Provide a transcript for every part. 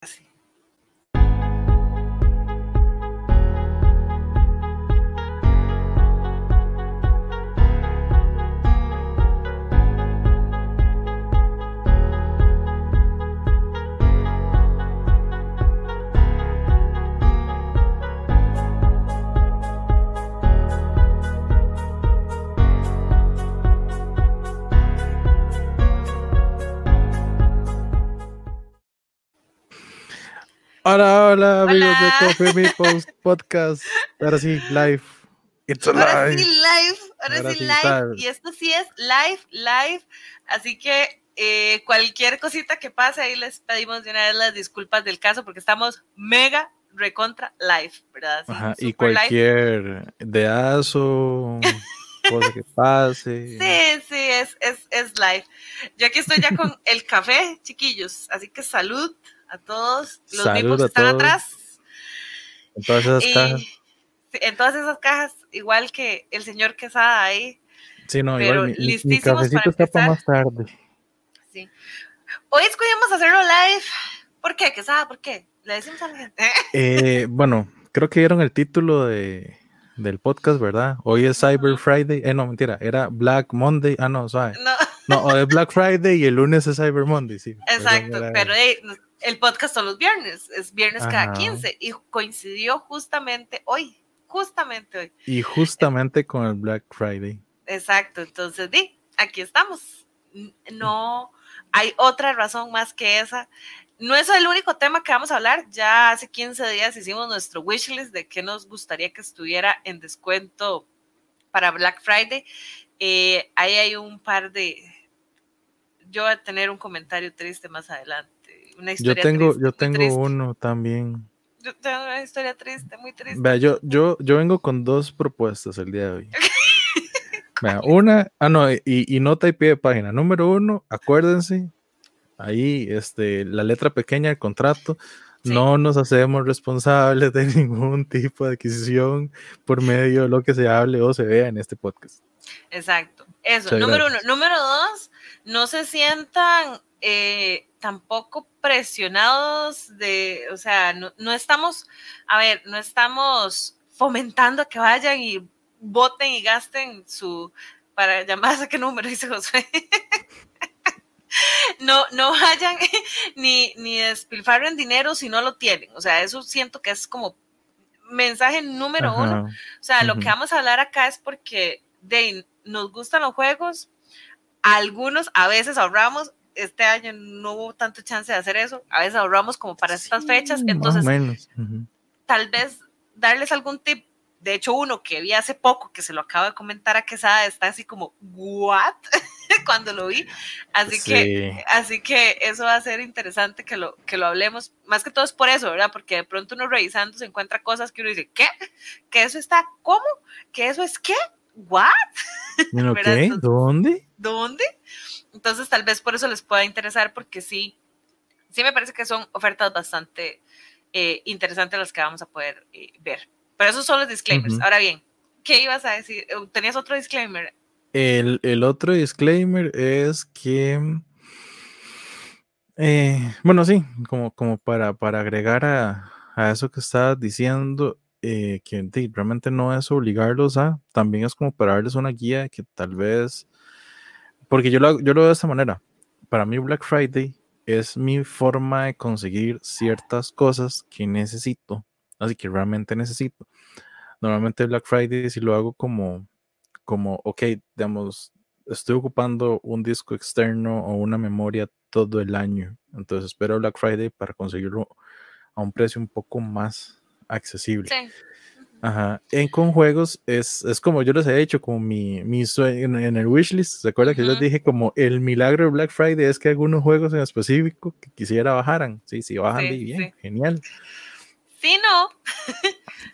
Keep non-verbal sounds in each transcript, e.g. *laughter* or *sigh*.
así. Hola, hola, amigos de Coffee Meeples *laughs* Podcast. Ahora sí, live. It's ahora sí, live. Ahora, sí, live. Y esto sí es live, live. Así que eh, cualquier cosita que pase, ahí les pedimos de una vez las disculpas del caso, porque estamos mega recontra live, ¿verdad? Ajá, y cualquier dedazo, *laughs* cosa que pase. Sí, sí, es, es, es live. Yo aquí estoy ya con el café, chiquillos. Así que salud a todos los mismos que están atrás. En todas esas cajas. En todas esas cajas, igual que el señor Quesada ahí. Sí, no, pero igual, mi, mi cafecito está para más tarde. Sí. Hoy escogimos hacerlo live. ¿Por qué, Quesada? ¿Por qué? Le decimos a la gente. Eh, *laughs* bueno, creo que vieron el título de, del podcast, ¿verdad? Hoy es Cyber Friday. Eh, no, mentira, era Black Monday. Ah, no, suave. No. No, hoy es Black Friday y el lunes es Cyber Monday, sí. Exacto, pero el podcast son los viernes, es viernes cada 15 y coincidió justamente hoy, justamente hoy. Y justamente con el Black Friday. Exacto, entonces di, aquí estamos. No hay otra razón más que esa. No es el único tema que vamos a hablar. Ya hace 15 días hicimos nuestro wishlist de qué nos gustaría que estuviera en descuento para Black Friday. Eh, ahí hay un par de... Yo voy a tener un comentario triste más adelante yo tengo, yo tengo uno también. Yo tengo una historia triste, muy triste. Vea, yo, yo, yo vengo con dos propuestas el día de hoy. *laughs* Vea, una, ah, no, y, y nota y pie de página. Número uno, acuérdense, ahí, este, la letra pequeña del contrato. No nos hacemos responsables de *laughs* ningún tipo de adquisición por medio de lo que se hable o se vea en este podcast. Exacto. Eso, número uno. Número dos, no se sientan eh, tampoco presionados de, o sea, no, estamos, a ver, no estamos fomentando que vayan y voten y gasten su, para llamarse a qué número, dice José. *laughs* no, no vayan *laughs* ni, ni despilfarren dinero si no lo tienen. O sea, eso siento que es como mensaje número uno. O sea, lo que vamos a hablar acá es porque de, nos gustan los juegos, algunos a veces ahorramos, este año no hubo tanto chance de hacer eso, a veces ahorramos como para estas fechas, entonces tal vez darles algún tip. De hecho, uno que vi hace poco, que se lo acabo de comentar a Quesada, está así como, ¿what? *laughs* Cuando lo vi. Así que, así que eso va a ser interesante que lo, que lo hablemos. Más que todo es por eso, ¿verdad? Porque de pronto uno revisando se encuentra cosas que uno dice, ¿qué? ¿Que eso está cómo? ¿Que eso es qué? ¿What? *laughs* qué? ¿Dónde? ¿Dónde? Entonces, tal vez por eso les pueda interesar, porque sí, sí me parece que son ofertas bastante eh, interesantes las que vamos a poder eh, ver. Pero esos son los disclaimers. Ahora bien, ¿qué ibas a decir? Eh, ¿Tenías otro disclaimer? El, otro disclaimer es que, bueno, sí, como, como para, para agregar a, eso que estabas diciendo, que realmente no es obligarlos a, también es como para darles una guía que tal vez porque yo lo, yo lo veo de esta manera. Para mí Black Friday es mi forma de conseguir ciertas cosas que necesito, así que realmente necesito. Normalmente Black Friday si lo hago como, como, ok, digamos, estoy ocupando un disco externo o una memoria todo el año, entonces espero Black Friday para conseguirlo a un precio un poco más accesible. Sí. Ajá. En con juegos es, es, como yo les he dicho, como mi, mi sueño en, el wishlist. ¿Se acuerdan que yo les dije como el milagro de Black Friday es que algunos juegos en específico que quisiera bajaran? Sí, sí, bajan bien, genial. Sí, no.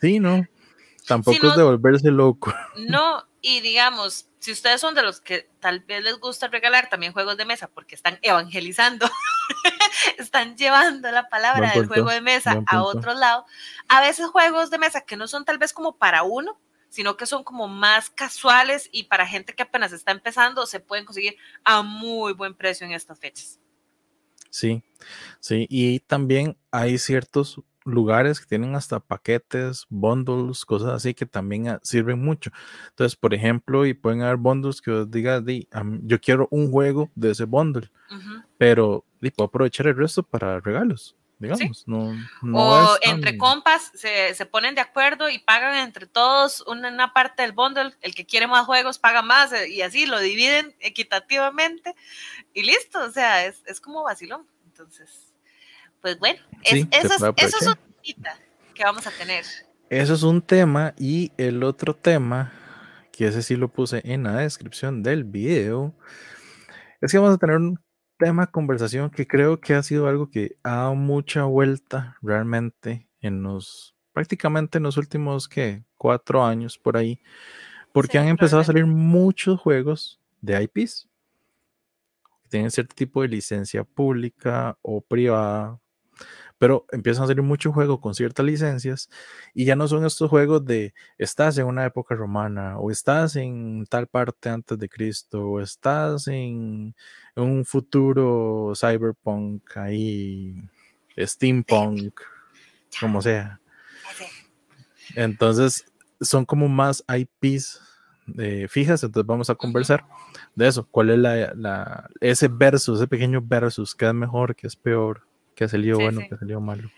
sí, no. *laughs* Tampoco es de volverse loco. No, y digamos, si ustedes son de los que tal vez les gusta regalar también juegos de mesa porque están evangelizando, *laughs* están llevando la palabra del juego de mesa a otro lado, a veces juegos de mesa que no son tal vez como para uno, sino que son como más casuales y para gente que apenas está empezando se pueden conseguir a muy buen precio en estas fechas. Sí, sí, y también hay ciertos lugares que tienen hasta paquetes, bundles, cosas así que también ah, sirven mucho. Entonces, por ejemplo, y pueden haber bundles que os diga, yo quiero un juego de ese bundle, pero puedo aprovechar el resto para regalos. Digamos, no, o entre compas se, se, ponen de acuerdo y pagan entre todos una, parte del bundle, el que quiere más juegos paga más eh, y así lo dividen equitativamente y listo, o sea, es, es como vacilón. Entonces, pues bueno, eso, es, un tema que vamos a tener. Eso es un tema y el otro tema, que ese sí lo puse en la descripción del video, es que vamos a tener un tema de conversación que creo que ha sido algo que ha dado mucha vuelta realmente en los, prácticamente en los últimos, ¿qué? Cuatro años por ahí, porque han empezado a salir muchos juegos de IPs que tienen cierto tipo de licencia pública o privada pero empiezan a salir muchos juegos con ciertas licencias y ya no son estos juegos de estás en una época romana o estás en tal parte antes de Cristo o estás en, un futuro cyberpunk ahí, steampunk, *laughs* como sea. Entonces son como más IPs eh, fijas, entonces vamos a conversar de eso. ¿Cuál es la, ese versus, ese pequeño versus? ¿Qué es mejor? ¿Qué es peor? Que salió bueno, que salió malo.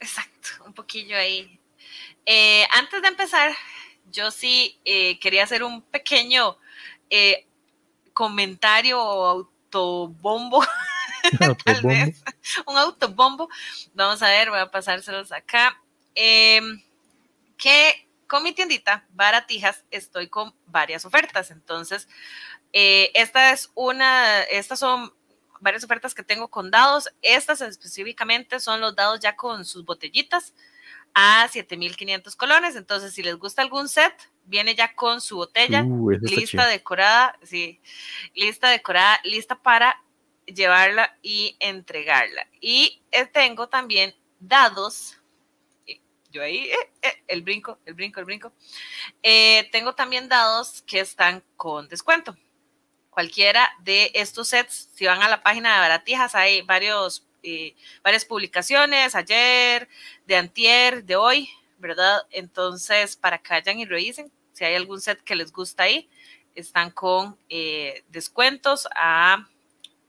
Exacto, un poquillo ahí. Eh, antes de empezar, yo sí eh, quería hacer un pequeño eh, comentario o autobombo. *laughs* *laughs* ¿Autobombo? un autobombo. Vamos a ver, voy a pasárselos acá. Em, que con mi tiendita Baratijas estoy con varias ofertas. Entonces, esta es una, estas son varias ofertas que tengo con dados. Estas específicamente son los dados ya con sus botellitas a 7500 colones. Entonces, si les gusta algún set, viene ya con su botella, uh, lista decorada, sí, lista decorada, lista para llevarla y entregarla. Y eh, tengo también dados. Yo ahí, eh, eh, el brinco, el brinco, el brinco. tengo también dados que están con descuento cualquiera de estos sets. Si van a la página de Baratijas, hay varios, eh, varias publicaciones, ayer, de antier, de hoy, ¿verdad? Entonces, para que vayan y revisen, si hay algún set que les gusta ahí, están con eh, descuentos a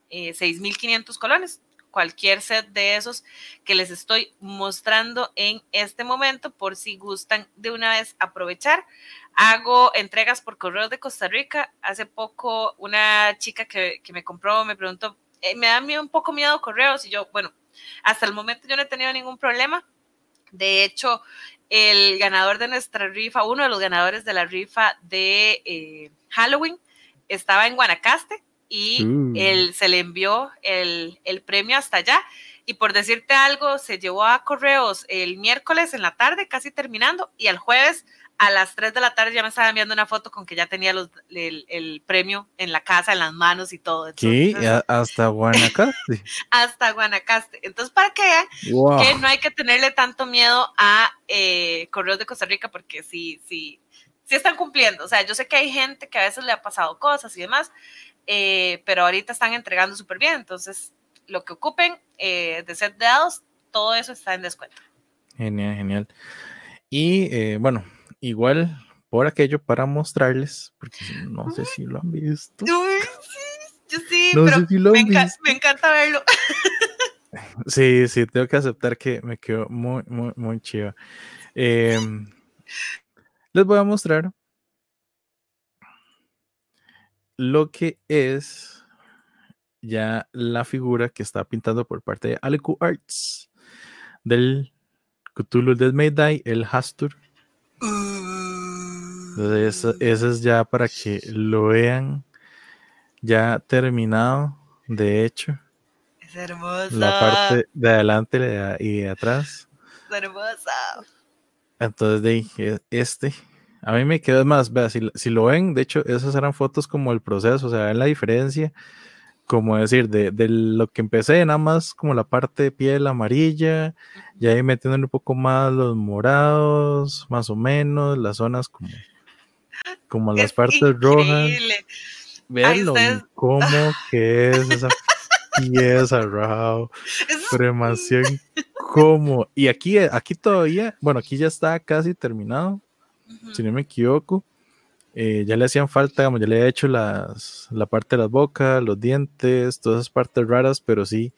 eh, 6.500 colones. Cualquier set de esos que les estoy mostrando en este momento, por si gustan de una vez aprovechar. Hago entregas por correos de Costa Rica. Hace poco una chica que, me compró me preguntó, eh, me da un poco miedo correos y yo, bueno, hasta el momento yo no he tenido ningún problema. De hecho, el ganador de nuestra rifa, uno de los ganadores de la rifa de eh, Halloween, estaba en Guanacaste y uh. él, se le envió el, el, premio hasta allá. Y por decirte algo, se llevó a correos el miércoles en la tarde, casi terminando, y el jueves a las 3 de la tarde ya me estaba enviando una foto con que ya tenía el, premio en la casa, en las manos y todo. sí, hasta Guanacaste. *laughs* hasta Guanacaste. Entonces, para que vean que no hay que tenerle tanto miedo a eh, Correos de Costa Rica, porque sí, sí, sí están cumpliendo. O sea, yo sé que hay gente que a veces le ha pasado cosas y demás, eh, pero ahorita están entregando súper bien. Entonces, lo que ocupen eh, de set de dados, todo eso está en descuento. Genial, genial. Y bueno, igual por aquello para mostrarles, porque no sé si lo han visto. yo sí, pero me, encanta verlo. *laughs* Sí, sí, tengo que aceptar que me quedó muy, muy, muy chido. Em, les voy a mostrar lo que es ya la figura que está pintando por parte de Alecu Arts del Cthulhu Dead May Die, el Hastur entonces, eso, es ya para que lo vean ya terminado, de hecho. Es hermosa. La parte de adelante y de atrás. Es hermosa. Entonces, de este, a mí me quedó más, vea, si, si, lo ven, de hecho, esas eran fotos como el proceso, o sea, ven la diferencia como decir, de, lo que empecé, nada más como la parte de piel amarilla, y ahí metiendo un poco más los morados, más o menos, las zonas como, como las partes rojas. Vean lo *laughs* que es esa pieza, Raúl. Pero demasiado incómodo. Y aquí, aquí todavía, bueno, aquí ya está casi terminado, si no me equivoco. Eh, ya le hacían falta, ya le he hecho las, la parte de las bocas, los dientes, todas esas partes raras, pero sí,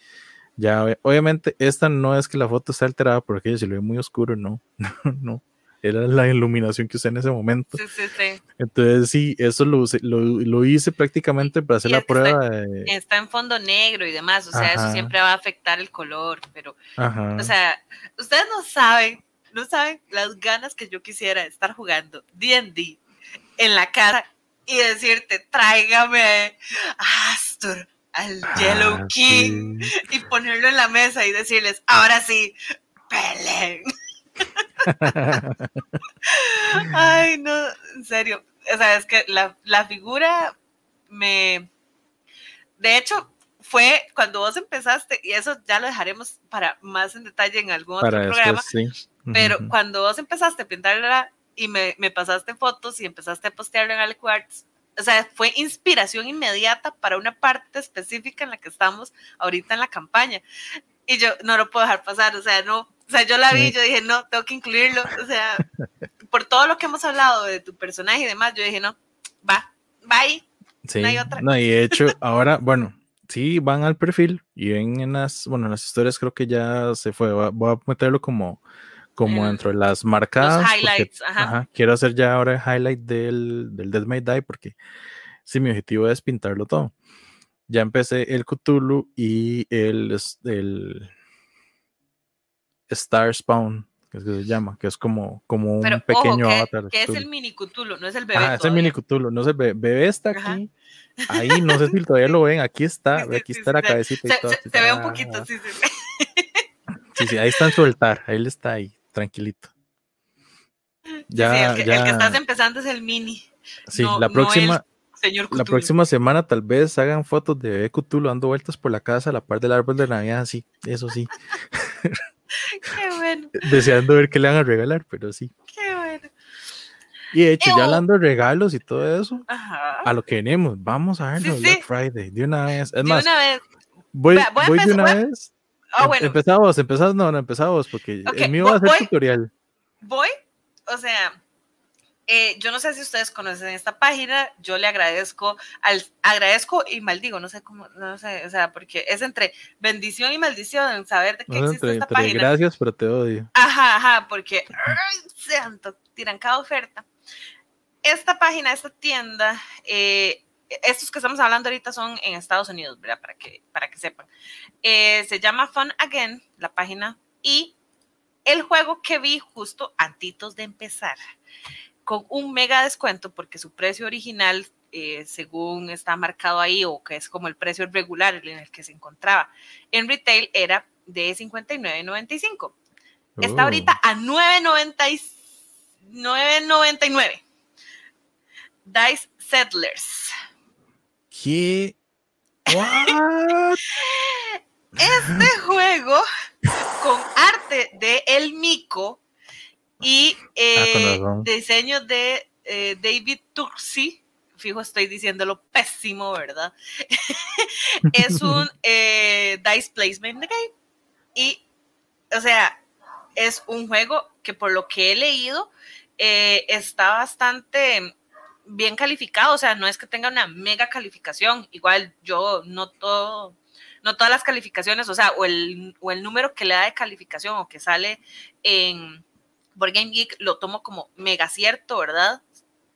ya, obviamente, esta no es que la foto esté alterada porque se lo ve muy oscuro, no, *laughs* no, era la iluminación que usé en ese momento. Sí, sí, sí. Entonces, sí, eso lo, lo, lo hice prácticamente para hacer la prueba. Está, está, en fondo negro y demás, o sea, eso siempre va a afectar el color, pero, o sea, ustedes no saben, no saben las ganas que yo quisiera estar jugando D&D en la casa y decirte, tráigame Astor al ah, Yellow King y ponerlo en la mesa y decirles, ahora sí, peleen. *laughs* Ay, no, en serio. O sea, es que la, figura me... De hecho, fue cuando vos empezaste, y eso ya lo dejaremos para más en detalle en algún otro programa, pero cuando vos empezaste a pintarla y me, me, pasaste fotos y empezaste a postearlo en Alequartz, o sea, fue inspiración inmediata para una parte específica en la que estamos ahorita en la campaña. Y yo no lo puedo dejar pasar, o sea, no, o sea, yo la vi, yo dije, no, tengo que incluirlo, o sea, por todo lo que hemos hablado de tu personaje y demás, yo dije, no, va, bye. Sí, no hay otra. No, y de hecho, ahora, bueno, sí, van al perfil y ven en las, bueno, en las historias creo que ya se fue, voy a meterlo como como dentro de las marcadas. highlights, ajá. Quiero hacer ya ahora el highlight del, del Death May Die porque sí, mi objetivo es pintarlo todo. Ya empecé el Cthulhu y el, el Star Spawn, que es que se llama, que es como, como un pequeño avatar. Que es el mini Cthulhu, no es el bebé. Ah, es el mini Cthulhu, no es el bebé. Bebé está aquí. Ahí, no sé si todavía lo ven, aquí está, *laughs* aquí está la cabecita y todo. Se, ve un poquito, sí, sí. *laughs* Sí, sí, ahí está en soltar, él está ahí tranquilito. Ya, el, que, estás empezando es el mini. Sí, la próxima. la próxima semana tal vez hagan fotos de Bebé Cthulhu dando vueltas por la casa a la par del árbol de Navidad, sí, eso sí. *laughs* *laughs* Qué bueno. Deseando ver qué le van a regalar, pero sí. Qué bueno. Y de hecho, ya hablando de regalos y todo eso, a lo que venimos, vamos a verlo Black Friday, de una vez. Es más, voy, voy, de una vez Ah, bueno. Empezamos, empezamos, no, no empezamos, porque el mío va a ser tutorial. Voy, o sea, eh, yo no sé si ustedes conocen esta página, yo le agradezco, al, agradezco y maldigo, no sé cómo, no sé, o sea, porque es entre bendición y maldición saber de qué existe esta página. Gracias, pero te odio. Ajá, ajá, porque, ay, santo, tiran cada oferta. Esta página, esta tienda, eh, estos que estamos hablando ahorita son en Estados Unidos, ¿verdad? Para que, para que sepan. Eh, se llama Fun Again, la página, y el juego que vi justo antitos de empezar, con un mega descuento, porque su precio original, eh, según está marcado ahí, o que es como el precio regular en el que se encontraba en retail, era de 59.95. Está ahorita a 9.99. Dice Settlers. ¿Qué? *laughs* Este juego con arte de El Mico y eh, ah, diseño de eh, David Tursi, fijo estoy diciéndolo pésimo, ¿verdad? *laughs* es un *laughs* eh, dice placement game. Y, o sea, es un juego que por lo que he leído está bastante bien calificado, o sea, no es que tenga una mega calificación, igual yo no todo, no todas las calificaciones, o sea, o el, o el número que le da de calificación o que sale en Board Game Geek lo tomo como mega cierto, ¿verdad?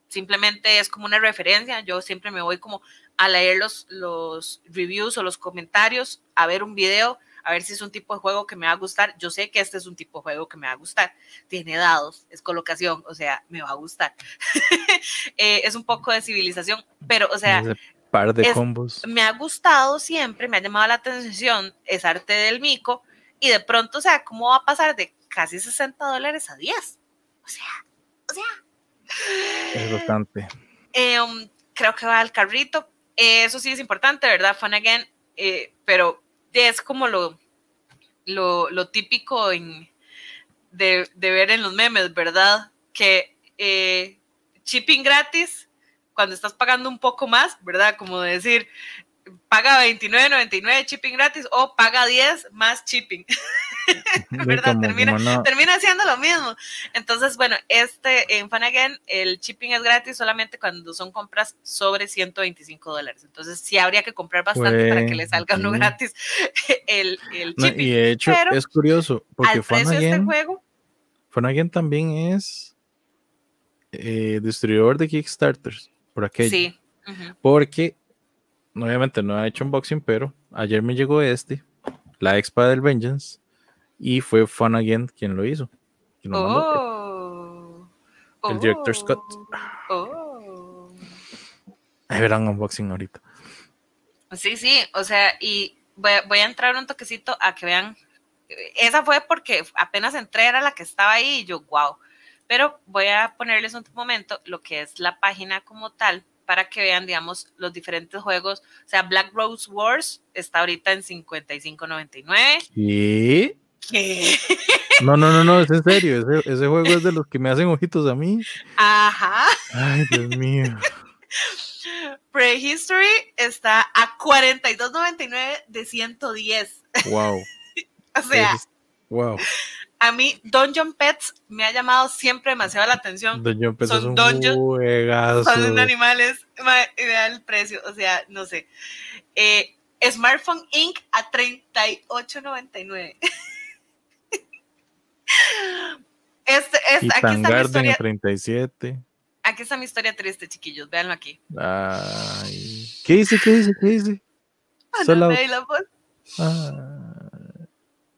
Simplemente es como una referencia, yo siempre me voy como a leer los, los reviews o los comentarios, a ver un video, a ver si es un tipo de juego que me va a gustar. Yo sé que este es un tipo de juego que me va a gustar. Tiene dados, es colocación, o sea, me va a gustar. *laughs* Eh, es un poco de civilización, pero, o sea... par de combos. Me ha gustado siempre, me ha llamado la atención, es arte del mico, y de pronto, o sea, ¿cómo va a pasar de casi 60 dólares a 10? O sea, o sea... Es bastante. Eh, um, creo que va al carrito. Eh, eso sí es importante, ¿verdad? Fun again, pero es como lo, lo, típico de, ver en los memes, ¿verdad? Que eh, shipping gratis cuando estás pagando un poco más, ¿verdad? Como decir, paga 29.99 shipping gratis o paga 10 más shipping. *laughs* ¿Verdad? termina, termina siendo lo mismo. Entonces, bueno, este en Fun Again, el shipping es gratis solamente cuando son compras sobre 125 dólares. Entonces, sí habría que comprar bastante para que le salga uno gratis *laughs* el, el shipping. y de hecho, es curioso, porque Fun Again, este juego, Fun Again también es eh, distribuidor de Kickstarters, por aquello. Sí. Porque, obviamente no ha hecho unboxing, pero ayer me llegó este, la Expa del Vengeance y fue Fun Again quien lo hizo. oh, el director Scott. Oh. Ahí verán unboxing ahorita. Sí, sí, o sea, y voy, a entrar un toquecito a que vean. Esa fue porque apenas entré, era la que estaba ahí y yo, wow. Pero voy a ponerles un momento lo que es la página como tal para que vean, digamos, los diferentes juegos. O sea, Black Rose Wars está ahorita en 55.99. ¿Y? *laughs* No, no, no, no, es en serio. Ese, juego es de los que me hacen ojitos a mí. Ajá. Ay, Dios mío. *laughs* Prehistory está a 42.99 de 110. Wow. *laughs* o sea, wow. A mí, Dungeon Pets me ha llamado siempre demasiado la atención. Dungeon Pets son un Son animales, vea el precio, o sea, no sé. Eh, Smartphone Inc. a 38.99. *laughs* Este, es, aquí está mi historia. 37. Aquí está mi historia triste, chiquillos. Véanlo aquí. Ay. ¿Qué dice? ¿Qué dice? ¿Qué dice? Ah, Solo...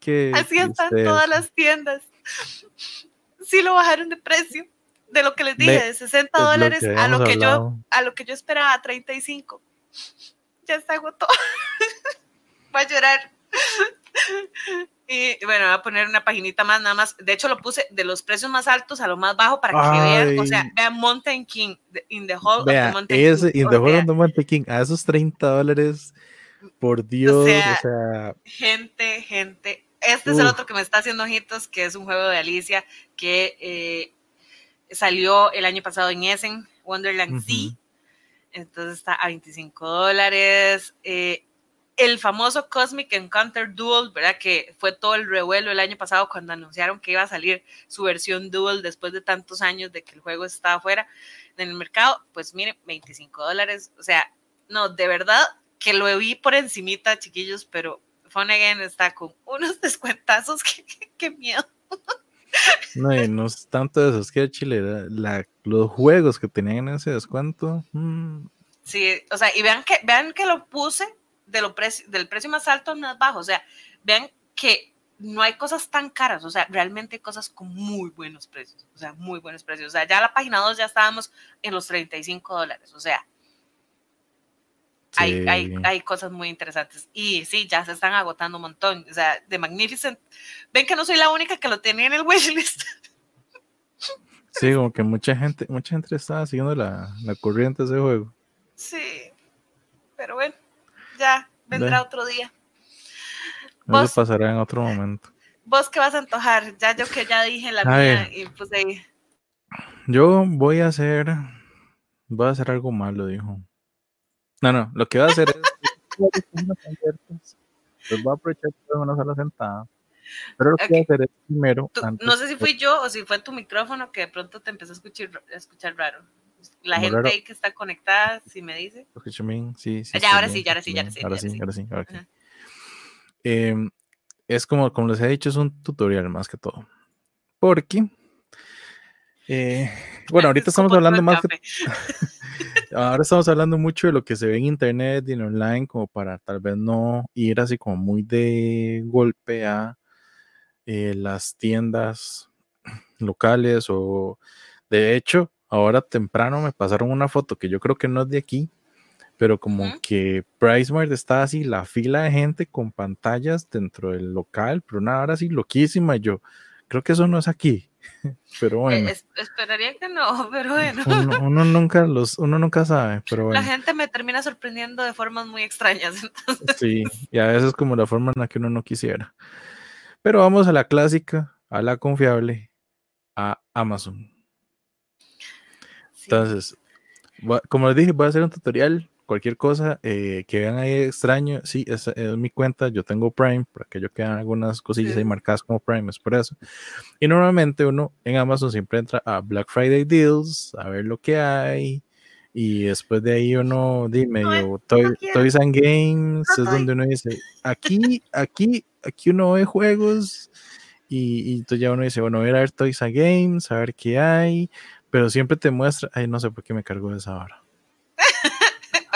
Ah, Así están todas las tiendas. Sí lo bajaron de precio. De lo que les dije, de 60 dólares a lo que yo a lo que yo esperaba, 35. Ya está agotó. *laughs* Va a llorar. Y bueno, voy a poner una paginita más, nada más. De hecho, lo puse de los precios más altos a lo más bajo para que vean. O sea, vean Mountain King, in the Hall of the Mountain ese, King. In the Hall of the Mountain King, a esos 30 dólares, por Dios. O sea, gente, gente. Este es el otro que me está haciendo ojitos, que es un juego de Alicia que eh, salió el año pasado en Essen, Wonderland Sea. Entonces está a 25 dólares. Eh, el famoso Cosmic Encounter Duel, ¿verdad? Que fue todo el revuelo el año pasado cuando anunciaron que iba a salir su versión Duel después de tantos años de que el juego estaba fuera en el mercado. Pues mire, 25 dólares. O sea, no, de verdad que lo vi por encimita, chiquillos, pero Fun Again está con unos *laughs* descuentazos que, miedo. No, y no es tanto eso, es que Chile, los juegos que tenían ese descuento. Mm. Sí, o sea, y vean que, vean que lo puse de lo del precio más alto al más bajo. O sea, vean que no hay cosas tan caras, o sea, realmente hay cosas con muy buenos precios, o sea, muy buenos precios. O sea, ya la página 2 ya estábamos en los 35 dólares, o sea, hay, hay, hay, cosas muy interesantes. Y sí, ya se están agotando un montón. O sea, de Magnificent. Ven que no soy la única que lo tenía en el wishlist. Sí, como que mucha gente, mucha gente estaba siguiendo la, la corriente de ese juego. Sí, pero bueno ya vendrá otro día. Eso pasará en otro momento. ¿Vos qué vas a antojar? Ya yo que ya dije la mía y pues ahí. Yo voy a hacer. Voy a hacer algo malo, dijo. No, no, lo que voy a hacer es. *laughs* pues voy a aprovechar que una sala sentada. Pero lo que voy a hacer es primero. no sé si fui yo o si fue tu micrófono que de pronto te empezó a escuchar, a escuchar raro la gente ahí que está conectada, si me dice. Sí, sí. Ya, ahora sí, ya, ahora sí, ya, ahora sí. Ahora sí, ahora sí. Ahora sí. Es como, como les he dicho, es un tutorial más que todo. Porque, eh, bueno, ahorita estamos hablando más *laughs* ahora estamos hablando mucho de lo que se ve en internet y en online, como para tal vez no ir así como muy de golpe a eh, las tiendas *clears throat* locales o de hecho ahora temprano me pasaron una foto que yo creo que no es de aquí, pero como que PriceMart está así, la fila de gente con pantallas dentro del local, pero una hora así loquísima. yo creo que eso no es aquí. *laughs* Pero eh, bueno. esperaría que no, *laughs* pero bueno. Uno, nunca los, uno nunca sabe, pero bueno. La gente me termina sorprendiendo de formas muy extrañas. *laughs* Sí, y a veces como la forma en la que uno no quisiera. Pero vamos a la clásica, a la confiable, a Amazon. Entonces, como les dije, voy a hacer un tutorial cualquier cosa eh, que vean ahí extraño, sí, es, es, mi cuenta, yo tengo Prime, para que yo quedan algunas cosillas ahí marcadas como Prime, es por eso. Y normalmente uno en Amazon siempre entra a Black Friday Deals, a ver lo que hay, y después de ahí uno, dime, yo, Toys and Games, es donde uno dice, *laughs* aquí, aquí, aquí uno ve juegos, y, y entonces ya uno dice, bueno, voy a ver Toys and Games, a ver qué hay, pero siempre te muestra, ay, no sé por qué me cargo de esa hora.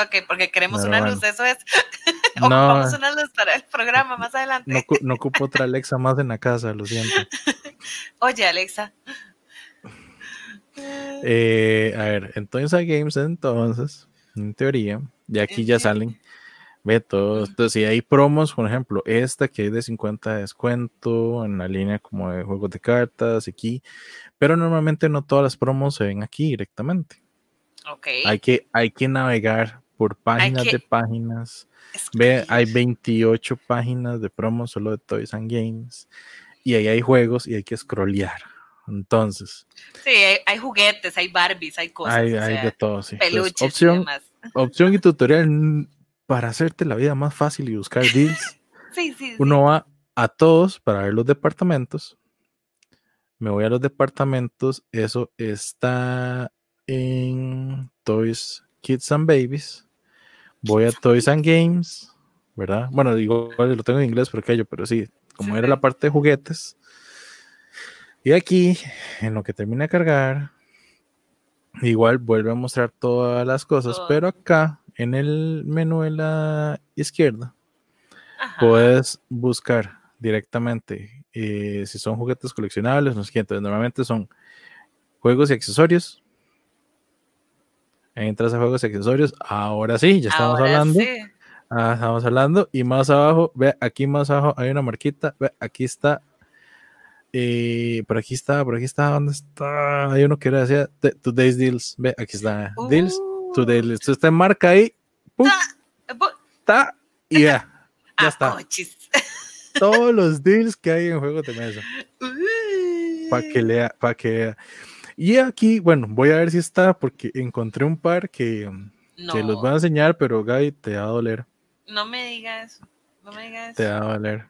Ok, porque queremos una luz, eso es. *laughs* no, Ocupamos una luz para el programa más adelante. No, no ocupo otra Alexa más en la casa, lo siento. *laughs* Oye, Alexa. Eh, a ver, entonces a Games, entonces, en teoría, de aquí ya salen. Ve todos. Entonces, si hay promos, por ejemplo, esta que es de 50 de descuento en la línea como de juegos de cartas, aquí, pero normalmente no todas las promos se ven aquí directamente. Ok. Hay que, hay que navegar por páginas de páginas. Ve, hay 28 páginas de promos solo de Toys and Games. Y ahí hay juegos y hay que scrollear. Entonces. Sí, hay, juguetes, hay Barbies, hay cosas. Hay, hay de todo, sí. Peluches opción, y demás. *laughs* opción y tutorial para hacerte la vida más fácil y buscar deals. *laughs* sí, sí, uno va a todos para ver los departamentos. Me voy a los departamentos. Eso está en Toys, Kids and Babies. Voy a Toys and Games, ¿verdad? Bueno, digo, lo tengo en inglés porque yo, pero sí, como era la parte de juguetes. Y aquí, en lo que termina de cargar, igual vuelve a mostrar todas las cosas, pero acá en el menú de la izquierda puedes buscar directamente eh, si son juguetes coleccionables, no sé qué, entonces normalmente son juegos y accesorios. Entras a juegos y accesorios, ahora sí, ya estamos hablando. Ah, estamos hablando. Y más abajo, ve aquí más abajo hay una marquita. Ve, aquí está eh, por aquí está, por aquí está, ¿dónde está? Hay uno que era decía Today's Deals. Ve, aquí está. Deals. Today's Deals. Está marca ahí. ¡pum! Está. Y ya. *laughs* Ya está. *laughs* Todos los deals que hay en juegos de mesa. *laughs* Para que lea, para que Y aquí, bueno, voy a ver si está, porque encontré un par que, que los voy a enseñar, pero Gaby, te va a doler. No me digas. No me digas. Te va a doler.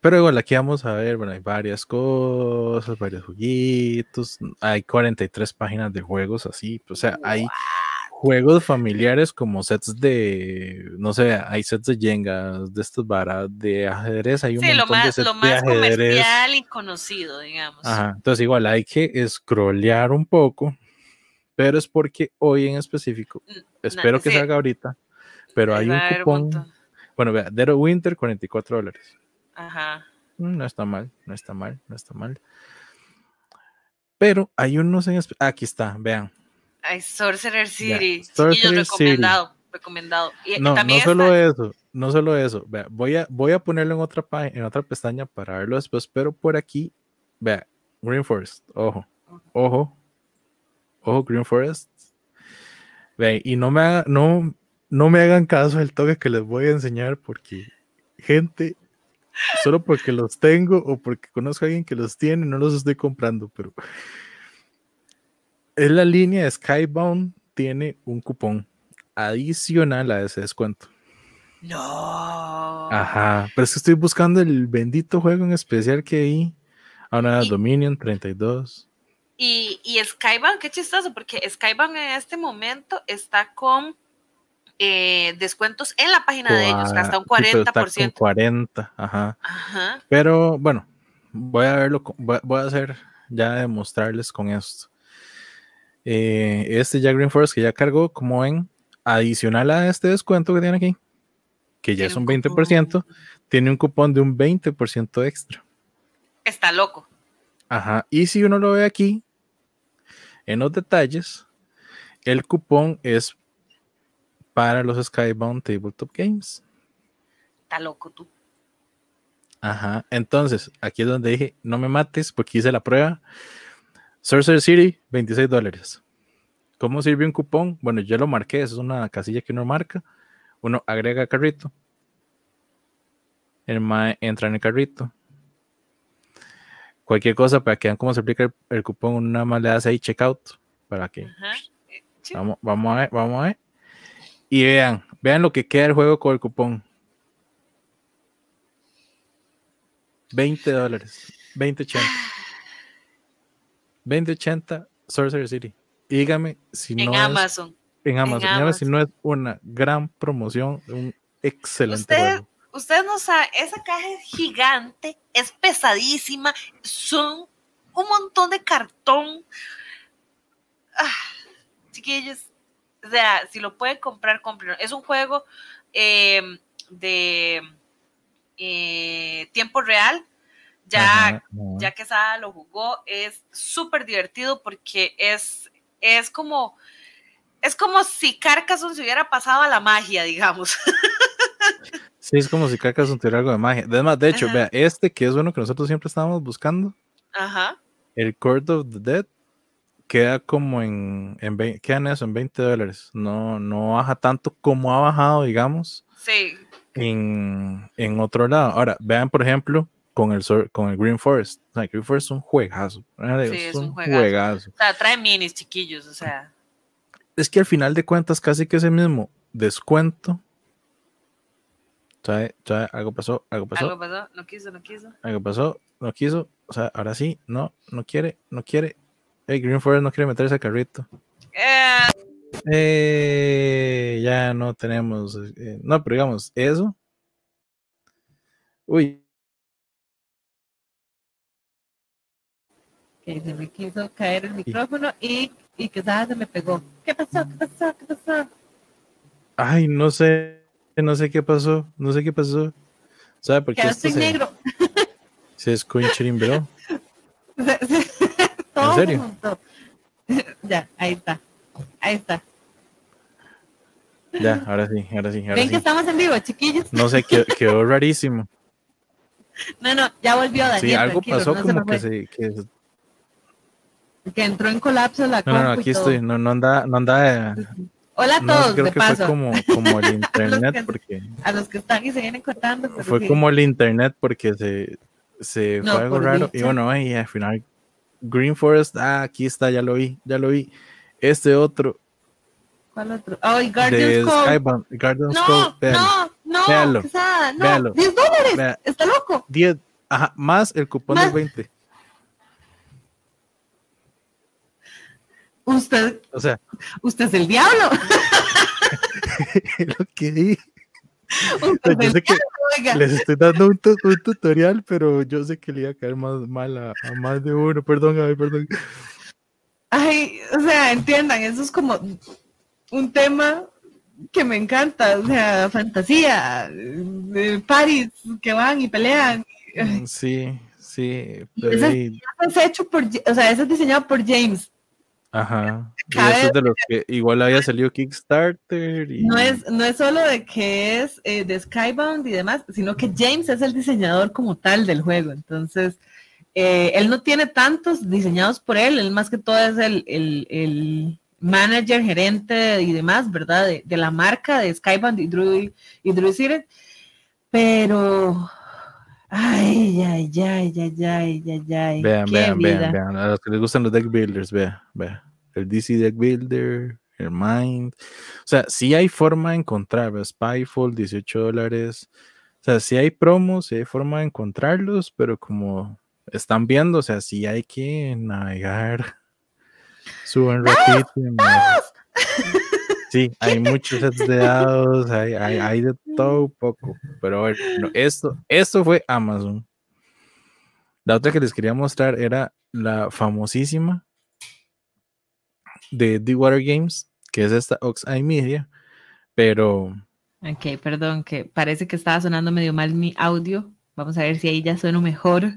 Pero igual aquí vamos a ver, bueno, hay varias cosas, varios jueguitos, hay 43 páginas de juegos así, o sea, hay juegos familiares como sets de, no sé, hay sets de Jenga, de estos varas, de ajedrez, hay un sí, montón lo más, de sets lo más de ajedrez. comercial y conocido, digamos. Ajá, entonces igual hay que scrollear un poco, pero es porque hoy en específico, espero que sí. salga ahorita, pero hay un cupón, bueno, vea, Dead of Winter, 44 dólares. Ajá. Mm, No está mal, no está mal, no está mal. Pero hay unos en Aquí está, vean. Hay Sorcerer City. Sorcerer Chiquillos, City. recomendado. Recomendado. Y No, no también solo está- eso, no solo eso. Vea, voy a, voy a ponerlo en otra página, en otra pestaña para verlo después, pero por aquí, vea, Green Forest, ojo, ojo, ojo, Green Forest. Ve, y no me haga- no, no me hagan caso del toque que les voy a enseñar porque gente, solo porque los tengo o porque conozco a alguien que los tiene, no los estoy comprando, pero es la línea de Skybound, tiene un cupón adicional a ese descuento. No. Ajá, pero es que estoy buscando el bendito juego en especial que hay. Ahora Y- Dominion 32. Y, y Skybound, qué chistoso, porque Skybound en este momento está con eh, descuentos en la página de ellos, hasta un Cua- sí, pero está con 40%. 40, ajá. Ajá. Pero bueno, voy a verlo, voy a hacer ya demostrarles con esto. Eh, este Green Forest que ya cargó, como ven, adicional a este descuento que tiene aquí, que ya es un un 20%, tiene un cupón de un 20% extra. Está loco. Ajá. Y si uno lo ve aquí, en los detalles, el cupón es para los Skybound Tabletop Games. Está loco tú. Ajá. Entonces, aquí es donde dije, no me mates porque hice la prueba. Sorcerer City, 26 dólares. ¿Cómo sirve un cupón? Bueno, yo lo marqué, eso es una casilla que uno marca. Uno agrega carrito. El mae entra en el carrito. Cualquier cosa para que vean cómo se aplica el, el cupón, nada más le hace ahí checkout para que. Eh, sí. Vamos, vamos a ver, vamos a ver. Y vean, vean lo que queda el juego con el cupón. 20 dólares. 2080. 2080 Sorcerer City. dígame si no. En Amazon. En Amazon. Si no es una gran promoción, un excelente juego. Usted no sabe, esa caja es gigante, es pesadísima, son un montón de cartón. Ah, chiquillos, o sea, si lo pueden comprar, compren. Es un juego eh, de eh, tiempo real. Ya, ya que Sada lo jugó, es súper divertido porque es, es como es como si Carcassonne se hubiera pasado a la magia, digamos. *laughs* Sí, es como si Carcassonne tuviera algo de magia. Además, de hecho, vea, este que es uno que nosotros siempre estábamos buscando, Ajá. el Court of the Dead, queda como en, en, queda en eso, en 20 dólares. No, no baja tanto como ha bajado, digamos. Sí. En, en otro lado. Ahora, vean, por ejemplo, con el, con el Green Forest. O sea, Green Forest es un juegazo. Sí, es, un, juegazo. O sea, trae minis, chiquillos, o sea. Es que al final de cuentas, casi que ese mismo descuento algo pasó, algo pasó. Algo pasó, no quiso, no quiso. Algo pasó, no quiso. O sea, ahora sí, no, no quiere, no quiere. Hey, Green Forest no quiere meterse al carrito. Eh. Eh, ya no tenemos. Eh, no, pero digamos, eso. Uy. Que se me quiso caer el micrófono y, y que se me pegó. ¿Qué pasó? ¿Qué pasó? ¿Qué pasó? Ay, no sé no sé qué pasó, no sé qué pasó. ¿Sabe por qué? Esto se, negro. *laughs* Se escucha ¿En *laughs* serio? *laughs* Ya, ahí está. Ahí está. Ya, ahora sí, ahora sí. Ahora ¿Ven sí. que estamos en vivo, chiquillos? No sé, quedó, quedó rarísimo. No, no, ya volvió Daniel. Sí, algo pasó como que se, que que entró en colapso la No, no, no aquí estoy, no, no anda, no anda, Hola a todos. creo que fue como, *laughs* como el internet, a porque. A los que están y se vienen cortando. Fue como el internet, porque se, se fue algo raro. Y bueno, ahí al final, Green Forest, ah, aquí está, ya lo vi, ya lo vi. Este otro. ¿Cuál otro? Oh, y Guardian's Guardian's no, Code, no, no, véalo, no, véalo, 10 dólares, está loco. 10, ajá, más el cupón más. del 20. Usted, o sea, usted es el diablo. lo que di. Yo sé que les estoy dando un, un, tutorial, pero yo sé que le iba a caer más mal a, a más de uno. Perdón, ay, perdón. Ay, o sea, entiendan, eso es como un tema que me encanta, o sea, fantasía, de Paris que van y pelean. Mm, sí, sí. Ese, es hecho por, o sea, eso es diseñado por James. Ajá. *laughs* Y eso es de los que igual había salido Kickstarter. Y... No, es, no es solo de que es eh, de Skybound y demás, sino que James es el diseñador como tal del juego. Entonces, eh, él no tiene tantos diseñados por él, él más que todo es el, el, el manager, gerente y demás, ¿verdad? De, de, la marca de Skybound y Drew, y Drew. Pero Ay, ay, ay, ay, ay, ay, ay. Vean, vean, vean, vean. A los que les gustan los deck builders, vean, vean. El DC Deck Builder, el Mind. O sea, sí hay forma de encontrar, Spyfall, 18 dólares. O sea, sí hay promos, sí hay forma de encontrarlos, pero como están viendo, o sea, sí hay que navegar. *laughs* Suben rapidísimo. *laughs* Sí, hay muchos sets de dados, hay, hay, hay, de todo un poco. Pero bueno, esto, esto fue Amazon. La otra que les quería mostrar era la famosísima de The Water Games, que es esta Oxeye Media, pero... Ok, perdón, que parece que estaba sonando medio mal mi audio. Vamos a ver si ahí ya suena mejor.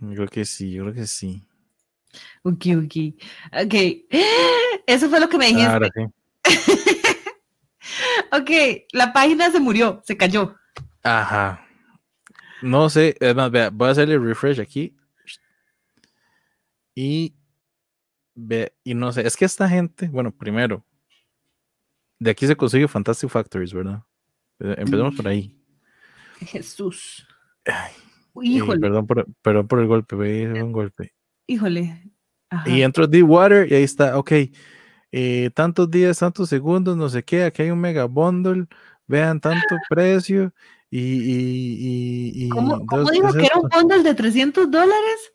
Yo creo que sí, yo creo que sí. Ok, ok. Ok, *gasps* eso fue lo que me dijiste. Ahora sí. *laughs* ok, la página se murió, se cayó. Ajá. No sé, es más, vea, voy a hacerle refresh aquí. Y ve, y no sé, es que esta gente, bueno, primero, de aquí se consigue Fantastic Factories, ¿verdad? Eh, empecemos por ahí. *laughs* Jesús. Híjole. perdón, por, perdón por el golpe, ve, un golpe. Híjole. Y entro Deep Water y ahí está, ok. Eh, tantos días, tantos segundos, no sé qué, aquí hay un mega bundle, vean tanto precio y... y, y, ¿Cómo, dijo que era un bundle de 300 dólares?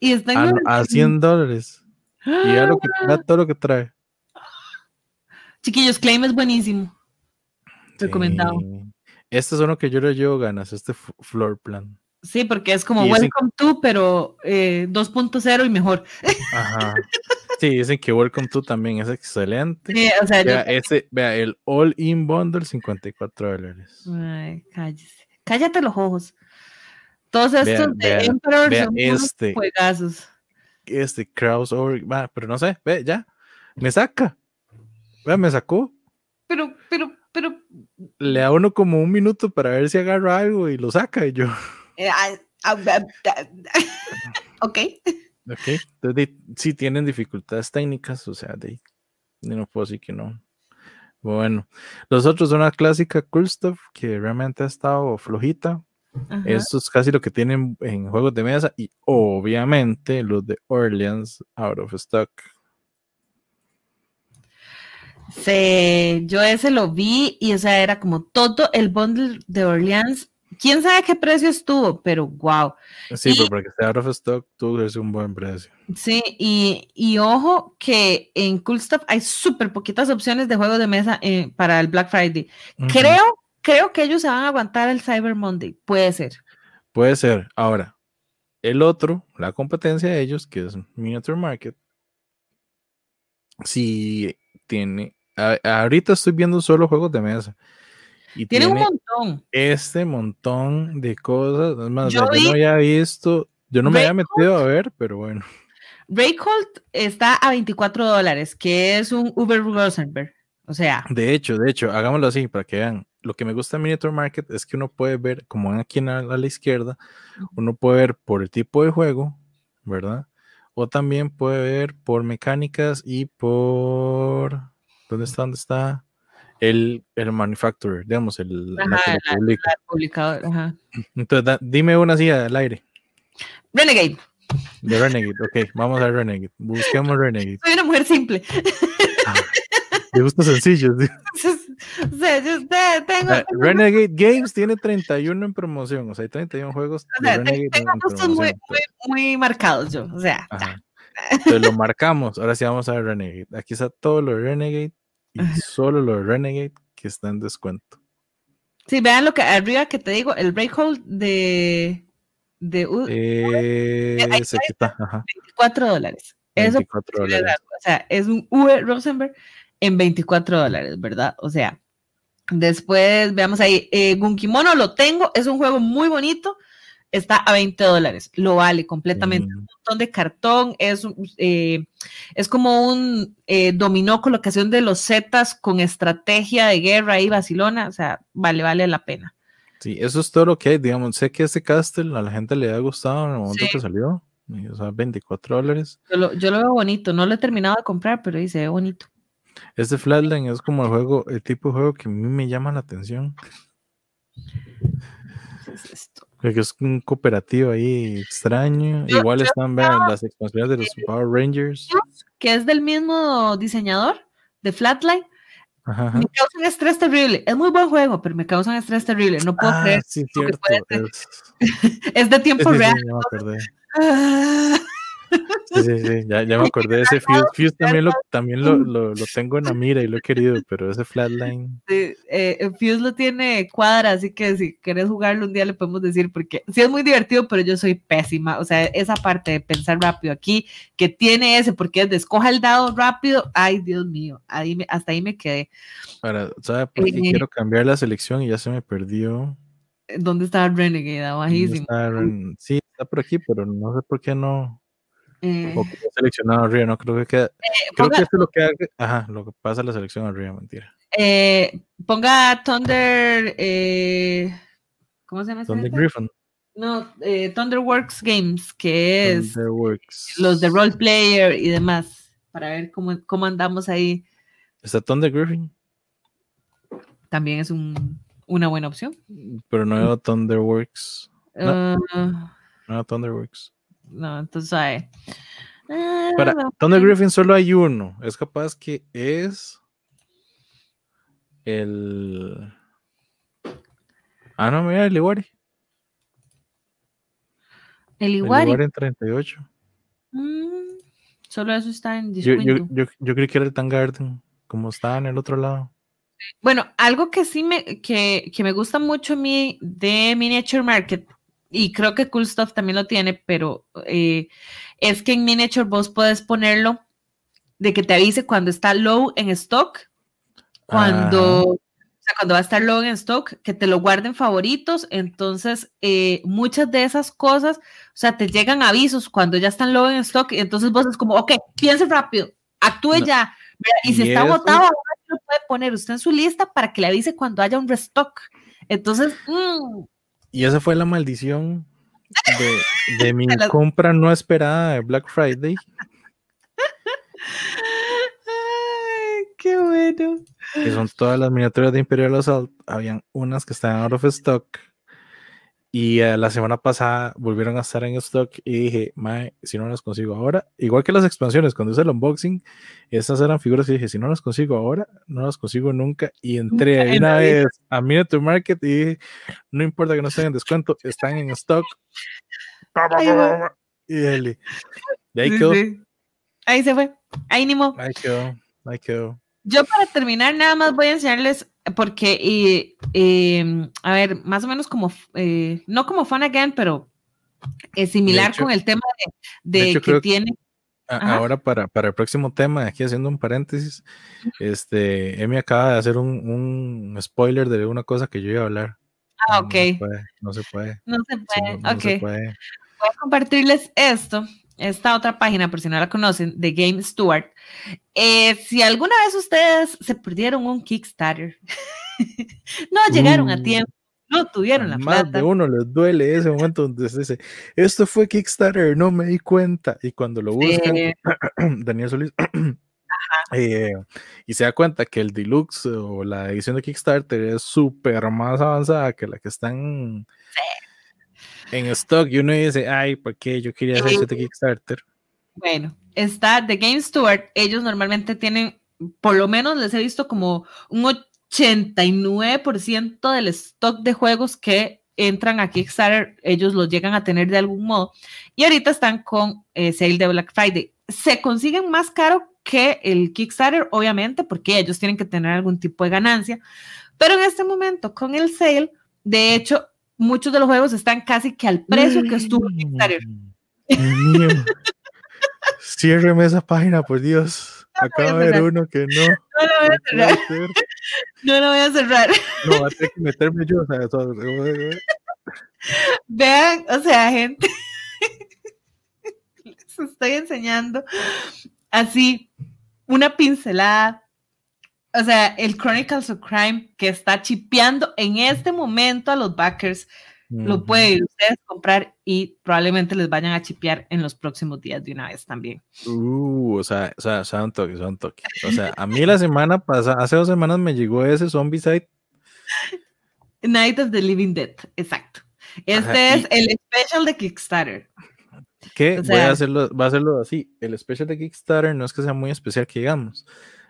Y están a, 100 dólares. Y ya, lo que, todo lo que trae. Chiquillos, Claim es buenísimo. Recomendado. Este es uno que yo le llevo ganas, este floor plan. Sí, porque es como Welcome to, pero 2.0 eh, y mejor. Ajá. *laughs* Sí, dicen que Welcome to también es excelente. vea, ese, vea, el All In Bundle, 54 dólares. Ay, cállese. Cállate los ojos. Todos estos de Emperor son este, juegazos. Este crossover, pero no sé, ve, ya, me saca. Vea, me sacó. Pero, pero, pero. Le da uno como un minuto para ver si agarra algo y lo saca y yo. Eh, ah, ah, *laughs* ok. Ok, entonces sí tienen dificultades técnicas, o sea, de, no puedo decir que no. Bueno, los otros son la clásica Cool Stuff, que realmente ha estado flojita. Eso es casi lo que tienen en juegos de mesa y obviamente los de Orleans out of stock. Sí, yo ese lo vi y o sea, era como todo el bundle de Orleans quién sabe qué precio estuvo, pero wow. Sí, pero para que esté out of stock que ser un buen precio. Sí, y, ojo que en Cool Stuff hay súper poquitas opciones de juegos de mesa eh, para el Black Friday. Creo, creo que ellos se van a aguantar el Cyber Monday, puede ser. Puede ser. Ahora, el otro, la competencia de ellos, que es Miniature Market, si tiene, ahorita estoy viendo solo juegos de mesa. Y tiene, un montón. Este montón de cosas. Además, yo, no había visto, yo no me había metido a ver, pero bueno. Raycolt está a 24 dólares, que es un Uber Rosenberg. O sea. De hecho, de hecho, hagámoslo así para que vean. Lo que me gusta en Miniature Market es que uno puede ver, como aquí a la, a la izquierda, uno puede ver por el tipo de juego, ¿verdad? O también puede ver por mecánicas y por. ¿Dónde está? ¿Dónde está? El, el manufacturer, digamos, el publicador. Ajá. Entonces, dime una así al aire. Renegade. De Renegade, ok, vamos a Renegade. Busquemos Renegade. Soy una mujer simple. Ah, de gustos sencillos. *laughs* o sea, yo tengo, uh, *laughs* Renegade Games tiene 31 en promoción, o sea, hay 31 juegos. O sea, tengo gustos muy, muy, muy, marcados yo, o sea. Entonces lo *laughs* marcamos, ahora sí vamos a ver Renegade. Aquí está todo lo de Renegade y solo los Renegade que están en descuento. Sí, vean lo que arriba que te digo, el breakhold de de eh, 24 dólares. Eso dólares. O sea, es un UE Rosenberg en 24 dólares, ¿verdad? O sea, después veamos ahí, eh, Gunkimono lo tengo, es un juego muy bonito, está a 20 dólares, lo vale completamente. Mm. Un montón de cartón, es, eh, es como un eh, dominó colocación de los Zetas con estrategia de guerra y Barcelona, o sea, vale, vale la pena. Sí, eso es todo lo que hay, digamos, sé que este castle a la gente le ha gustado en el momento que salió, o sea, 24 dólares. Yo lo, yo lo, veo bonito, no lo he terminado de comprar, pero dice, bonito. Este Flatline es como el juego, el tipo de juego que a mí me llama la atención. ¿Qué es esto? Que es un cooperativo ahí extraño. Igual están las expansiones de los Power Rangers. Que es del mismo diseñador de Flatline. Me causan estrés terrible. Es muy buen juego, pero me causan estrés terrible. No puedo ah, creer. Sí, cierto. Es... *laughs* es... de tiempo real. Sí, sí, sí, ya, ya me acordé de ese *laughs* Fuse. Fuse también, lo, también lo, lo, lo, tengo en la mira y lo he querido, pero ese Flatline. Sí, eh, Fuse lo tiene cuadra, así que si querés jugarlo un día le podemos decir, porque sí es muy divertido, pero yo soy pésima. O sea, esa parte de pensar rápido aquí, que tiene ese, porque es de escoja el dado rápido, ay, Dios mío, ahí me, hasta ahí me quedé. Ahora, ¿sabe por qué eh, quiero cambiar la selección y ya se me perdió? ¿Dónde está Renegade? Bajísimo. sí, está por aquí, pero no sé por qué no. Eh, o seleccionado arriba, no creo que queda. Eh, creo que eso es lo que ajá, lo que pasa en la selección arriba, mentira. Eh, ponga Thunder, ¿cómo se llama? Thunder este? Griffin. No, Thunderworks Games, que es los de role player y demás, para ver cómo, cómo andamos ahí. ¿Está Thunder Griffin? También es un, una buena opción. Pero no veo Thunderworks. No, uh, no Thunderworks no, entonces, Para Thunder Griffin solo hay uno. Es capaz que es el. Ah, no, mira, el Iwari. El Iwari. El en 38. Mm, solo eso está en yo, yo, yo, yo, creí que era el Tangarden, como estaba en el otro lado. Bueno, algo que sí me, que, que me gusta mucho a mí de Miniature Market, y creo que Cool Stuff también lo tiene, pero eh, es que en Miniature vos puedes ponerlo de que te avise cuando está low en stock, cuando, cuando va a estar low en stock, que te lo guarden favoritos. Entonces, eh, muchas de esas cosas, o sea, te llegan avisos cuando ya están low en stock, y entonces vos es como, ok, piense rápido, actúe ya. Y si está agotado, lo puede poner usted en su lista para que le avise cuando haya un restock. Entonces, mm. Y esa fue la maldición de, *laughs* mi compra no esperada de Black Friday. Ay, qué bueno. Que son todas las miniaturas de Imperial Assault. Habían unas que estaban out of stock y eh, la semana pasada volvieron a estar en stock y dije, Mae, si no las consigo ahora, igual que las expansiones, cuando hice el unboxing, estas eran figuras que dije, si no las consigo ahora, no las consigo nunca. Y entré una vez a Miniature Market y dije, no importa que no estén en descuento, están en stock. Y de ahí quedó. Ahí se fue. Ahí ni Ahí quedó. Ahí quedó. Yo para terminar nada más voy a enseñarles porque, em, a ver, más o menos como, eh, no como Fun Again, pero es similar con el tema de, que tiene. Ahora para, para el próximo tema, aquí haciendo un paréntesis, este, Emi acaba de hacer un, spoiler de una cosa que yo iba a hablar. Ah, ok. No se puede. No se puede, ok. Voy a compartirles esto esta otra página, por si no la conocen, de Game Steward. Eh, si alguna vez ustedes se perdieron un Kickstarter, *laughs* no llegaron a uh, tiempo, no tuvieron la plata. Más de uno les duele ese momento donde se dice, esto fue Kickstarter, no me di cuenta. Y cuando lo buscan, *clears throat* Daniel Solís, *clears throat* eh, y se da cuenta que el deluxe o la edición de Kickstarter es súper más avanzada que la que están en stock y uno dice, ay, ¿por qué yo quería hacer este Kickstarter? Bueno, está The Game Steward, ellos normalmente tienen, por lo menos les he visto como un 89% del stock de juegos que entran a Kickstarter, ellos los llegan a tener de algún modo. Y ahorita están con eh, sale de Black Friday. Se consiguen más caro que el Kickstarter, obviamente, porque ellos tienen que tener algún tipo de ganancia. Pero en este momento, con el sale, de hecho, muchos de los juegos están casi que al precio que estuvo en Kickstarter. Ciérreme esa página, por Dios. Acaba de haber uno que no. *laughs* No lo voy a cerrar. No lo voy a cerrar. No, va a tener que meterme yo. O sea, Vean, o sea, gente. *laughs* Les estoy enseñando así una pincelada o sea, el Chronicles of Crime que está chipeando en este momento a los backers, lo pueden ustedes comprar y probablemente les vayan a chipear en los próximos días de una vez también. Uh, o sea, o sea, son toque, son toque. O sea, a mí la semana pasada, hace dos semanas me llegó ese Zombicide. Night of the Living Dead, exacto. Este es el special de Kickstarter. ¿Qué? Voy a hacerlo, va a hacerlo así. El special de Kickstarter no es que sea muy especial que digamos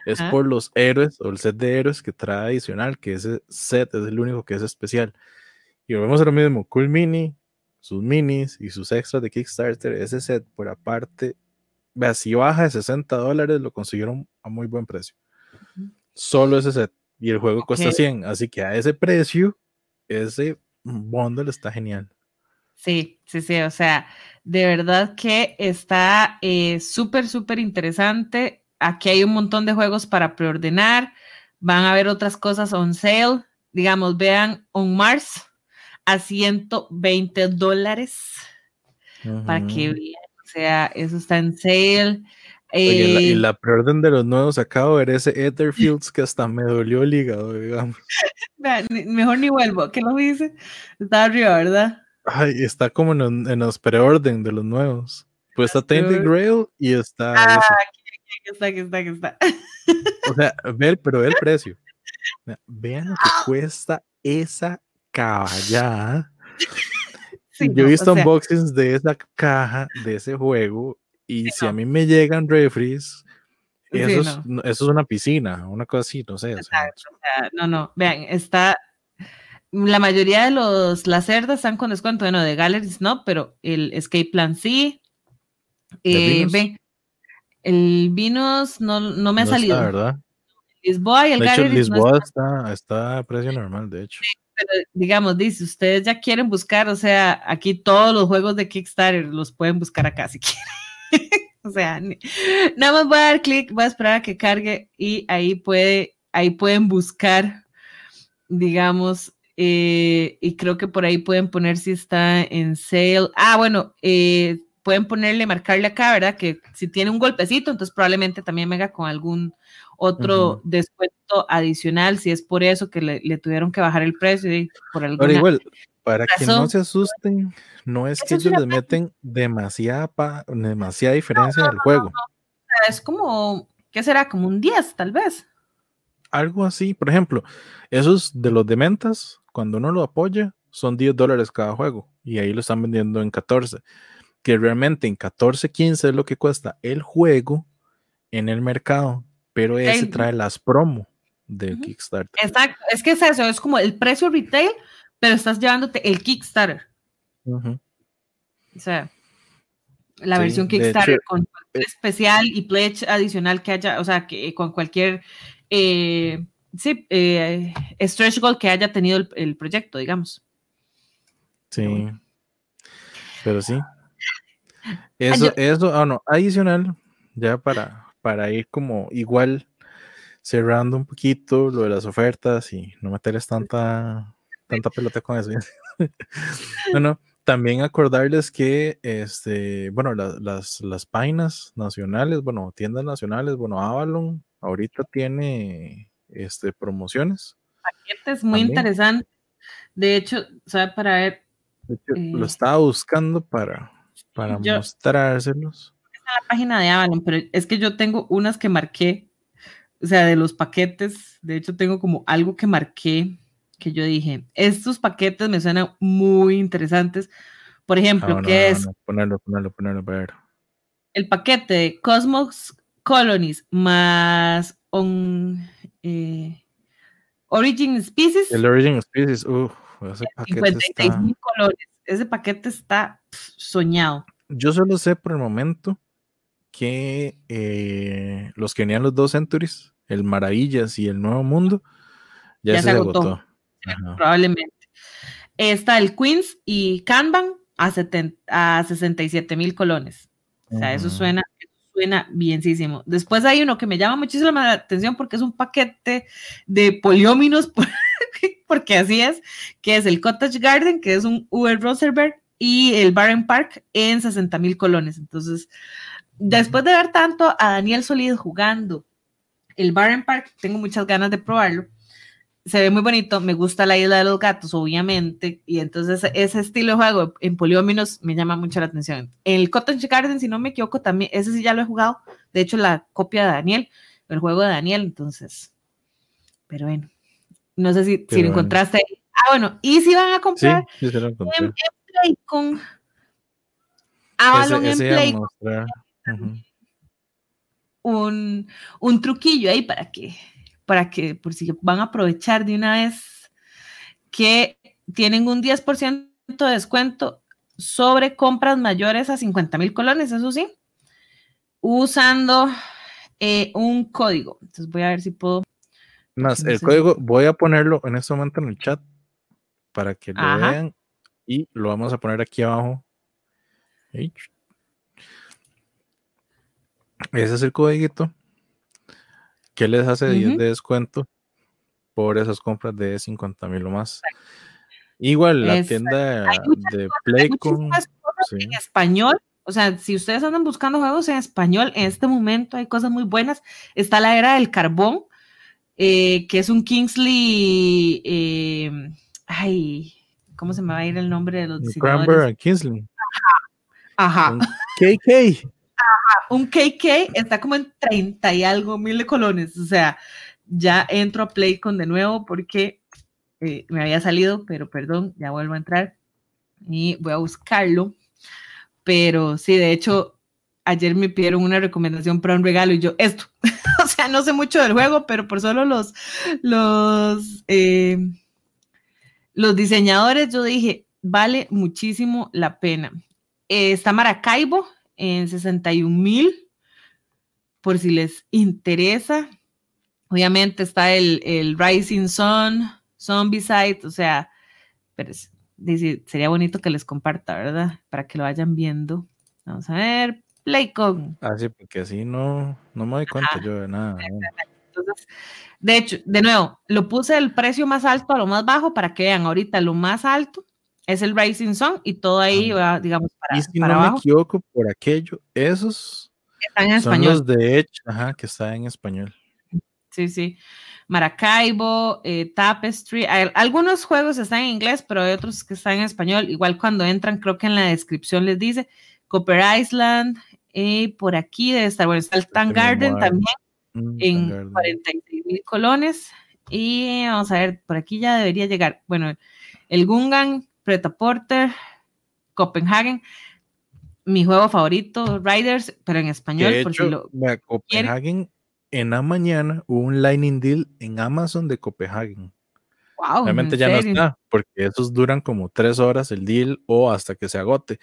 es por los héroes o el set de héroes que trae adicional, que ese set es el único que es especial. Y vemos lo mismo, Cool Mini, sus minis y sus extras de Kickstarter, ese set por aparte, vea, si baja de 60 dólares, lo consiguieron a muy buen precio. Solo ese set. Y el juego cuesta 100, así que a ese precio, ese bundle está genial. Sí, sí, sí, o sea, de verdad que está eh, súper, súper interesante aquí hay un montón de juegos para preordenar, van a haber otras cosas on sale, digamos, vean On Mars a 120 dólares para que vean, o sea, eso está en sale. y la, preorden de los nuevos acabo de ver ese *laughs* Etherfields que hasta me dolió el hígado, digamos. Mejor ni vuelvo, ¿qué lo dice? Está arriba, ¿verdad? Ay, está como en, en los preorden de los nuevos. Pues está Tainted Grail y está. Ah, aquí está, aquí está, aquí está. O sea, ve, pero ve el precio. *laughs* Vean lo que ah. cuesta esa caballada. *laughs* Yo he visto unboxings de esa caja, de ese juego, Y si a mí me llegan refries, eso, es, eso, es, una piscina, una cosa así, no sé. no, no, vean, está, la mayoría de los, las cerdas están con descuento, bueno, de Galleries no, pero el Escape Plan sí. Eh, ven, el Vinos no, no me ha salido. Está, ¿verdad? Lisboa y el de hecho, Lisboa está, está a precio normal, de hecho. pero digamos, dice, ustedes ya quieren buscar, o sea, aquí todos los juegos de Kickstarter los pueden buscar acá si *laughs* quieren. o sea, nada más voy a dar clic, voy a esperar a que cargue y ahí puede, ahí pueden buscar, digamos, eh, y creo que por ahí pueden poner si está en sale. Ah, bueno, eh, pueden ponerle, marcarle acá, ¿verdad? Que si tiene un golpecito, entonces probablemente también venga con algún otro descuento adicional, si es por eso que le, tuvieron que bajar el precio. Y por Pero igual, para que no se asusten, no es que ellos les meten demasiada, demasiada diferencia en el juego. es como, ¿qué será? Como un 10, tal vez. Algo así, por ejemplo, esos de los de mentas, cuando uno lo apoya, son 10 dólares cada juego y ahí lo están vendiendo en 14. Que realmente en 14, 15 es lo que cuesta el juego en el mercado pero ese trae las promo de Kickstarter. Exacto, es que es eso, es como el precio retail, pero estás llevándote el Kickstarter. O sea, la versión Kickstarter con cualquier eh especial y pledge adicional que haya, o sea, que con cualquier eh, sí, eh, stretch goal que haya tenido el, proyecto, digamos. Sí. Pero sí. Eso, eso, ah, no, adicional, ya para, para ir como igual cerrando un poquito lo de las ofertas y no meterles tanta, tanta pelota con eso. *laughs* bueno, también acordarles que, este, bueno, las, las páginas nacionales, bueno, tiendas nacionales, bueno, Avalon ahorita tiene este, promociones. Paquetes muy interesantes. De hecho, ¿sabe? Para ver. lo eh, estaba buscando para, para mostrárselos la página de Avalon, pero es que yo tengo unas que marqué, o sea, de los paquetes, de hecho tengo como algo que marqué que yo dije, estos paquetes me suenan muy interesantes. Por ejemplo, ah, ¿qué es? ponerlo, ponerlo, ponerlo, ver. El paquete de Cosmos Colonies más un, eh, Origin Species. El Origin Species, uff, ese paquete está... colores. Ese paquete está soñado. Yo solo sé por el momento que eh, los que venían los dos Centuries, el Maravillas y el Nuevo Mundo, ya, se, agotó. Probablemente. Está el Queens y Kanban a, a 67 mil colones. O sea, eso suena, suena bienísimo. Después hay uno que me llama muchísimo la atención porque es un paquete de polióminos, *laughs* porque así es, que es el Cottage Garden, que es un Uber Rosenberg, y el Barren Park en 60 mil colones. Entonces, después de ver tanto a Daniel Solid jugando el Barren Park, tengo muchas ganas de probarlo. Se ve muy bonito, me gusta la isla de los gatos, obviamente, y entonces ese estilo de juego en polióminos me llama mucho la atención. El Cottage Garden, si no me equivoco, también, ese sí ya lo he jugado, de hecho la copia de Daniel, el juego de Daniel, entonces, pero bueno, no sé si, si lo encontraste Ah, bueno, y si van a comprar sí, en, Avalon en Play un, un truquillo ahí para que, para que, por si van a aprovechar de una vez, que tienen un 10% de descuento sobre compras mayores a 50 mil colones, eso sí, usando eh, un código. Entonces voy a ver si puedo. Más, el código voy a ponerlo en este momento en el chat para que lo vean y lo vamos a poner aquí abajo. Ese es el código que les hace 10 de descuento por esas compras de 50 mil o más. Igual la tienda de Playcom en español. O sea, si ustedes andan buscando juegos en español, en este momento hay cosas muy buenas. Está la era del carbón, eh, que es un Kingsley. Eh, ay, ¿cómo se me va a ir el nombre de los diseñadores? Kingsley. Ajá. Ajá. KK un KK está como en 30 y algo mil de colones. O sea, ya entro a Playcon de nuevo porque eh, me había salido, pero perdón, ya vuelvo a entrar y voy a buscarlo. Pero sí, de hecho, ayer me pidieron una recomendación para un regalo y yo, esto, *laughs* o sea, no sé mucho del juego, pero por solo los, los, eh, los diseñadores, yo dije, vale muchísimo la pena. Eh, está Maracaibo en 61 mil, por si les interesa. Obviamente está el, el Rising Sun, Zombicide, o sea, pero sería bonito que les comparta, ¿verdad? Para que lo vayan viendo. Vamos a ver, Playcon. Ah, sí, porque así no, no me doy cuenta yo de nada. de hecho, de nuevo, lo puse el precio más alto a lo más bajo para que vean ahorita lo más alto es el Rising Sun y todo ahí va, digamos, para, y si no me equivoco por aquello, esos están en son español. los de ajá, que está en español. Sí, sí. Maracaibo, eh, Tapestry. algunos juegos están en inglés, pero hay otros que están en español. Igual cuando entran, creo que en la descripción les dice Copper Island. Y por aquí debe estar, bueno, está el Tan Garden también mm, en 46 mil colones. Y vamos a ver, por aquí ya debería llegar. Bueno, el Gungan, Porter, Copenhagen. Mi juego favorito, Riders, pero en español. por si lo Copenhagen en la mañana hubo un Lightning Deal en Amazon de Copenhagen. Wow, Obviamente ya no está, porque esos duran como tres horas el deal o hasta que se agote.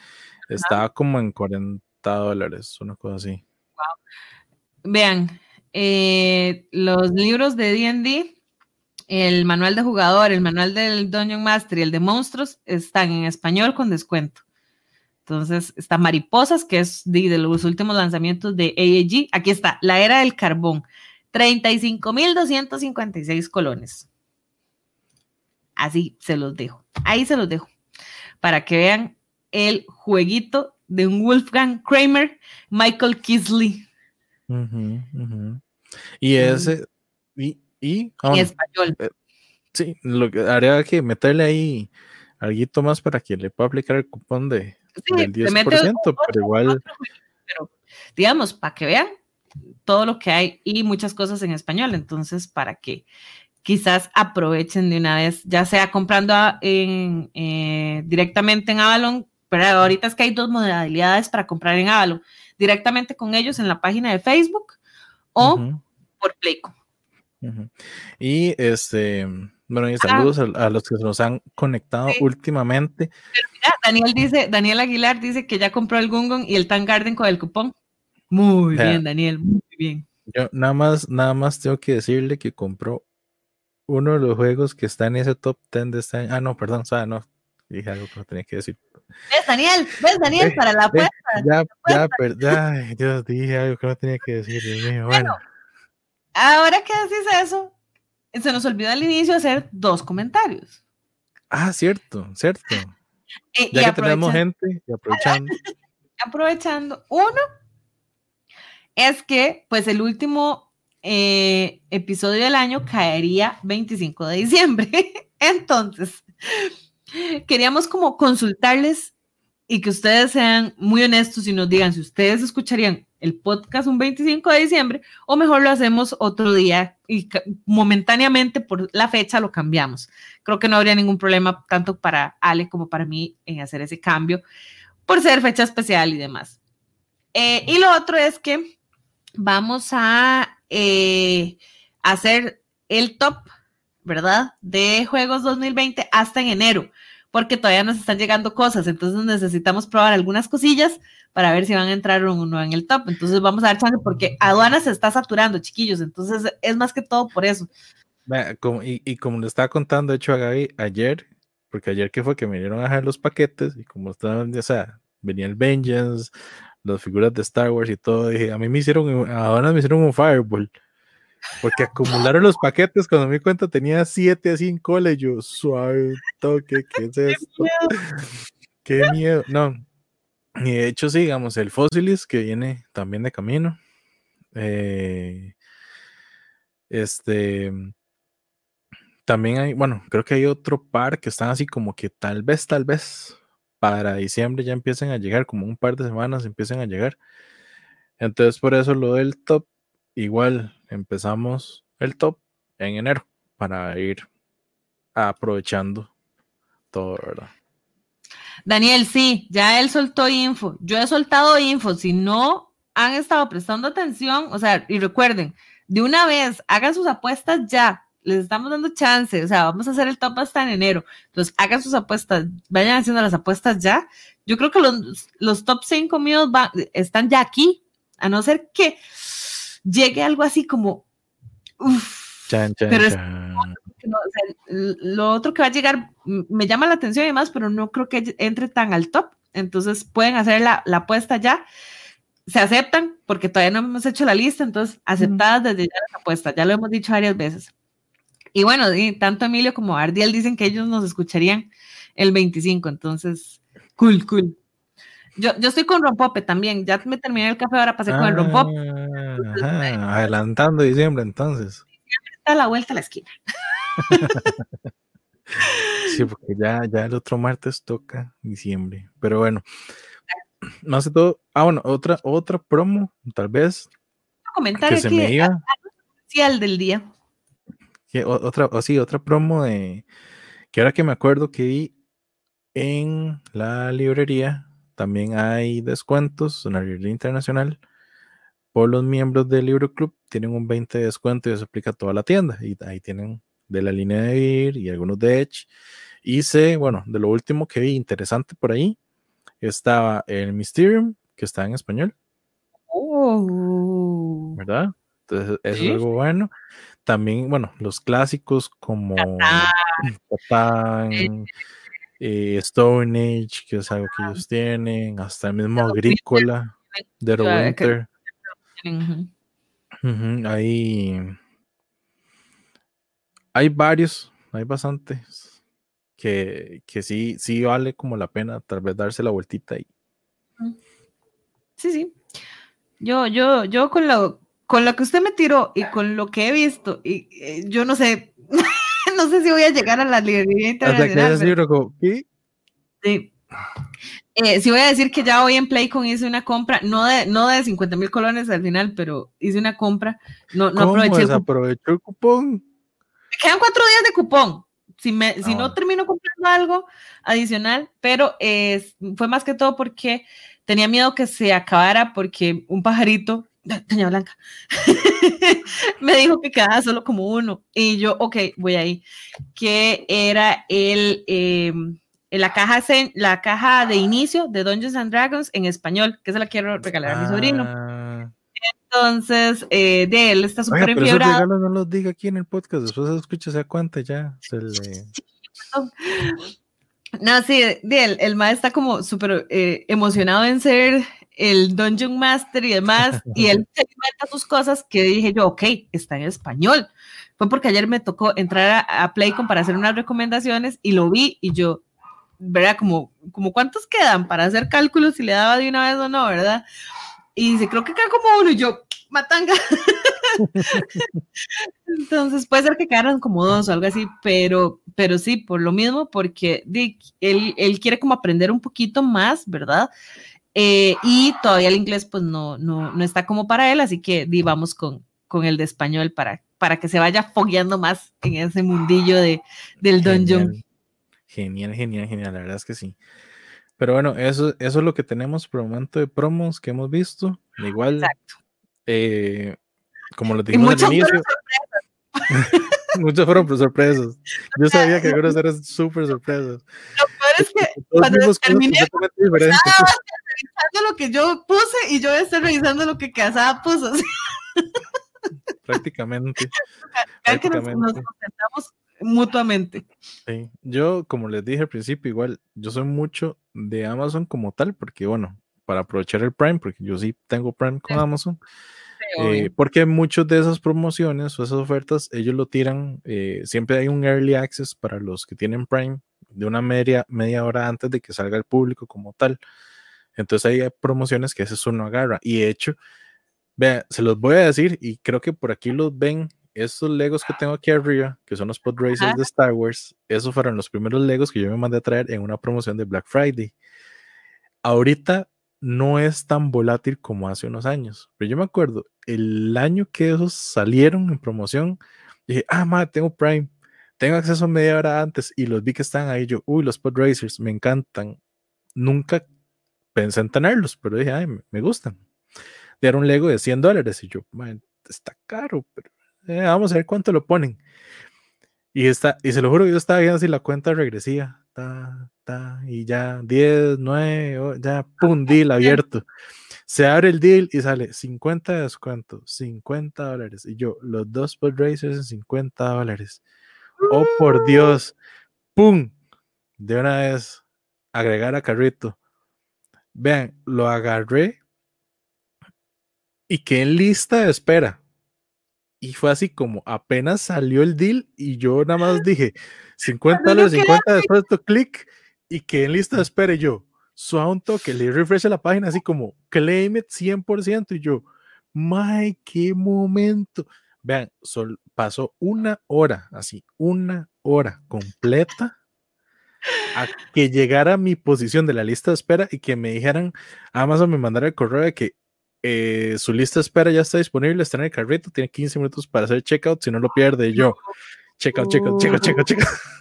Estaba como en 40 dólares, una cosa así. Wow. Vean, eh, los libros de DD, el manual de jugador, el manual del Dungeon Master y el de monstruos están en español con descuento. Entonces está Mariposas, que es de, los últimos lanzamientos de AAG. Aquí está, la era del carbón. 35.256 colones. Así se los dejo. Ahí se los dejo. Para que vean el jueguito de un Wolfgang Kramer, Michael Kisley. Y ese, y, y en español. Eh, sí, lo que haría que meterle ahí algo más para que le pueda aplicar el cupón de, del 10%, pero igual. pero, digamos, para que vean todo lo que hay y muchas cosas en español. Entonces, para que quizás aprovechen de una vez, ya sea comprando en, eh, directamente en Avalon, pero ahorita es que hay dos modalidades para comprar en Avalon, directamente con ellos en la página de Facebook o por Playco. Y este, bueno, y ah. saludos a, los que se nos han conectado últimamente. Daniel dice, Daniel Aguilar dice que ya compró el Gungon y el Tan Garden con el cupón. Muy bien, Daniel, muy bien. Yo nada más, nada más tengo que decirle que compró uno de los juegos que está en ese top 10 de este año. Ah, no, perdón, o sea, no, dije algo que no tenía que decir. ¿Ves, Daniel? ¿Ves, Daniel? Para la apuesta. Ya, ya, ya, Dios, dije algo que no tenía que decir. Dios bueno. Ahora que decís eso, se nos olvidó al inicio hacer dos comentarios. Ah, cierto, cierto. Eh, ya que tenemos gente y aprovechando. *laughs* aprovechando. Uno es que, pues, el último eh, episodio del año caería 25 de diciembre. *laughs* Entonces, queríamos como consultarles y que ustedes sean muy honestos y nos digan si ustedes escucharían el podcast un 25 de diciembre o mejor lo hacemos otro día y momentáneamente por la fecha lo cambiamos. Creo que no habría ningún problema tanto para Ale como para mí en hacer ese cambio por ser fecha especial y demás. Eh, y lo otro es que vamos a eh, hacer el top, ¿verdad? De juegos 2020 hasta en enero porque todavía nos están llegando cosas, entonces necesitamos probar algunas cosillas para ver si van a entrar o no en el top. Entonces vamos a ver chance porque aduana se está saturando, chiquillos, entonces es más que todo por eso. y, como le estaba contando, de hecho, a Gaby ayer, porque ayer que fue que me dieron a dejar los paquetes y como estaban, o sea, venía el Vengeance, las figuras de Star Wars y todo, dije, a mí me hicieron, a me hicieron un Fireball. Porque acumularon los paquetes, cuando me di cuenta tenía 7 así en cole, yo suave toque, ¿qué es *laughs* esto? Qué miedo. No, y de hecho, sí, digamos, el Fósilis que viene también de camino. Eh, este. También hay, bueno, creo que hay otro par que están así como que tal vez, tal vez para diciembre ya empiecen a llegar, como un par de semanas empiecen a llegar. Entonces, por eso lo del top igual empezamos el top en enero para ir aprovechando todo, ¿verdad? Daniel, sí, ya él soltó info. Yo he soltado info. Si no han estado prestando atención, o sea, y recuerden, de una vez, hagan sus apuestas ya, les estamos dando chance, o sea, vamos a hacer el top hasta en enero, entonces hagan sus apuestas, vayan haciendo las apuestas ya. Yo creo que los, los top 5 míos están ya aquí, a no ser que llegue algo así como, uff, pero lo otro que va a llegar me llama la atención y demás, pero no creo que entre tan al top. Entonces pueden hacer la, la apuesta ya. Se aceptan porque todavía no hemos hecho la lista, entonces aceptadas desde ya las apuestas, ya lo hemos dicho varias veces. Y bueno, tanto Emilio como Ardiel dicen que ellos nos escucharían el 25, entonces, cool, cool. Yo, yo estoy con Rompope también, ya me terminé el café, ahora pasé con el Rompope. adelantando diciembre entonces. Diciembre está a la vuelta a la esquina. *laughs* sí, porque ya, ya el otro martes toca diciembre. Pero bueno, más de todo, ah, bueno, otra, otra promo, tal vez. Comentario que se me iba. del día. otra, o sí, otra promo de que ahora que me acuerdo que vi en la librería también hay descuentos en la librería internacional por los miembros del Libro Club tienen un 20 de descuento y eso aplica a toda la tienda y ahí tienen de la línea de Vir y algunos de Edge. Hice, bueno, de lo último que vi interesante por ahí, estaba el Mysterium, que está en español. Oh. ¿Verdad? Entonces, eso es algo bueno. También, bueno, los clásicos como Catán, *clears throat* eh, Stone Age, que es algo que ellos tienen, hasta el mismo Agrícola, de Winter. Ahí hay varios, hay bastantes que, que sí, sí vale como la pena tal vez darse la vueltita ahí. Sí, sí. Yo, yo, yo con lo, con lo que usted me tiró y con lo que he visto, y eh, yo no sé, *laughs* no sé si voy a llegar a la librería internacional. Sí. Eh, sí voy a decir que ya hoy en Playcon hice una compra, no de, no de 50 mil colones al final, pero hice una compra. No, no aproveché, el el cupón quedan cuatro días de cupón. Si, me, si no ah. termino comprando algo adicional, pero fue más que todo porque tenía miedo que se acabara porque un pajarito, *clears throat* Doña Blanca, *laughs* me dijo que quedaba solo como uno. Y yo, ok, voy ahí. Que era el, em, la, caja, la caja de inicio de Dungeons and Dragons en español, que se la quiero regalar a mi sobrino. Entonces, eh, de él está súper enfiebrado. no los diga aquí en el podcast, después se escucha, se cuenta ya. *laughs* no, sí, de él, el maestro está como súper eh, emocionado en ser el Dungeon Master y demás, *laughs* y él se inventa sus cosas que dije yo, ok, está en español. Fue porque ayer me tocó entrar a, a Playcom para hacer unas recomendaciones y lo vi y yo, ¿verdad? Como, como cuántos quedan para hacer cálculos si le daba de una vez o no, ¿verdad? Y dice, creo que queda como uno, y yo, matanga. *laughs* Entonces puede ser que quedaran como dos o algo así, pero, pero sí, por lo mismo, porque Dick, él, él quiere como aprender un poquito más, ¿verdad? Eh, y todavía el inglés pues no, no, no está como para él, así que di, vamos con, con el de español para, para que se vaya fogueando más en ese mundillo de, del dungeon. Genial, genial, genial, la verdad es que sí. Pero bueno, eso, eso es lo que tenemos por el momento de promos que hemos visto. Igual, eh, como lo dijimos al inicio, muchas fueron *laughs* sorpresas. Yo sabía que algunas eran súper sorpresas. Lo peor es que cuando terminé, revisando lo que yo puse y yo estoy revisando lo que Casada puso. Prácticamente. prácticamente. Nos, nos mutuamente. Sí, yo como les dije al principio, igual, yo soy mucho de Amazon como tal, porque bueno, para aprovechar el Prime, porque yo sí tengo Prime con Amazon, eh, porque muchas de esas promociones o esas ofertas, ellos lo tiran, eh, siempre hay un early access para los que tienen Prime de una media, media hora antes de que salga el público como tal. Entonces hay promociones que ese uno agarra. Y de hecho, vea, se los voy a decir y creo que por aquí los ven estos Legos que tengo aquí arriba, que son los Pod Racers de Star Wars, esos fueron los primeros Legos que yo me mandé a traer en una promoción de Black Friday. Ahorita no es tan volátil como hace unos años, pero yo me acuerdo, el año que esos salieron en promoción, dije, ah, madre, tengo Prime, tengo acceso a media hora antes y los vi que están ahí, yo, uy, los Pod Racers, me encantan. Nunca pensé en tenerlos, pero dije, ay, me gustan. era un Lego de 100 dólares. Y yo, está caro, pero eh, vamos a ver cuánto lo ponen. Y, está, y se lo juro que yo estaba viendo así la cuenta regresiva. Ta, ta, y ya 10, 9, ya, pum, deal abierto. Se abre el deal y sale 50 de descuento, 50 dólares. Y yo, los dos racers en 50 dólares. Oh, por Dios. ¡Pum! De una vez, agregar a carrito. Vean, lo agarré y qué lista de espera. Y fue así como apenas salió el deal y yo nada más dije 50 dólares, 50 después de clic y que en lista de espera y yo suave un toque, le refresh la página así como claim it 100% y yo, my, qué momento. Vean, sol, pasó una hora, así, una hora completa a que llegara mi posición de la lista de espera y que me dijeran, Amazon me mandara el correo de que eh, su lista de espera ya está disponible, está en el carrito, tiene 15 minutos para hacer checkout, si no lo pierde yo. Checkout, checkout, checkout, checkout, checkout. *laughs*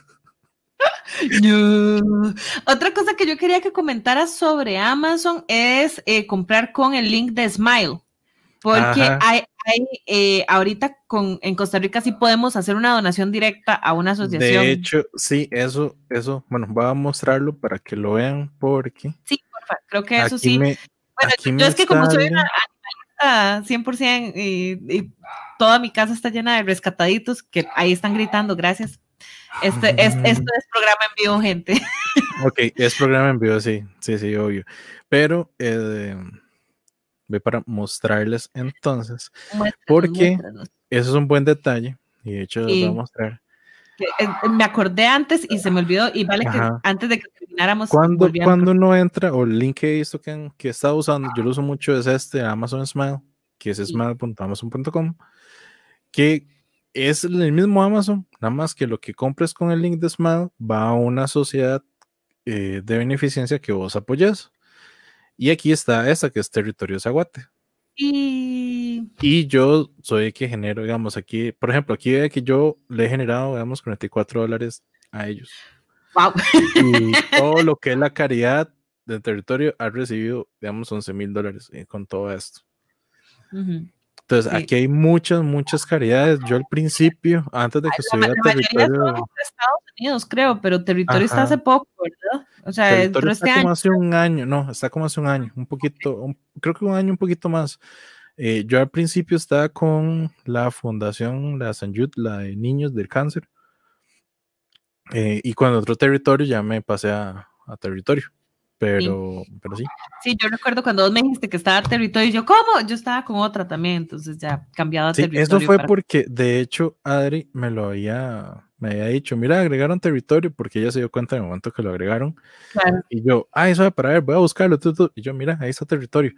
Otra cosa que yo quería que comentara sobre Amazon es eh, comprar con el link de Smile, porque hay, eh, ahorita con, en Costa Rica sí podemos hacer una donación directa a una asociación. De hecho, sí, eso, eso, bueno, voy a mostrarlo para que lo vean, porque. Sí, porfa, creo que eso sí. Bueno, yo es que como soy una animalista 100% y, y toda mi casa está llena de rescataditos que ahí están gritando, gracias. Este, es, esto es programa en vivo, gente. Ok, es programa en vivo, sí, sí, sí, obvio. Pero eh, voy para mostrarles entonces, porque eso es un buen detalle, y de hecho lo voy a mostrar. Me acordé antes y se me olvidó, y vale que antes de que termináramos. Cuando, cuando uno entra, o el link que he visto que, que está usando, yo lo uso mucho, es este Amazon Smile, que es smile.amazon.com, que es el mismo Amazon, nada más que lo que compres con el link de Smile va a una sociedad eh, de beneficencia que vos apoyas. Y aquí está esa que es Territorio Zaguate. Y... y yo soy el que genero, digamos, aquí, por ejemplo, aquí ve que yo le he generado, digamos, 44 dólares a ellos. Wow. Y *laughs* todo lo que es la caridad del territorio ha recibido, digamos, 11 mil dólares eh, con todo esto. Entonces, aquí hay muchas, muchas caridades. Yo al principio, antes de que estuviera territorio. Estados Unidos, creo, pero territorio está hace poco, ¿verdad? O sea, territorio está este como hace un año, no, está como hace un año, un poquito, creo que un año un poquito más. Eh, yo al principio estaba con la fundación, la San Jude, la de niños del cáncer. Eh, y cuando otro territorio ya me pasé a, a territorio. Pero sí. pero sí. Sí, yo recuerdo cuando vos me dijiste que estaba territorio y yo, ¿cómo? Yo estaba con otra también, entonces ya cambiado a sí, Eso fue porque, de hecho, Adri me lo había, me había dicho, mira, agregaron territorio, porque ella se dio cuenta en el momento que lo agregaron. Y yo, ah, eso va para ver, voy a buscarlo. Y yo, mira, ahí está territorio.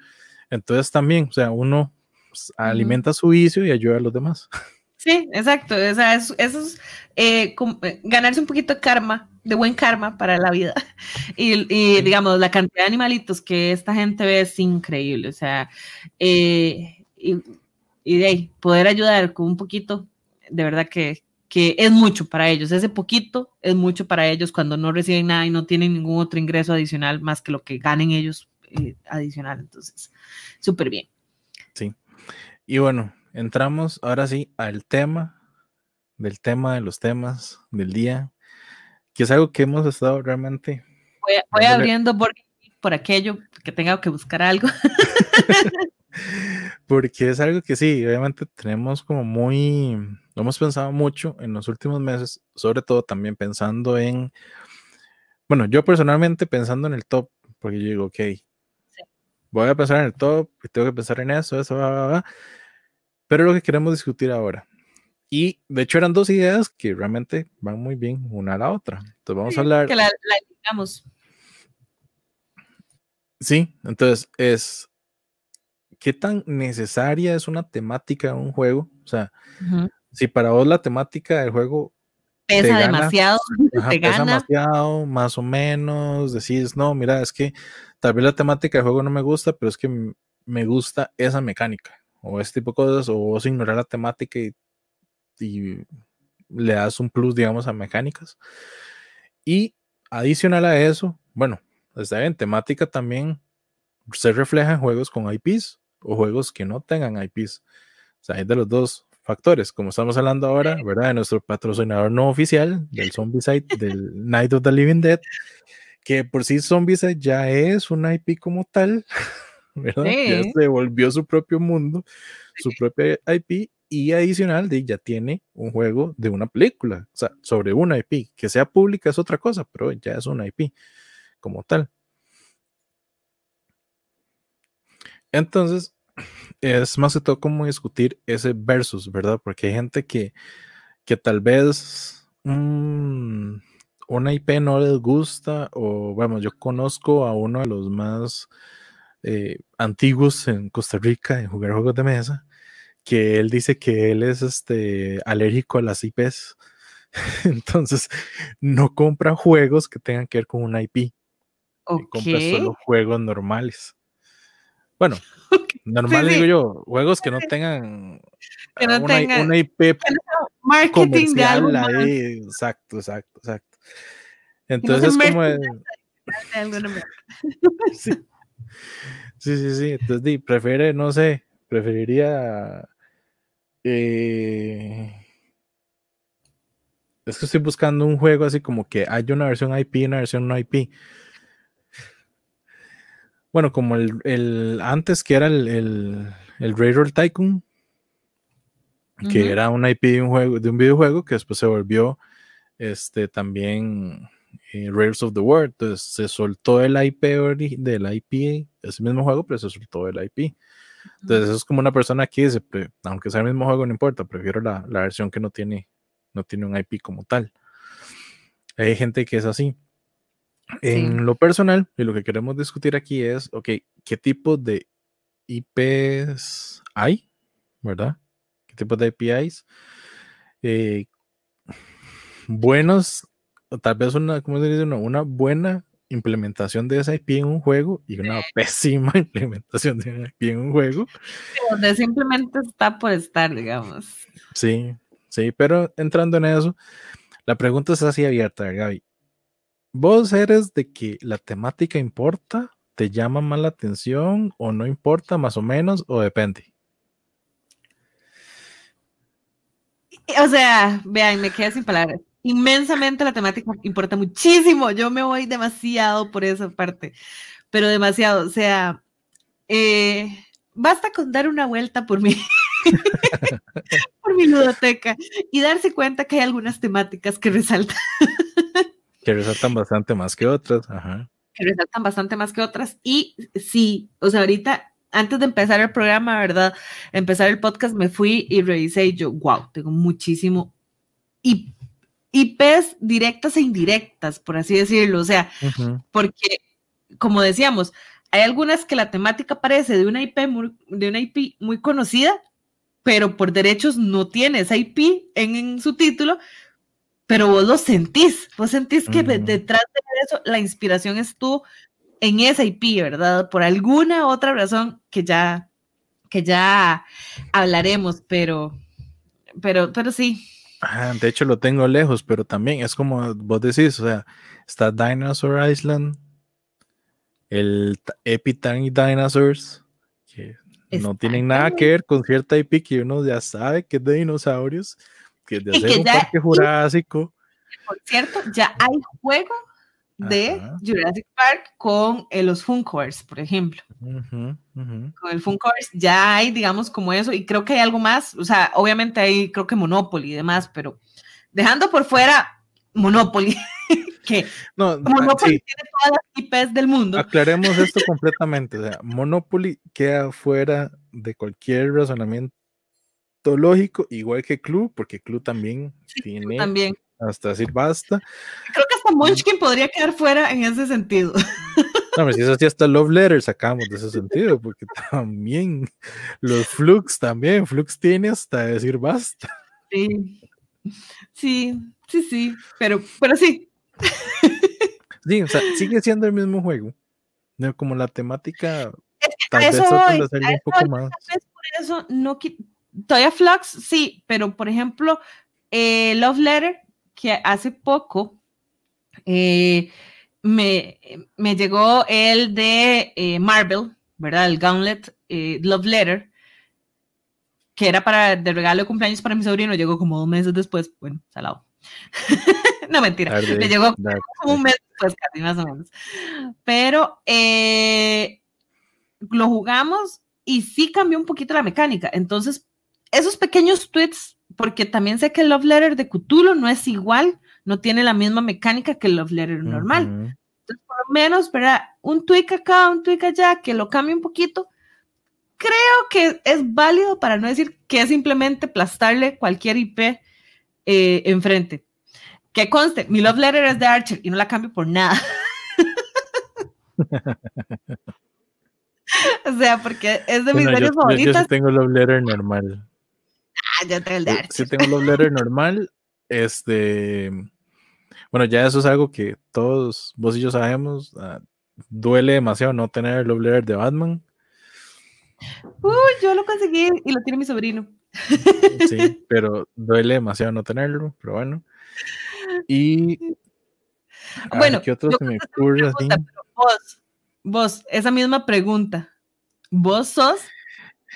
Entonces también, o sea, uno pues, alimenta su vicio y ayuda a los demás. Sí, exacto. O sea, eso, es eh, eh, ganarse un poquito de karma, de buen karma para la vida. *laughs* Y, digamos, la cantidad de animalitos que esta gente ve es increíble. O sea, eh, y, de ahí, poder ayudar con un poquito, de verdad que, que es mucho para ellos. Ese poquito es mucho para ellos cuando no reciben nada y no tienen ningún otro ingreso adicional más que lo que ganen ellos adicional. Entonces, súper bien. Sí. Y bueno, entramos ahora sí al tema, del tema de los temas del día, que es algo que hemos estado realmente... Voy, abriendo por, por aquello que tenga que buscar algo. *laughs* Porque es algo que sí, obviamente tenemos como muy, lo hemos pensado mucho en los últimos meses, sobre todo también pensando en, bueno, yo personalmente pensando en el top, porque yo digo, ok, voy a pensar en el top, tengo que pensar en eso, eso, va, va, va. Pero lo que queremos discutir ahora. Y de hecho eran dos ideas que realmente van muy bien una a la otra. Entonces vamos a hablar. Que la, la Sí, entonces es qué tan necesaria es una temática en un juego. O sea, si para vos la temática del juego pesa demasiado, *laughs* te pesa demasiado, más o menos, decís, no, mira, es que tal vez la temática del juego no me gusta, pero es que me gusta esa mecánica o este tipo de cosas, o vos ignorar la temática y, le das un plus, digamos, a mecánicas. Y adicional a eso, bueno, está bien, temática también se refleja en juegos con IPs. o juegos que no tengan IPs. O sea, hay de los dos factores, como estamos hablando ahora, ¿verdad? De nuestro patrocinador no oficial del Zombicide, del Night of the Living Dead, que por sí Zombicide ya es una IP como tal, ¿verdad? Ya se volvió su propio mundo, su propia IP y adicional de ya tiene un juego de una película, o sea, sobre una IP, que sea pública es otra cosa, pero ya es una IP como tal. Entonces, es más que todo como discutir ese versus, ¿verdad? Porque hay gente que, que tal vez mm, una IP no les gusta, o vamos, yo conozco a uno de los más eh, antiguos en Costa Rica en jugar juegos de mesa, que él dice que él es este, alérgico a las IPs. *laughs* Entonces, no compra juegos que tengan que ver con una IP. Compra solo juegos normales. Bueno, *laughs* normal digo yo, juegos que no tengan, una, IP marketing de algo exacto, exacto, exacto. Entonces es como *laughs* sí. Sí, sí, Entonces prefiere, no sé, preferiría eh, es que estoy buscando un juego así como que hay una versión IP y una versión no IP bueno, como el, antes que era el, el, el Railroad Tycoon, que era una IP de un, juego, de un videojuego que después se volvió este, también eh, Rails of the World. Entonces se soltó el IP del IP, ese mismo juego, pero se soltó el IP. Entonces eso es como una persona que dice, aunque sea el mismo juego, no importa, prefiero la, la versión que no tiene, no tiene un IP como tal. Hay gente que es así. En lo personal, y lo que queremos discutir aquí es, ok, ¿qué tipo de IPs hay? ¿Verdad? ¿Qué tipo de APIs? Eh, buenos, tal vez una, ¿cómo se dice? Una, buena implementación de esa IP en un juego y una pésima *laughs* implementación de IP en un juego. Donde simplemente está por estar, digamos. Sí, sí, pero entrando en eso, la pregunta es así abierta, Gaby. ¿Vos eres de que la temática importa? ¿Te llama más la atención o no importa más o menos o depende? O sea, vean, me quedé sin palabras. Inmensamente la temática importa muchísimo. Yo me voy demasiado por esa parte, pero demasiado. O sea, eh, basta con dar una vuelta por mi, *laughs* por mi ludoteca y darse cuenta que hay algunas temáticas que resaltan. *laughs* Que resaltan bastante más que otras, ajá. Que resaltan bastante más que otras. Y sí, o sea, ahorita, antes de empezar el programa, ¿verdad? Empezar el podcast, me fui y revisé y yo, wow, tengo muchísimo. Y IPs directas e indirectas, por así decirlo. O sea, porque, como decíamos, hay algunas que la temática parece de una IP de una IP muy conocida, pero por derechos no tiene esa IP en, en su título, pero vos lo sentís, vos sentís que detrás de eso la inspiración estuvo en esa IP, ¿verdad? Por alguna otra razón que ya, que ya hablaremos, pero, pero, pero sí. De hecho lo tengo lejos, pero también es como vos decís, o sea, está Dinosaur Island, el Epitany Dinosaurs, que no tienen nada que ver con cierta IP que uno ya sabe que es de dinosaurios, que de *laughs* hacer un parque jurásico. Por cierto, ya hay juego de Jurassic Park con eh, los Funkers, por ejemplo. Con el Funkers ya hay, digamos, como eso, y creo que hay algo más, o sea, obviamente hay, creo que Monopoly y demás, pero dejando por fuera Monopoly, *laughs* que no, Monopoly tiene todas las IPs del mundo. Aclaremos esto completamente, o sea, Monopoly queda fuera de cualquier razonamiento lógico, igual que Club, porque Club también tiene también. Hasta decir basta. Creo que hasta Munchkin podría quedar fuera en ese sentido. No, si eso sí, hasta Love Letter sacamos de ese sentido, porque también los Flux también, Flux tiene hasta decir basta. Sí, sí, sí, sí, pero, pero sí. Sí, o sea, sigue siendo el mismo juego, como la temática tal vez un poco más. Por eso no Toya Flux, sí, pero por ejemplo, eh, Love Letter, que hace poco eh, me, me, llegó el de eh, Marvel, ¿verdad? El Gauntlet, eh, Love Letter, que era para de regalo de cumpleaños para mi sobrino, llegó como dos meses después, bueno, salado. *laughs* no, mentira, le llegó como un mes después, casi más o menos. Pero eh, lo jugamos y sí cambió un poquito la mecánica. Entonces, esos pequeños tweets, porque también sé que el Love Letter de Cthulhu no es igual, no tiene la misma mecánica que el Love Letter normal. Entonces, por lo menos, ¿verdad? Un tweak acá, un tweak allá, que lo cambie un poquito, creo que es válido para no decir que es simplemente plastarle cualquier IP eh, enfrente. Que conste, mi love letter es de Archer y no la cambio por nada. *laughs* o sea, porque es de mis series favoritas. Yo, tengo love letter normal. *laughs* Ah, yo tengo el de Archer. Sí tengo love letter normal. Este. Bueno, ya eso es algo que todos vos y yo sabemos. Ah, duele demasiado no tener el love letter de Batman. Uy, yo lo conseguí y lo tiene mi sobrino. Sí, pero duele demasiado no tenerlo, pero bueno. Y *laughs* bueno, ¿qué otro se me ocurre así? Vos, vos, esa misma pregunta. ¿Vos sos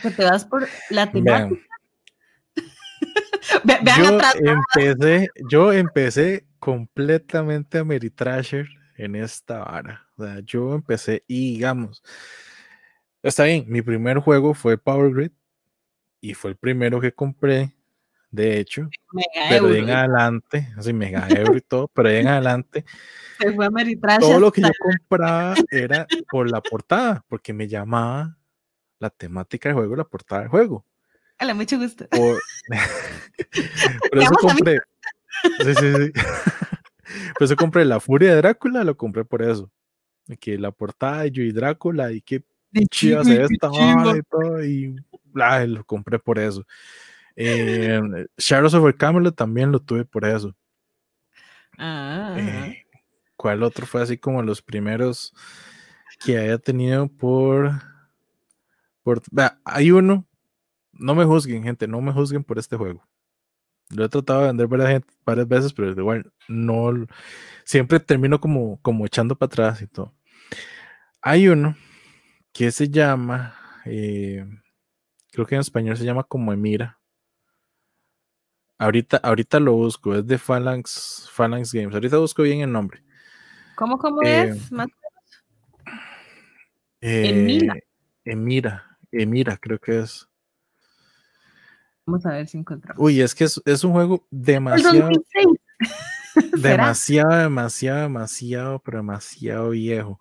que te vas por la temática? *laughs* yo empecé, yo empecé completamente a Meritrasher en esta vara. O sea, yo empecé y digamos, está bien, mi primer juego fue Power Grid y fue el primero que compré, de hecho, pero de en adelante, así mega euro y todo, pero de en adelante, *laughs* todo lo que yo compraba *laughs* era por la portada, porque me llamaba la temática del juego, la portada del juego. Hola, mucho gusto. *laughs* Por, eso compré. Sí, sí, sí. *laughs* Por eso compré La Furia de Drácula, lo compré por eso. Que la portada de yo y Drácula y qué chida se esta y todo. Y lo compré por eso. Eh, Shadows over Camelot también lo tuve por eso. Ah, eh, ¿Cuál otro fue así como los primeros que haya tenido por... por hay uno, no me juzguen gente, no me juzguen por este juego. Lo he tratado de vender varias, varias veces, pero igual no, siempre termino como, como echando para atrás y todo. Hay uno que se llama, eh, creo que en español se llama como Emira. Ahorita, ahorita lo busco, es de Phalanx, Phalanx Games. Ahorita busco bien el nombre. ¿Cómo, cómo eh, es? Eh, Emira. Emira, Emira, creo que es. Vamos a ver si encontramos. Uy, es que es, un juego demasiado. *laughs* demasiado, demasiado, demasiado, pero demasiado viejo.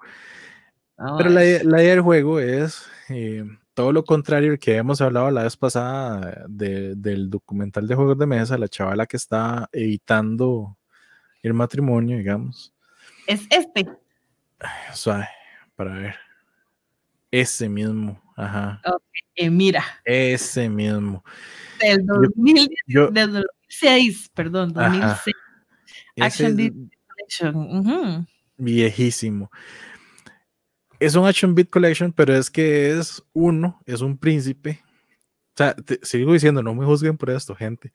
pero la, la, idea del juego es eh, todo lo contrario que hemos hablado la vez pasada del documental de juegos de mesa, la chavala que está evitando el matrimonio, digamos. Es este. Suave, para ver. Ese mismo, ajá. Okay, mira. Ese mismo. Del, 2006, perdón, 2006. Action Collection. Viejísimo es un Action Beat Collection, pero es que es uno, es un príncipe. O sea, te, sigo diciendo, no me juzguen por esto, gente.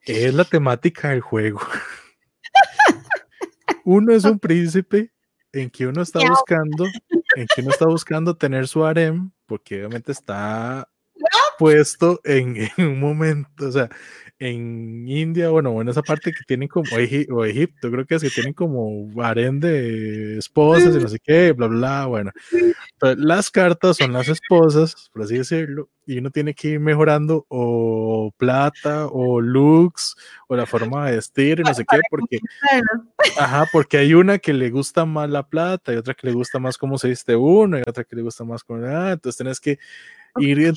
Es la temática del juego. *laughs* uno es un príncipe en que uno está buscando, *laughs* en que uno está buscando tener su harem, porque obviamente está puesto en, *laughs* en, un momento, o sea, en India, bueno, en esa parte que tienen como, o Egipto, creo que es que tienen como harén de esposas y no sé qué, bla, bla, bueno. las cartas son las esposas, por así decirlo, y uno tiene que ir mejorando o plata o looks o la forma de vestir y no sé qué, porque, ajá, porque hay una que le gusta más la plata y otra que le gusta más cómo se viste uno y otra que le gusta más con, ah, entonces tienes que ir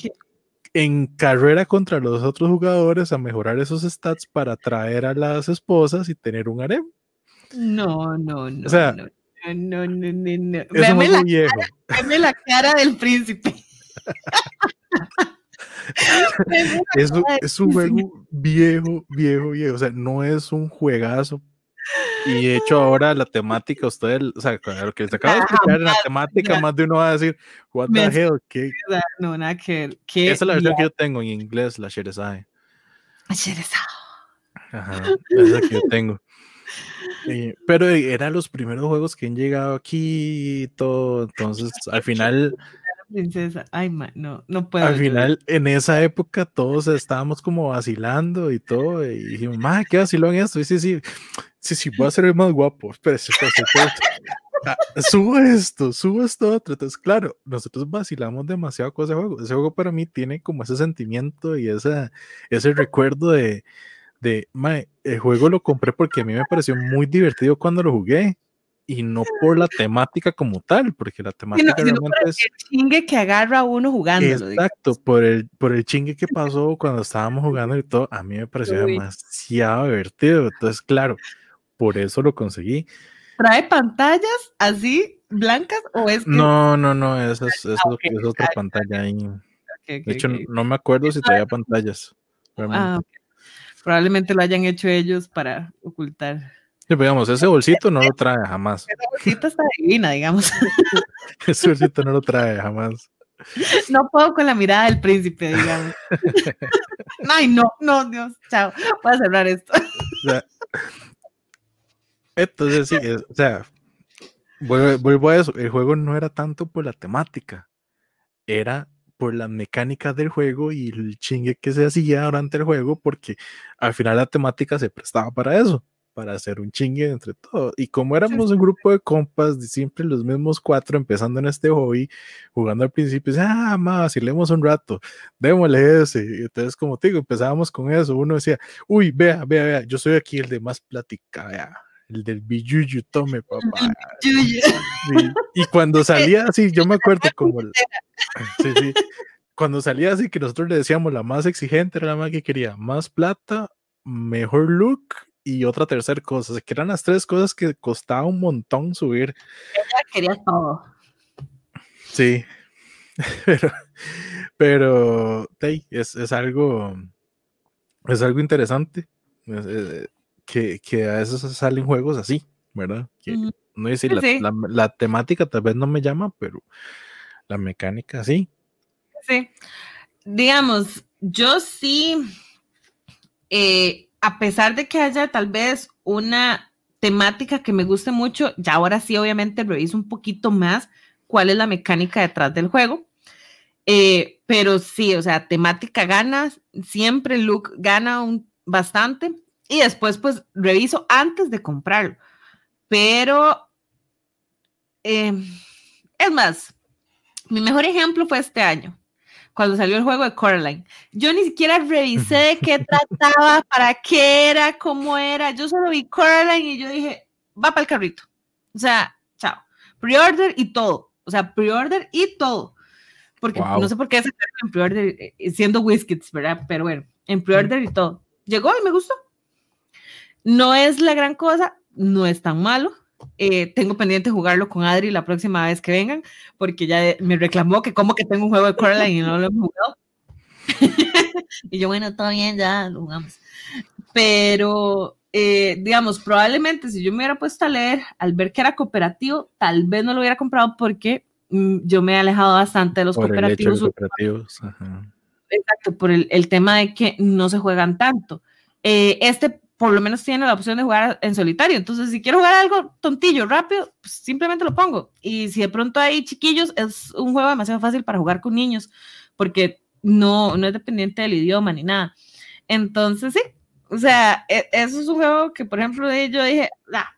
en carrera contra los otros jugadores a mejorar esos stats para atraer a las esposas y tener un harem. No, no, no. O sea, no, no, no, no. no. Es la viejo. Cara, la cara del príncipe. *laughs* es, *laughs* es un juego viejo, viejo, viejo. O sea, no es un juegazo y de hecho ahora la temática, ustedes, o sea, lo que les acabo de explicar en la temática, más de uno va a decir, what the hell, ¿qué? No, nada que Esa es la versión que yo tengo en inglés, la Sherezade. Sherezade. Ajá, esa es la que yo tengo. pero eran los primeros juegos que han llegado aquí y todo, entonces al final princesa. Ay, no, no puedo. Al final, en esa época, todos estábamos como vacilando y todo. Y dijimos, ma, ¿qué vacilón esto? Y sí, sí, sí, sí, voy a ser el más guapo. Espérese, espérese, ah, subo esto, subo esto otro. Entonces, claro, nosotros vacilamos demasiado con ese juego. Ese juego para mí tiene como ese sentimiento y esa, ese recuerdo de, de, el juego lo compré porque a mí me pareció muy divertido cuando lo jugué y no por la temática como tal, porque la temática realmente es el chingue que agarra uno jugando. Exacto, por el, por el chingue que pasó cuando estábamos jugando y todo, a mí me pareció demasiado divertido. Entonces, claro, por eso lo conseguí. ¿Trae pantallas así blancas o es No, no, no, esa es, ah, es otra pantalla ahí. de hecho, no me acuerdo si traía pantallas. Ah, Probablemente lo hayan hecho ellos para ocultar. Sí, digamos, ese bolsito no lo trae jamás. Ese bolsito está divina, digamos. *laughs* ese bolsito no lo trae jamás. No puedo con la mirada del príncipe, digamos. *laughs* Ay, no, no, Dios, chao. Voy a cerrar esto. entonces, sí, o sea, vuelvo a eso. El juego no era tanto por la temática, era por las mecánicas del juego y el chingue que se hacía durante el juego, porque al final la temática se prestaba para eso para hacer un chingue entre todos. Y como éramos un grupo de compas, de siempre los mismos cuatro empezando en este hobby, jugando al principio, ah, más, leemos un rato, démosle ese. Y entonces, como te digo, empezábamos con eso. Uno decía, uy, vea, vea, vea, yo soy aquí el de más plática, vea, el del billuyu, tome, *laughs* papá. Y cuando *laughs* salía así, yo me acuerdo *laughs* como. sí, sí. Cuando salía así, que nosotros le decíamos la más exigente era la más que quería más plata, mejor look y otra tercera cosa, que eran las tres cosas que costaba un montón subir. Ella quería todo. Sí, *laughs* pero, pero es, es, algo, es algo interesante que, que, a veces salen juegos así, ¿verdad? Que, no decir, la, la, temática tal vez no me llama, pero la mecánica sí. Sí, digamos, yo sí. Eh, a pesar de que haya tal vez una temática que me guste mucho, ya ahora sí obviamente reviso un poquito más cuál es la mecánica detrás del juego. Eh, pero sí, o sea, temática gana, siempre look gana un, bastante y después pues reviso antes de comprarlo. Pero, em, es más, mi mejor ejemplo fue este año cuando salió el juego de Coraline. Yo ni siquiera revisé de qué trataba, *laughs* para qué era, cómo era. Yo solo vi Coraline y yo dije, va para el carrito. O sea, chao. Pre-order y todo. O sea, pre-order y todo. Porque no sé por qué sacaron en pre-order eh, siendo Whiskets, ¿verdad? Pero bueno, en pre-order y todo. Llegó y me gustó. No es la gran cosa, no es tan malo. Eh, tengo pendiente jugarlo con Adri la próxima vez que vengan, porque ya me reclamó que como que tengo un juego de Coraline y no lo he jugado. *laughs* y yo, bueno, todo bien, ya lo jugamos. Pero, eh, digamos, probablemente si yo me hubiera puesto a leer al ver que era cooperativo, tal vez no lo hubiera comprado porque mm, yo me he alejado bastante de los cooperativos. Exacto, por el, el, tema de que no se juegan tanto. Eh, este por lo menos tiene la opción de jugar en solitario. Entonces, si quiero jugar algo tontillo, rápido, pues simplemente lo pongo. Y si de pronto hay chiquillos, es un juego demasiado fácil para jugar con niños, porque no, no es dependiente del idioma ni nada. Entonces, sí, o sea, e, eso es un juego que, por ejemplo, yo dije, ah,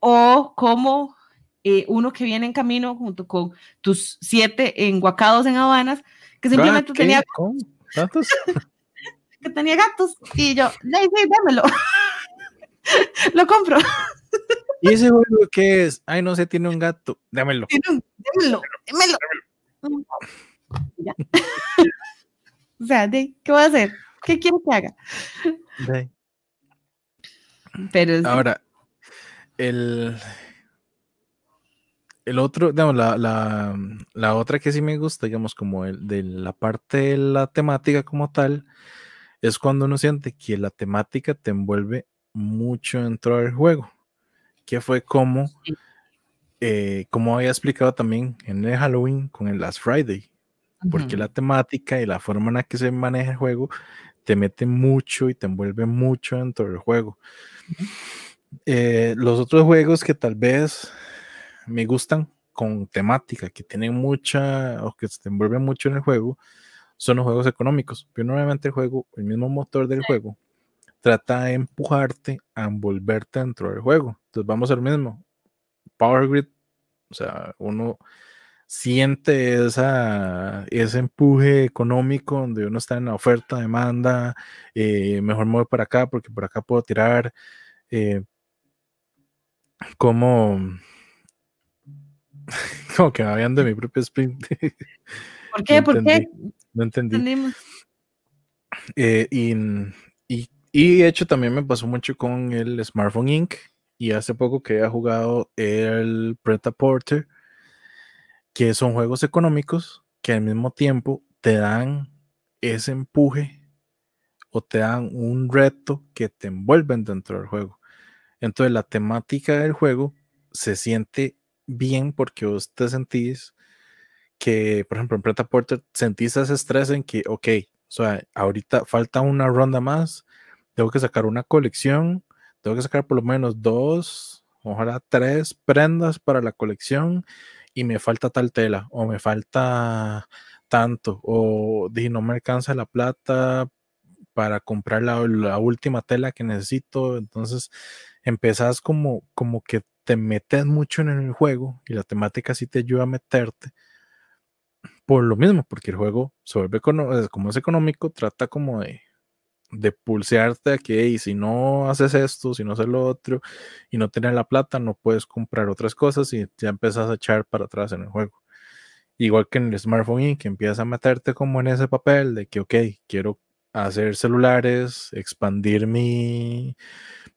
o como eh, uno que viene en camino junto con tus siete enguacados en Habanas, que simplemente tenía... *laughs* que tenía gatos. Y yo, démelo. *laughs* Lo compro. ¿Y ese juego qué es? Ay, no sé, tiene un gato. Démelo. Démelo, démelo. *laughs* o sea, ¿qué voy a hacer? ¿Qué quiero que haga? Pero Ahora, el, el otro, digamos, la, la, la, otra que sí me gusta, digamos, como el de la parte de la temática como tal, es cuando uno siente que la temática te envuelve mucho dentro del juego, que fue como, eh, como había explicado también en el Halloween con el Last Friday, porque la temática y la forma en la que se maneja el juego te mete mucho y te envuelve mucho dentro del juego. Eh, los otros juegos que tal vez me gustan con temática, que tienen mucha o que se envuelven mucho en el juego, son los juegos económicos. Pero normalmente el juego, el mismo motor del juego, trata de empujarte a envolverte dentro del juego. Entonces vamos al mismo. Power Grid, o sea, uno siente esa, ese empuje económico donde uno está en la oferta, demanda, eh, mejor mover para acá porque por acá puedo tirar. Eh, como, *laughs* como que va de mi propio sprint. ¿Por *laughs* qué? ¿Por qué? No entendí. Eh, y, y, y, de hecho también me pasó mucho con el Smartphone Inc. Y hace poco que he jugado el Preta Porter que son juegos económicos que al mismo tiempo te dan ese empuje o te dan un reto que te envuelven dentro del juego. Entonces la temática del juego se siente bien porque vos te sentís que, por ejemplo, en Preta Porter sentís ese estrés en que, ok, o sea, ahorita falta una ronda más, tengo que sacar una colección, tengo que sacar por lo menos dos, ojalá tres prendas para la colección y me falta tal tela o me falta tanto o dije no me alcanza la plata para comprar la, última tela que necesito. Entonces empezás como como que te metes mucho en el juego y la temática sí te ayuda a meterte por lo mismo porque el juego se vuelve como es económico trata como de de pulsearte a que si no haces esto, si no haces lo otro y no tienes la plata, no puedes comprar otras cosas y ya empiezas a echar para atrás en el juego. Igual que en el smartphone, que empiezas a meterte como en ese papel de que, ok, quiero hacer celulares, expandir mi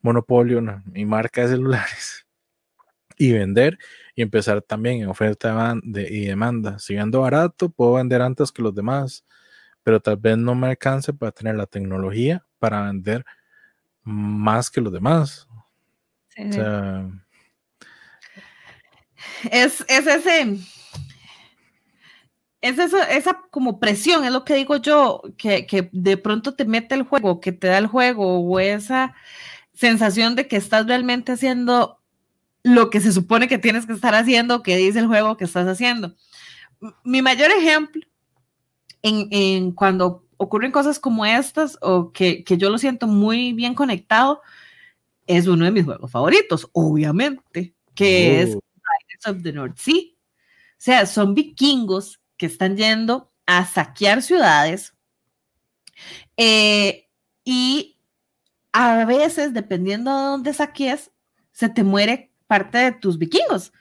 monopolio, mi marca de celulares *laughs* y vender y empezar también en oferta y demanda. Si vendo barato, puedo vender antes que los demás pero tal vez no me alcance para tener la tecnología para vender más que los demás. O sea, es, es ese, es eso, esa como presión, es lo que digo yo, que, que, de pronto te mete el juego, que te da el juego, o esa sensación de que estás realmente haciendo lo que se supone que tienes que estar haciendo, que dice el juego que estás haciendo. Mi mayor ejemplo en, cuando ocurren cosas como estas o que, yo lo siento muy bien conectado, es uno de mis juegos favoritos, obviamente, que es oh. Riders of the North Sea. O sea, son vikingos que están yendo a saquear ciudades eh, y a veces, dependiendo de dónde saques, se te muere parte de tus vikingos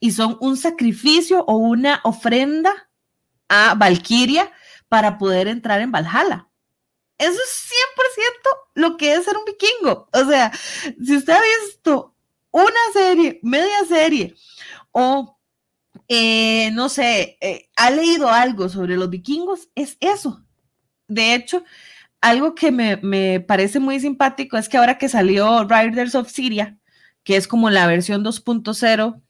y son un sacrificio o una ofrenda a Valkyria para poder entrar en Valhalla. Eso es 100% lo que es ser un vikingo. O sea, si usted ha visto una serie, media serie, o eh, no sé, eh, ha leído algo sobre los vikingos, es eso. De hecho, algo que me, me, parece muy simpático es que ahora que salió Riders of Syria, que es como la versión 2.0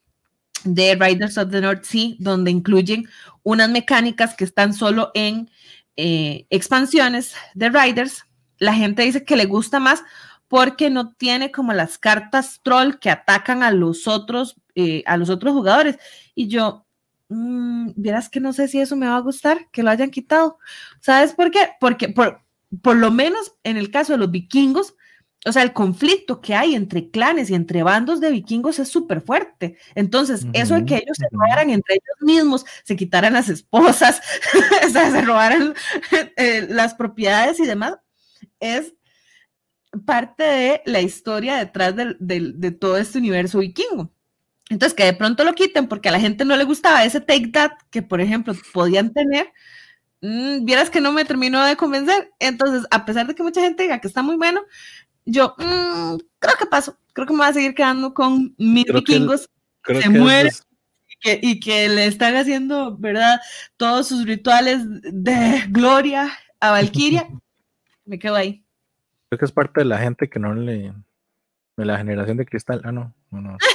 de Riders of the North Sea, donde incluyen unas mecánicas que están solo en eh, expansiones de Riders. La gente dice que le gusta más porque no tiene como las cartas troll que atacan a los otros, eh, a los otros jugadores. Y yo, mmm, vieras que no sé si eso me va a gustar, que lo hayan quitado. ¿Sabes por qué? Porque por, por lo menos en el caso de los vikingos, o sea, el conflicto que hay entre clanes y entre bandos de vikingos es súper fuerte. Entonces, eso de que ellos se robaran entre ellos mismos, se quitaran las esposas, *laughs* o sea, se robaran eh, las propiedades y demás, es parte de la historia detrás de, todo este universo vikingo. Entonces, que de pronto lo quiten porque a la gente no le gustaba ese take that que, por ejemplo, podían tener, mm, vieras que no me terminó de convencer. Entonces, a pesar de que mucha gente diga que está muy bueno, yo mm, creo que paso, creo que me voy a seguir quedando con mis vikingos que se mueren y que, le están haciendo, ¿verdad? Todos sus rituales de gloria a Valkyria. *laughs* me quedo ahí. Creo que es parte de la gente que no le. de la generación de cristal. Ah, no, no, no. *laughs*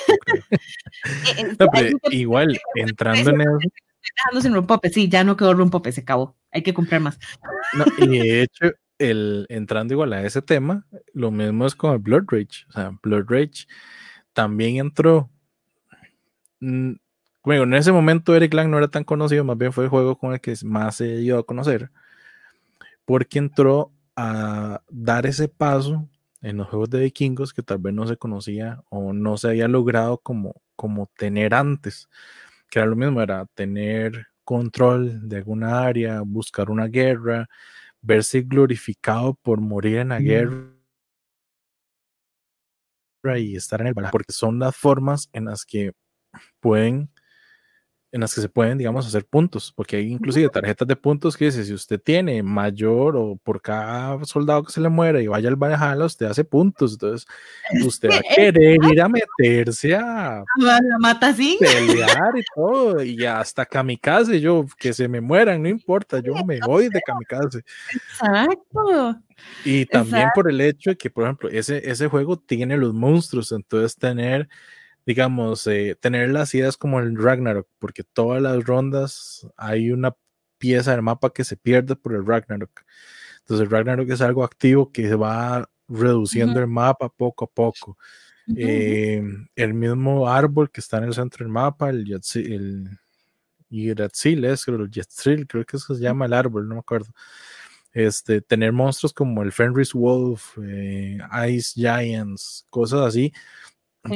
Eh, eh, igual, entrando en eso. Dejando sin rompope, sí, ya no quedó rompope, se acabó. Hay que comprar más. y de hecho, el, entrando igual a ese tema, lo mismo es con el Blood Rage. O sea, Blood Rage también entró. Mm, Bueno, en ese momento Eric Lang no era tan conocido, más bien fue el juego con el que más se dio a conocer, porque entró a dar ese paso en los juegos de vikingos que tal vez no se conocía o no se había logrado como, como tener antes, que era lo mismo, era tener control de alguna área, buscar una guerra, verse glorificado por morir en la guerra y estar en el porque son las formas en las que pueden en las que se pueden, digamos, hacer puntos, porque hay inclusive tarjetas de puntos que dice, si usted tiene mayor o por cada soldado que se le muera y vaya al Valhalla, usted hace puntos, entonces usted va a *laughs* querer ir a meterse a pelear y *laughs* todo, y hasta kamikaze, yo, que se me mueran, no importa, yo me voy de kamikaze. Exacto. Y también por el hecho de que, por ejemplo, ese, ese juego tiene los monstruos, entonces tener digamos, eh, tener las ideas como el Ragnarok, porque todas las rondas hay una pieza del mapa que se pierde por el Ragnarok. Entonces el Ragnarok es algo activo que se va reduciendo el mapa poco a poco. Eh, el mismo árbol que está en el centro del mapa, el, el Yggdrasil, es, el creo que eso se llama el árbol, no me acuerdo. Este, tener monstruos como el Fenris Wolf, eh, Ice Giants, cosas así,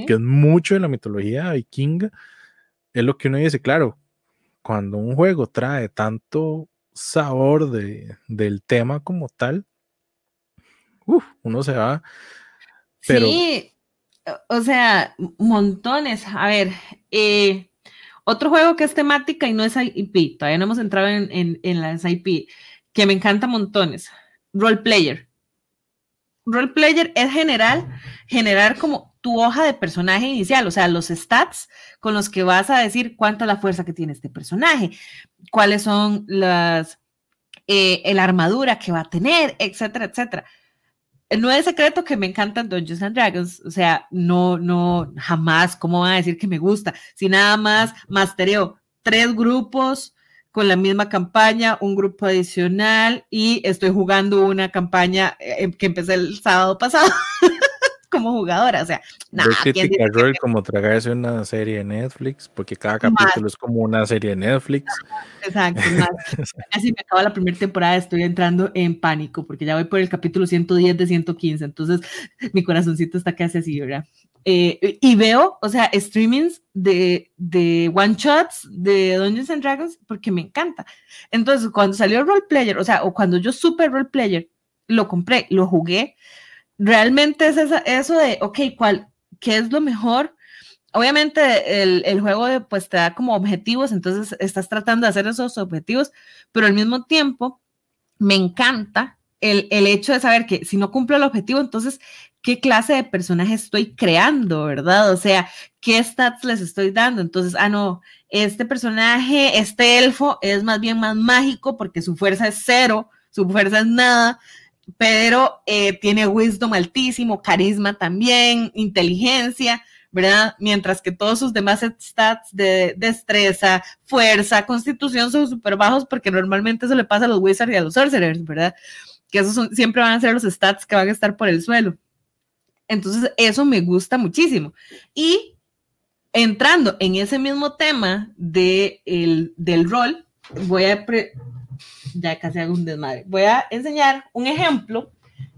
que es mucho de la mitología vikinga, es lo que uno dice, claro, cuando un juego trae tanto sabor de, del tema como tal, uno se va. Pero... Sí, o sea, montones. A ver, eh, otro juego que es temática y no es IP, todavía no hemos entrado en, en, en las IP, que me encanta montones. Role player. Role player es general, generar como tu hoja de personaje inicial, o sea, los stats con los que vas a decir cuánta es la fuerza que tiene este personaje, cuáles son las, eh, armadura que va a tener, etcétera, etcétera. No es secreto que me encantan Dungeons and Dragons, o sea, no, no, jamás, ¿cómo van a decir que me gusta? Si nada más mastereo tres grupos con la misma campaña, un grupo adicional y estoy jugando una campaña eh, que empecé el sábado pasado. *laughs* como jugadora. O sea, nada. rol como tragarse una serie de Netflix, porque cada capítulo es como una serie de Netflix. Exacto, *laughs* Así me acaba la primera temporada, estoy entrando en pánico, porque ya voy por el capítulo 110 de 115, entonces mi corazoncito está casi así, ¿verdad? Eh, y veo, o sea, streamings de, de one shots de Dungeons and Dragons porque me encanta. Entonces, cuando salió el role player, o sea, o cuando yo supe role player, lo compré, lo jugué, realmente es eso de, ok, ¿cuál, ¿qué es lo mejor? Obviamente el, el, juego pues te da como objetivos, entonces estás tratando de hacer esos objetivos, pero al mismo tiempo me encanta el, el hecho de saber que si no cumplo el objetivo, entonces, ¿qué clase de personaje estoy creando, verdad? O sea, ¿qué stats les estoy dando? Entonces, ah, no, este personaje, este elfo es más bien más mágico porque su fuerza es cero, su fuerza es nada, pero eh, tiene wisdom altísimo, carisma también, inteligencia, ¿verdad? Mientras que todos sus demás stats de destreza, fuerza, constitución son súper bajos porque normalmente eso le pasa a los wizards y a los sorcerers, ¿verdad? Que esos siempre van a ser los stats que van a estar por el suelo. Entonces, eso me gusta muchísimo. Y entrando en ese mismo tema de del rol, voy a, ya casi hago un desmadre. Voy a enseñar un ejemplo,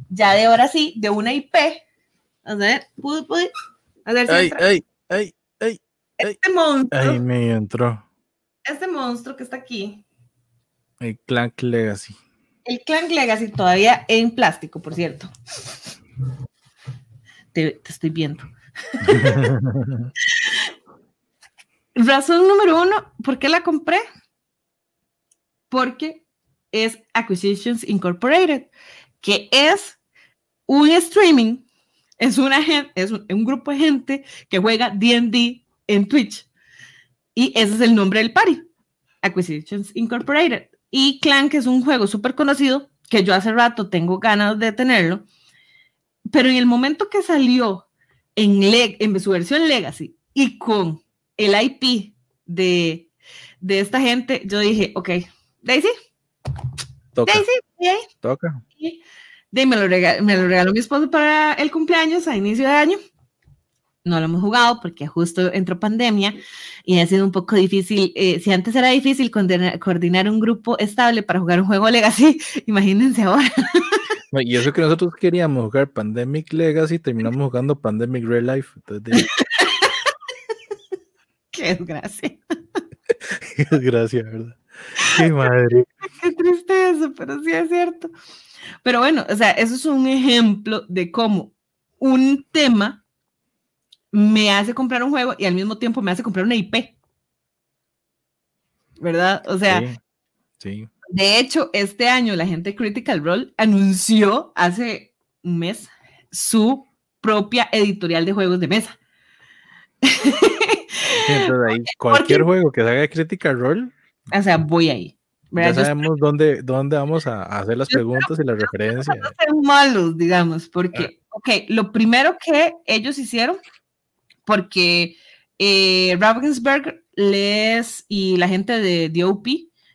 ya de ahora sí, de una IP. A ver, ¿pude, pude? A ver si ay, ay, ay, ay, Este monstruo. Ay, me entró. Este monstruo que está aquí. El Clank Legacy. El Clank Legacy todavía en plástico, por cierto. Te, te estoy viendo. *laughs* Razón número uno, ¿por qué la compré? Porque es Acquisitions Incorporated, que es un streaming, es, una, es un, grupo de gente que juega DD en Twitch. Y ese es el nombre del party, Acquisitions Incorporated. Y Clank es un juego súper conocido que yo hace rato tengo ganas de tenerlo, pero en el momento que salió en, en su versión Legacy y con el IP de, de esta gente, yo dije, ok, Daisy, Toca. Toca. me, lo regaló, me lo regaló mi esposo para el cumpleaños a inicio de año. no lo hemos jugado porque justo entró pandemia y ha sido un poco difícil. Eh, si antes era difícil coordinar, un grupo estable para jugar un juego Legacy, *laughs* imagínense ahora. Y eso que nosotros queríamos jugar Pandemic Legacy, terminamos jugando Pandemic Real Life. *laughs* Qué desgracia. *laughs* Qué desgracia, ¿verdad? *laughs* Qué madre. Qué triste eso, pero sí es cierto. Pero bueno, o sea, eso es un ejemplo de cómo un tema me hace comprar un juego y al mismo tiempo me hace comprar una IP. ¿Verdad? O sea, sí, de hecho, este año la gente de Critical Role anunció hace un mes su propia editorial de juegos de mesa. *laughs* cualquier juego que salga de Critical Role. O sea, voy ahí. Ya sabemos dónde, dónde vamos a hacer las preguntas y las *laughs* referencias. No ser malos, digamos, porque, ah. ok, lo primero que ellos hicieron porque eh, Ravensburg les y la gente de DOP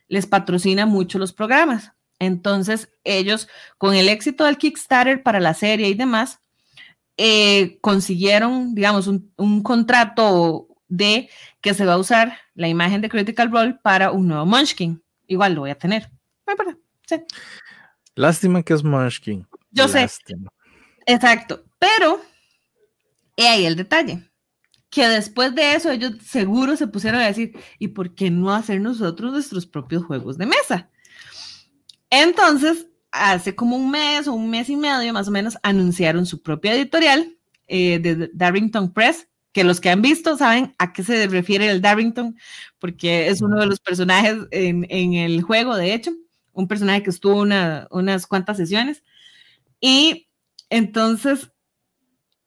les patrocina mucho los programas. Entonces, ellos, con el éxito del Kickstarter para la serie y demás, eh, consiguieron, digamos, un, contrato de que se va a usar la imagen de Critical Role para un nuevo Munchkin. Igual lo voy a tener. Lástima que es Munchkin. Yo sé. Exacto. Pero, he ahí el detalle que después de eso ellos seguro se pusieron a decir, ¿y por qué no hacer nosotros nuestros propios juegos de mesa? Entonces, hace como un mes o un mes y medio más o menos, anunciaron su propia editorial eh, de Darrington Press, que los que han visto saben a qué se refiere el Darrington, porque es uno de los personajes en, el juego, de hecho, un personaje que estuvo unas cuantas sesiones. Y entonces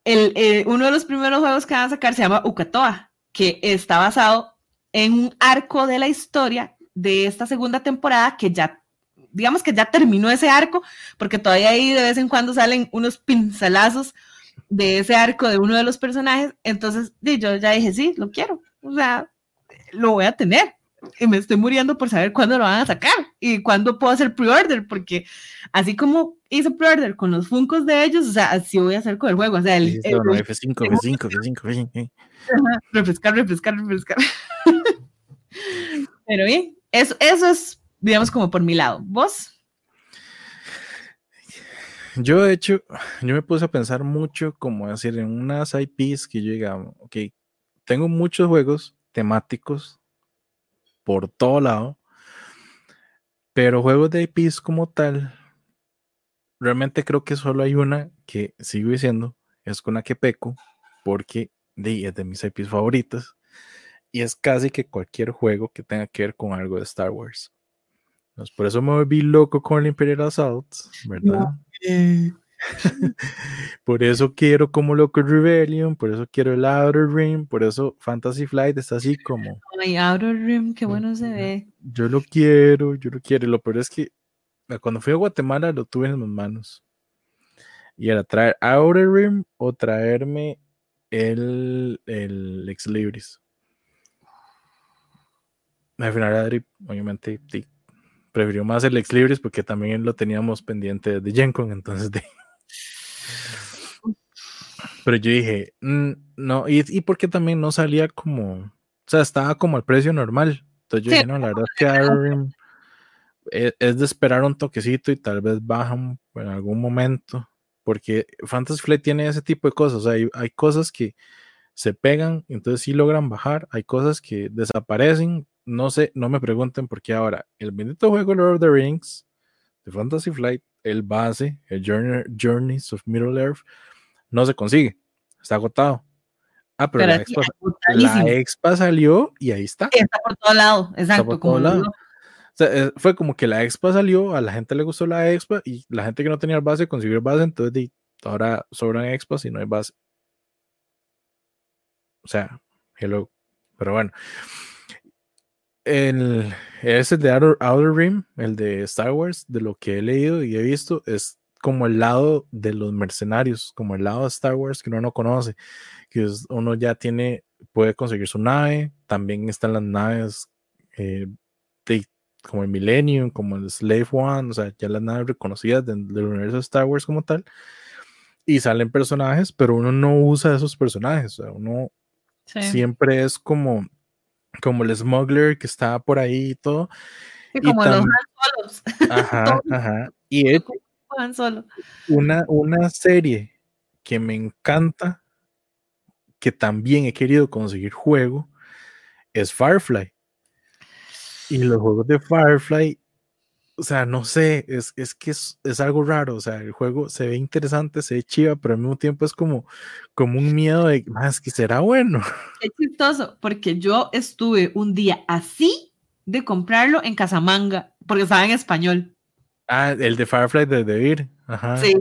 eh, uno de los primeros juegos que van a sacar se llama Ukatoa, que está basado en un arco de la historia de esta segunda temporada que ya, digamos que ya terminó ese arco, porque todavía ahí de vez en cuando salen unos pincelazos de ese arco de uno de los personajes. Entonces, yo ya dije, sí, lo quiero. O sea, lo voy a tener y me estoy muriendo por saber cuándo lo van a sacar y cuándo puedo hacer pre-order, porque así como hice pre-order con los funcos de ellos, o sea, así voy a hacer con el juego. O sea, el, F5, F5, F5, F5. Refrescar, refrescar, refrescar. *laughs* Pero bien, eso, eso es, digamos, como por mi lado. ¿Vos? Yo, de hecho, *sighs* yo me puse a pensar mucho, como decir, en unas IPs que yo diga, ok, tengo muchos juegos temáticos por todo lado. Pero juegos de IPs como tal, realmente creo que solo hay una que sigo diciendo, es con la que peco, porque es de mis IPs favoritas. Y es casi que cualquier juego que tenga que ver con algo de Star Wars. por eso me volví loco con el Imperial Assault, ¿verdad? *laughs* por eso quiero como Loco Rebellion, por eso quiero el Outer Rim, por eso Fantasy Flight está así como. Ay, Outer Rim, qué bueno se ve. Yo lo quiero, yo lo quiero. lo peor es que cuando fui a Guatemala lo tuve en mis manos. Y era traer Outer Rim o traerme el, el Ex Libris. Al final, obviamente, prefirió más el Ex Libris porque también lo teníamos pendiente de GenCon, entonces de *laughs* pero yo dije, mm, no, y, y porque también no salía como, o sea, estaba como al precio normal. Entonces yo dije, no, la verdad es que e, es, de esperar un toquecito y tal vez bajan en algún momento. Porque Fantasy Flight tiene ese tipo de cosas. O sea, hay, hay cosas que se pegan, entonces sí logran bajar. Hay cosas que desaparecen. No sé, no me pregunten por qué ahora. El bendito juego Lord of the Rings de Fantasy Flight, el base, el Journeys of Middle Earth, no se consigue, está agotado. Ah, pero, la, expa, salió y ahí está. Está por todo lado, exacto. Como eh, fue como que la expa salió, a la gente le gustó la expa y la gente que no tenía base consiguió base, entonces ahora sobran expas y no hay base. O sea, hello. Pero bueno. El, ese de Outer, Outer Rim, el de Star Wars, de lo que he leído y he visto, es como el lado de los mercenarios, como el lado de Star Wars que uno no conoce, que uno ya tiene, puede conseguir su nave, también están las naves eh, de, como el Millennium, como el Slave One, o sea, ya las naves reconocidas del universo de Star Wars como tal. y salen personajes, pero uno no usa esos personajes, o sea, uno siempre es como, como el smuggler que está por ahí y todo. y como los solos. *laughs* Ajá, ajá. Y es Solo. Una, una serie que me encanta, que también he querido conseguir juego, es Firefly. Y los juegos de Firefly o sea, no sé, es, es que es, es, algo raro, o sea, el juego se ve interesante, se ve chiva, pero al mismo tiempo es como, como un miedo de, más que será bueno. Es chistoso, porque yo estuve un día así de comprarlo en Casamanga, porque estaba en español. Ah, el de Firefly de Devir, ajá. Sí.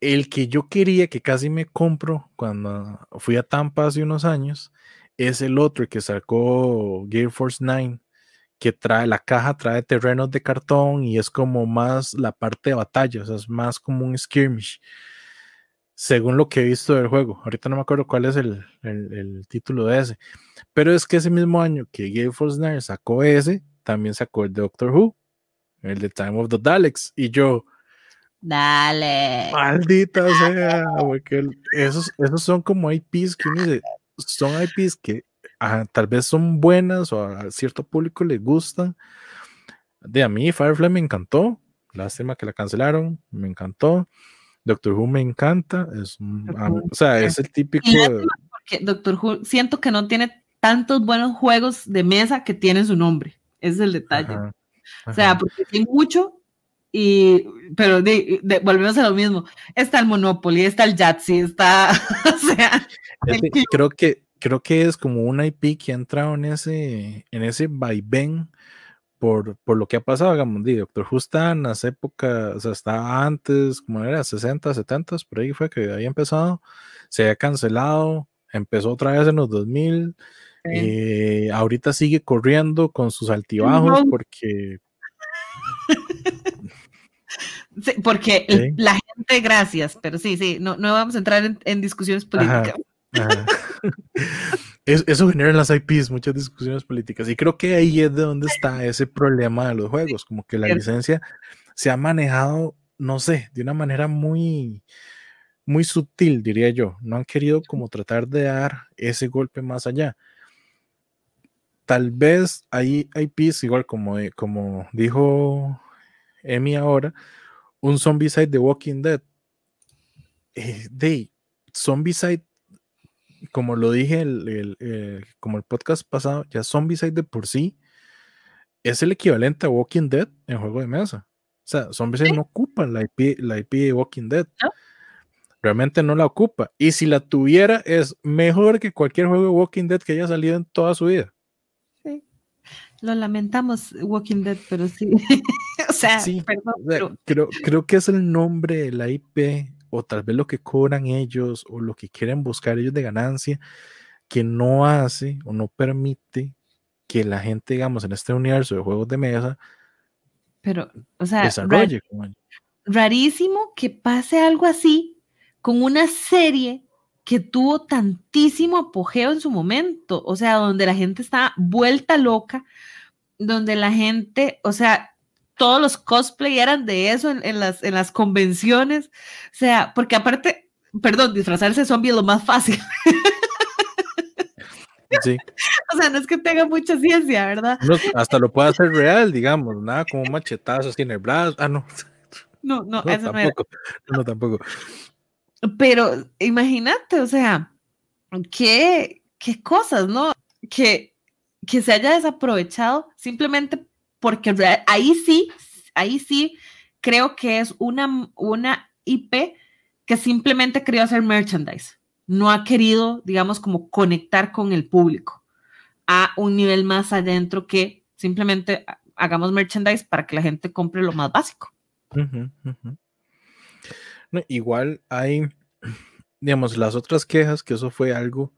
El que yo quería, que casi me compro cuando fui a Tampa hace unos años, es el otro que sacó Gear Force 9 que trae la caja, trae terrenos de cartón y es como más la parte de batalla, o sea, es más como un skirmish, según lo que he visto del juego. Ahorita no me acuerdo cuál es el, el, título de ese, pero es que ese mismo año que Game Force 9 sacó ese, también sacó el de Doctor Who, el de Time of the Daleks, y yo. Dale. Maldita *laughs* sea, porque esos, esos son como IPs que uno dice, son IPs que tal vez son buenas o a cierto público le gustan. De a mí Firefly me encantó, lástima que la cancelaron, me encantó. Doctor Who me encanta, es o sea, es el típico. Porque Doctor Who siento que no tiene tantos buenos juegos de mesa que tienen su nombre, ese es el detalle. O sea, porque tiene mucho, y, pero volvemos a lo mismo. Está el Monopoly, está el Yahtzee, está, *laughs* o sea, creo que creo que es como una IP que ha entrado en ese, en ese vaivén por, por lo que ha pasado, digamos, Doctor Who está en las épocas, o sea, está antes, como era, 60, 70, por ahí fue que había empezado, se había cancelado, empezó otra vez en los 2000, eh, ahorita sigue corriendo con sus altibajos porque... porque la gente, gracias, pero sí, sí, no, no vamos a entrar en, discusiones políticas. *laughs* eso genera en las IPs muchas discusiones políticas y creo que ahí es de donde está ese problema de los juegos, como que la licencia se ha manejado, no sé, de una manera muy, muy sutil, diría yo. No han querido como tratar de dar ese golpe más allá. Tal vez hay IPs, igual como, como dijo Emi ahora, un Zombicide de Walking Dead. Eh, de Zombicide como lo dije, el, eh, como el podcast pasado, ya Zombicide de por sí es el equivalente a Walking Dead en juego de mesa. O sea, Zombicide no ocupa la IP, la IP de Walking Dead. Realmente no la ocupa. Y si la tuviera, es mejor que cualquier juego de Walking Dead que haya salido en toda su vida. Sí. Lo lamentamos, Walking Dead, pero sí. *laughs* o sea, perdón, creo, creo que es el nombre de la IP o tal vez lo que cobran ellos o lo que quieren buscar ellos de ganancia, que no hace o no permite que la gente, digamos, en este universo de juegos de mesa, pero, o sea, rarísimo que pase algo así con una serie que tuvo tantísimo apogeo en su momento, o sea, donde la gente está vuelta loca, donde la gente, o sea, todos los cosplay eran de eso en, las, en las convenciones. O sea, porque aparte, perdón, disfrazarse zombie es lo más fácil. *laughs* Sí. O sea, no es que tenga mucha ciencia, ¿verdad? hasta lo puede hacer real, digamos, nada como un machetazo así en el brazo. Ah, no. No, no, eso tampoco. No, no, tampoco. Pero imagínate, o sea, qué, qué cosas, ¿no? Que, que se haya desaprovechado simplemente porque ahí sí, ahí sí creo que es una, una IP que simplemente quería hacer merchandise. No ha querido, digamos, como conectar con el público a un nivel más adentro que simplemente hagamos merchandise para que la gente compre lo más básico. igual hay, *clears throat* digamos, las otras quejas, que eso fue algo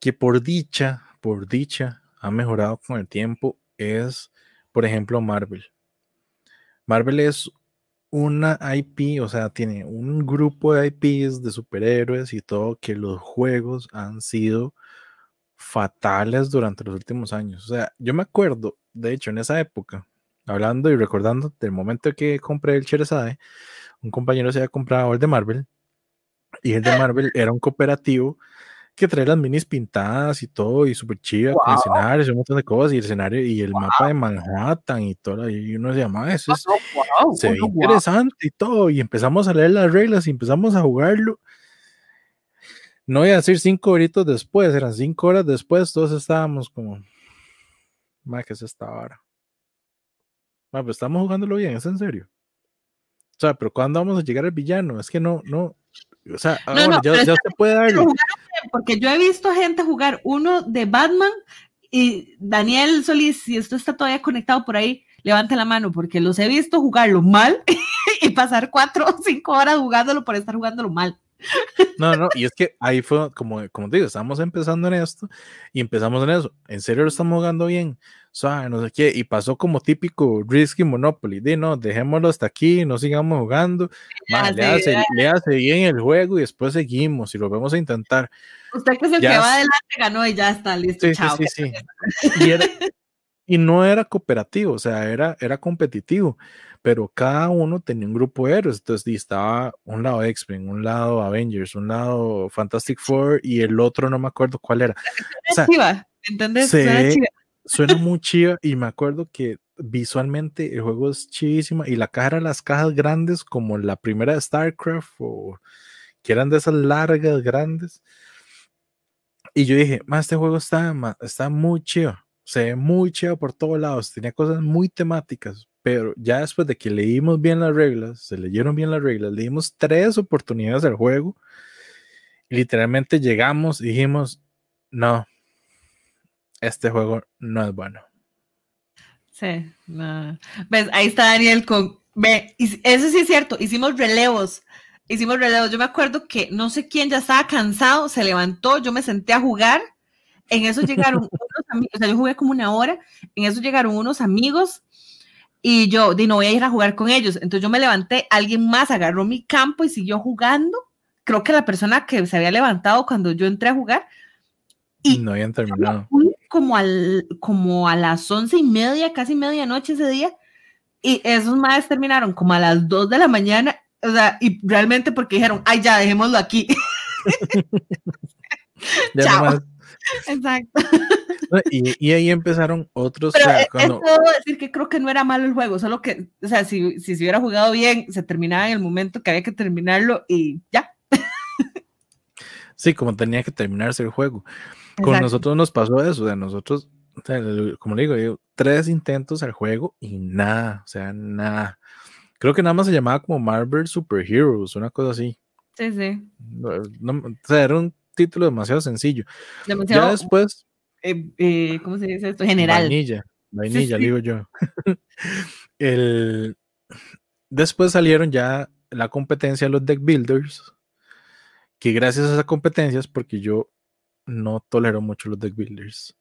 que por dicha, por dicha, ha mejorado con el tiempo, es por ejemplo, Marvel. Marvel es una IP, o sea, tiene un grupo de IPs de superhéroes y todo que los juegos han sido fatales durante los últimos años. O sea, yo me acuerdo, de hecho, en esa época, hablando y recordando del momento que compré el Charizard, un compañero se había comprado el de Marvel Y el de *laughs* Marvel era un cooperativo que trae las minis pintadas y todo, y súper chiva, con escenarios, un montón de cosas, y el escenario, y el mapa de Manhattan y todo, y uno se llama, eso es, se ve interesante y todo, y empezamos a leer las reglas y empezamos a jugarlo. No voy a decir cinco horitos después, eran cinco horas después, todos estábamos como, más que es esta hora? pues estamos jugándolo bien, es en serio. O sea, pero ¿cuándo vamos a llegar al villano? Es que no, no, o sea, ah, ya, se puede dar. Porque yo he visto gente jugar uno de Batman y Daniel Solís, si esto está todavía conectado por ahí, levante la mano, porque los he visto jugarlo mal *laughs* y pasar cuatro o cinco horas jugándolo por estar jugándolo mal. No, no, y es que ahí fue, como, como te digo, estamos empezando en esto y empezamos en eso. ¿En serio lo estamos jugando bien? sea, no sé qué, y pasó como típico Risky Monopoly, de no, dejémoslo hasta aquí, no sigamos jugando, *laughs* le, hace, le, hace, bien el juego y después seguimos y lo vamos a intentar. Usted que es el que va adelante ganó y ya está listo, chao. Sí, sí, y, no era cooperativo, o sea, era, era competitivo, pero cada uno tenía un grupo de héroes, entonces estaba un lado X-Men, un lado Avengers, un lado Fantastic Four y el otro no me acuerdo cuál era. O sea, ¿Entendés? suena *laughs* muy chido y me acuerdo que visualmente el juego es chidísima y la caja era las cajas grandes como la primera de StarCraft o que eran de esas largas, grandes. Y yo dije, más este juego está, está muy chido, se ve muy chido por todos lados, tenía cosas muy temáticas, pero ya después de que leímos bien las reglas, se leyeron bien las reglas, leímos tres oportunidades del juego, literalmente llegamos y dijimos, no, este juego no es bueno. Sí, no. ¿Ves? Ahí está Daniel con. Ve, eso sí es cierto, hicimos relevos. Hicimos relevos. Yo me acuerdo que no sé quién ya estaba cansado, se levantó, yo me senté a jugar. En eso llegaron *laughs* unos amigos, o sea, yo jugué como una hora. En eso llegaron unos amigos y yo di, no voy a ir a jugar con ellos. Entonces yo me levanté, alguien más agarró mi campo y siguió jugando. Creo que la persona que se había levantado cuando yo entré a jugar. Y no habían terminado como, al, como a las once y media, casi medianoche ese día, y esos madres terminaron como a las dos de la mañana, o sea, y realmente porque dijeron, ay, ya, dejémoslo aquí. *laughs* *laughs* Chao. Exacto. Y, ahí empezaron otros. Pero o cuando... decir que creo que no era malo el juego, solo que, o sea, si, si se hubiera jugado bien, se terminaba en el momento que había que terminarlo y ya. Sí, como tenía que terminarse el juego. Con nosotros nos pasó eso, de nosotros, como le digo, tres intentos al juego y nada, o sea, nada. Creo que nada más se llamaba como Marvel Super Heroes, una cosa así. Sí, sí. o sea, era un título demasiado sencillo. ya después. Eh, eh, ¿Cómo se dice esto? General. Vainilla, vainilla, digo yo. *laughs* El, después salieron ya la competencia de los deck builders, que gracias a esas competencias, porque yo no tolero mucho los deck builders.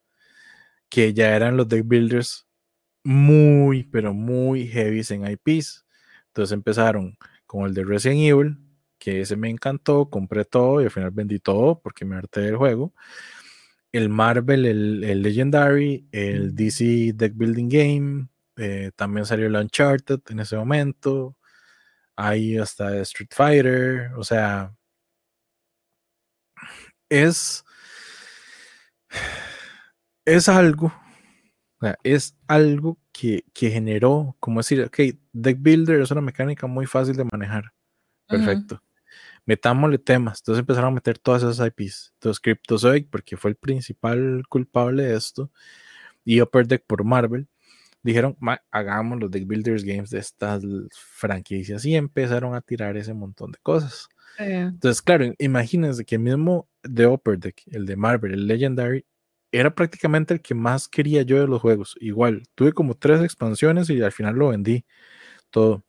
Que ya eran los deck builders muy, pero muy heavy en IPs. Entonces empezaron con el de Resident Evil, que ese me encantó, compré todo y al final vendí todo porque me harté del juego. El Marvel, el, Legendary, el DC Deck Building Game, eh, también salió el Uncharted en ese momento. Ahí hasta Street Fighter, o sea, es es algo, es algo que, generó, como decir, ok, Deck Builder es una mecánica muy fácil de manejar. Perfecto. Metámosle temas. Entonces empezaron a meter todas esas IPs. Entonces Cryptozoic, porque fue el principal culpable de esto, y Upper Deck por Marvel, dijeron, hagamos los Deck Builders Games de estas franquicias y empezaron a tirar ese montón de cosas. Entonces, claro, imagínense que el mismo de Upper Deck, el de Marvel, el Legendary, era prácticamente el que más quería yo de los juegos. Igual, tuve como tres expansiones y al final lo vendí todo.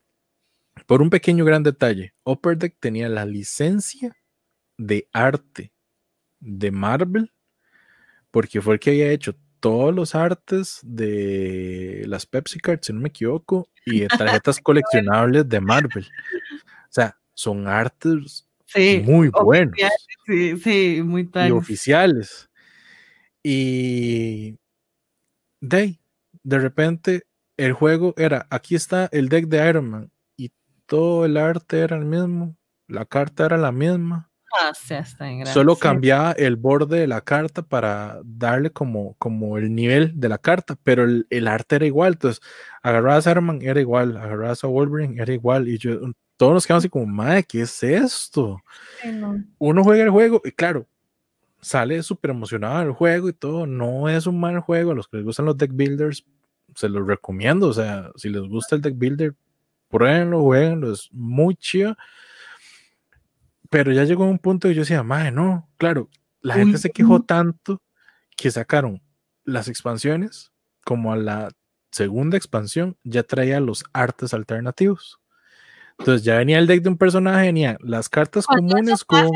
Por un pequeño gran detalle, Upper Deck tenía la licencia de arte de Marvel, porque fue el que había hecho todos los artes de las Pepsi Cards, si no me equivoco, y de tarjetas *laughs* coleccionables de Marvel. O sea, son artes muy buenos. Sí, sí, muy Y oficiales. Y de, de repente el juego era, aquí está el deck de Iron Man todo el arte era el mismo, la carta era la misma, Solo cambiaba el borde de la carta para darle como, como el nivel de la carta, pero el, el arte era igual. Entonces, agarrabas a Herman, era igual, agarrabas a Wolverine, era igual. Y yo, todos nos quedamos así como, madre, ¿qué es esto? Uno juega el juego y claro, sale súper emocionado el juego y todo. No es un mal juego. A los que les gustan los deck builders, se los recomiendo. O sea, si les gusta el deck builder, pruébenlo, jueguenlo, es muy chido. Pero ya llegó un punto que yo decía, madre, no, claro, la gente se quejó tanto que sacaron las expansiones como a la segunda expansión ya traía los artes alternativos. Entonces ya venía el deck de un personaje, venía las cartas comunes con...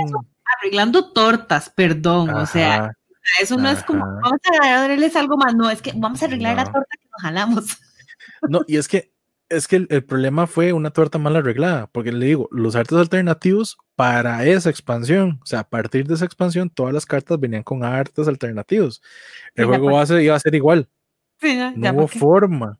Arreglando tortas, perdón, o sea, eso no es como, vamos a agregarles algo más, no, es que vamos a arreglar la torta que nos jalamos. No, y es que es que el, problema fue una torta mal arreglada, porque le digo, los artes alternativos para esa expansión, o sea, a partir de esa expansión, todas las cartas venían con artes alternativos. El juego base iba a ser igual. Sí, no hubo forma.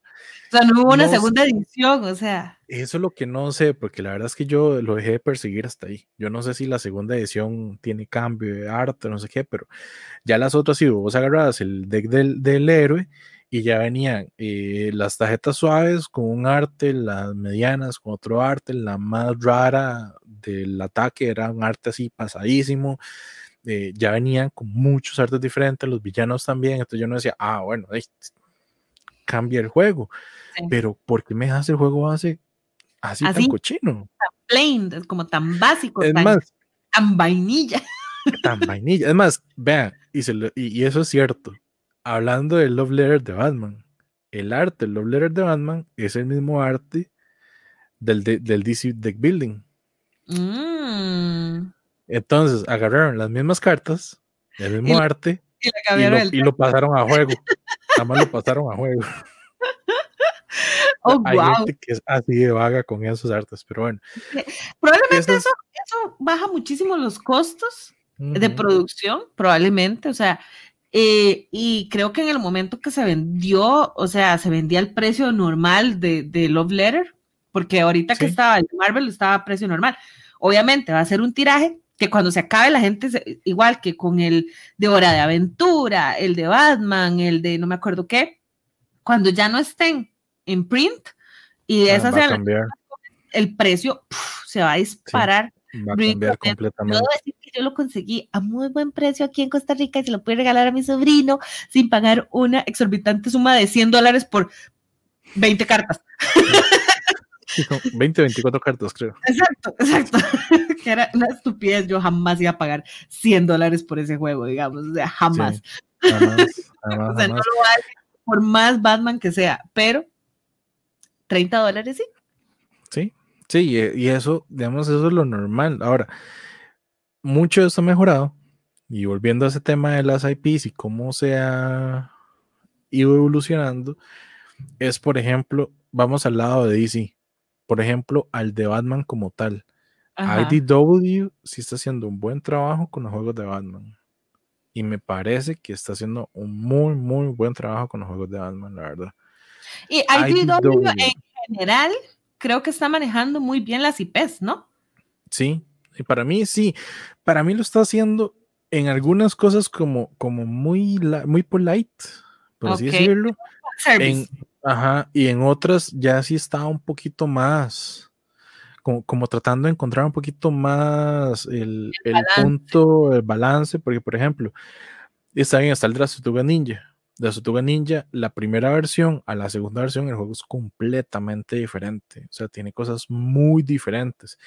O sea, no hubo una segunda edición, o sea. Eso es lo que no sé, porque la verdad es que yo lo dejé de perseguir hasta ahí. Yo no sé si la segunda edición tiene cambio de arte, no sé qué, pero ya las otras sí, vos agarras el deck del, del héroe y ya venían eh, las tarjetas suaves con un arte, las medianas con otro arte, la más rara del ataque era un arte así pasadísimo. Eh, ya venían con muchos artes diferentes, los villanos también. Entonces yo no decía, ah, bueno, cambia el juego. Pero ¿por qué me hace el juego base así, tan cochino? Tan plain, como tan básico, tan, tan vainilla. Tan vainilla. Es más, vean, y, y eso es cierto hablando del Love Letter de Batman, el arte del Love Letter de Batman es el mismo arte del, del DC Deck Building. Mm. Entonces agarraron las mismas cartas, el mismo arte, y, lo, pasaron a juego. *laughs* Nada más lo pasaron a juego. Oh, Hay gente que es así de vaga con esos artes, pero bueno. Probablemente eso, eso, baja muchísimo los costos de producción, probablemente. O sea, eh, y creo que en el momento que se vendió, o sea, se vendía el precio normal de, de Love Letter, porque ahorita que estaba el Marvel estaba a precio normal. Obviamente va a ser un tiraje que cuando se acabe la gente, igual que con el de Hora de Aventura, el de Batman, el de no me acuerdo qué, cuando ya no estén en print y de ah, esas el precio se va a disparar. Va a cambiar completamente. Que yo lo conseguí a muy buen precio aquí en Costa Rica y se lo pude regalar a mi sobrino sin pagar una exorbitante suma de 100 dólares por 20 cartas. *laughs* 20, 24 cartas, creo. Exacto, exacto. *laughs* que era una estupidez. Yo jamás iba a pagar 100 dólares por ese juego, digamos. O sea, jamás. jamás, *laughs* o sea, no lo vale por más Batman que sea, pero 30 dólares sí. Sí, Sí, y eso, digamos, eso es lo normal. Ahora, mucho de esto ha mejorado. Y volviendo a ese tema de las IPs y cómo se ha ido evolucionando, es, por ejemplo, vamos al lado de DC. Por ejemplo, al de Batman como tal. IDW sí está haciendo un buen trabajo con los juegos de Batman. Y me parece que está haciendo un muy, muy buen trabajo con los juegos de Batman, la verdad. Y IDW en general creo que está manejando muy bien las IPs, ¿no? Sí, y para mí sí, para mí lo está haciendo en algunas cosas como, como muy, muy polite, por así decirlo. ajá, y en otras ya sí está un poquito más, como, tratando de encontrar un poquito más el, el, punto, el balance, porque por ejemplo, está bien, está el Drastuga Ninja, de Sotuga Ninja, la primera versión a la segunda versión, el juego es completamente diferente. O sea, tiene cosas muy diferentes.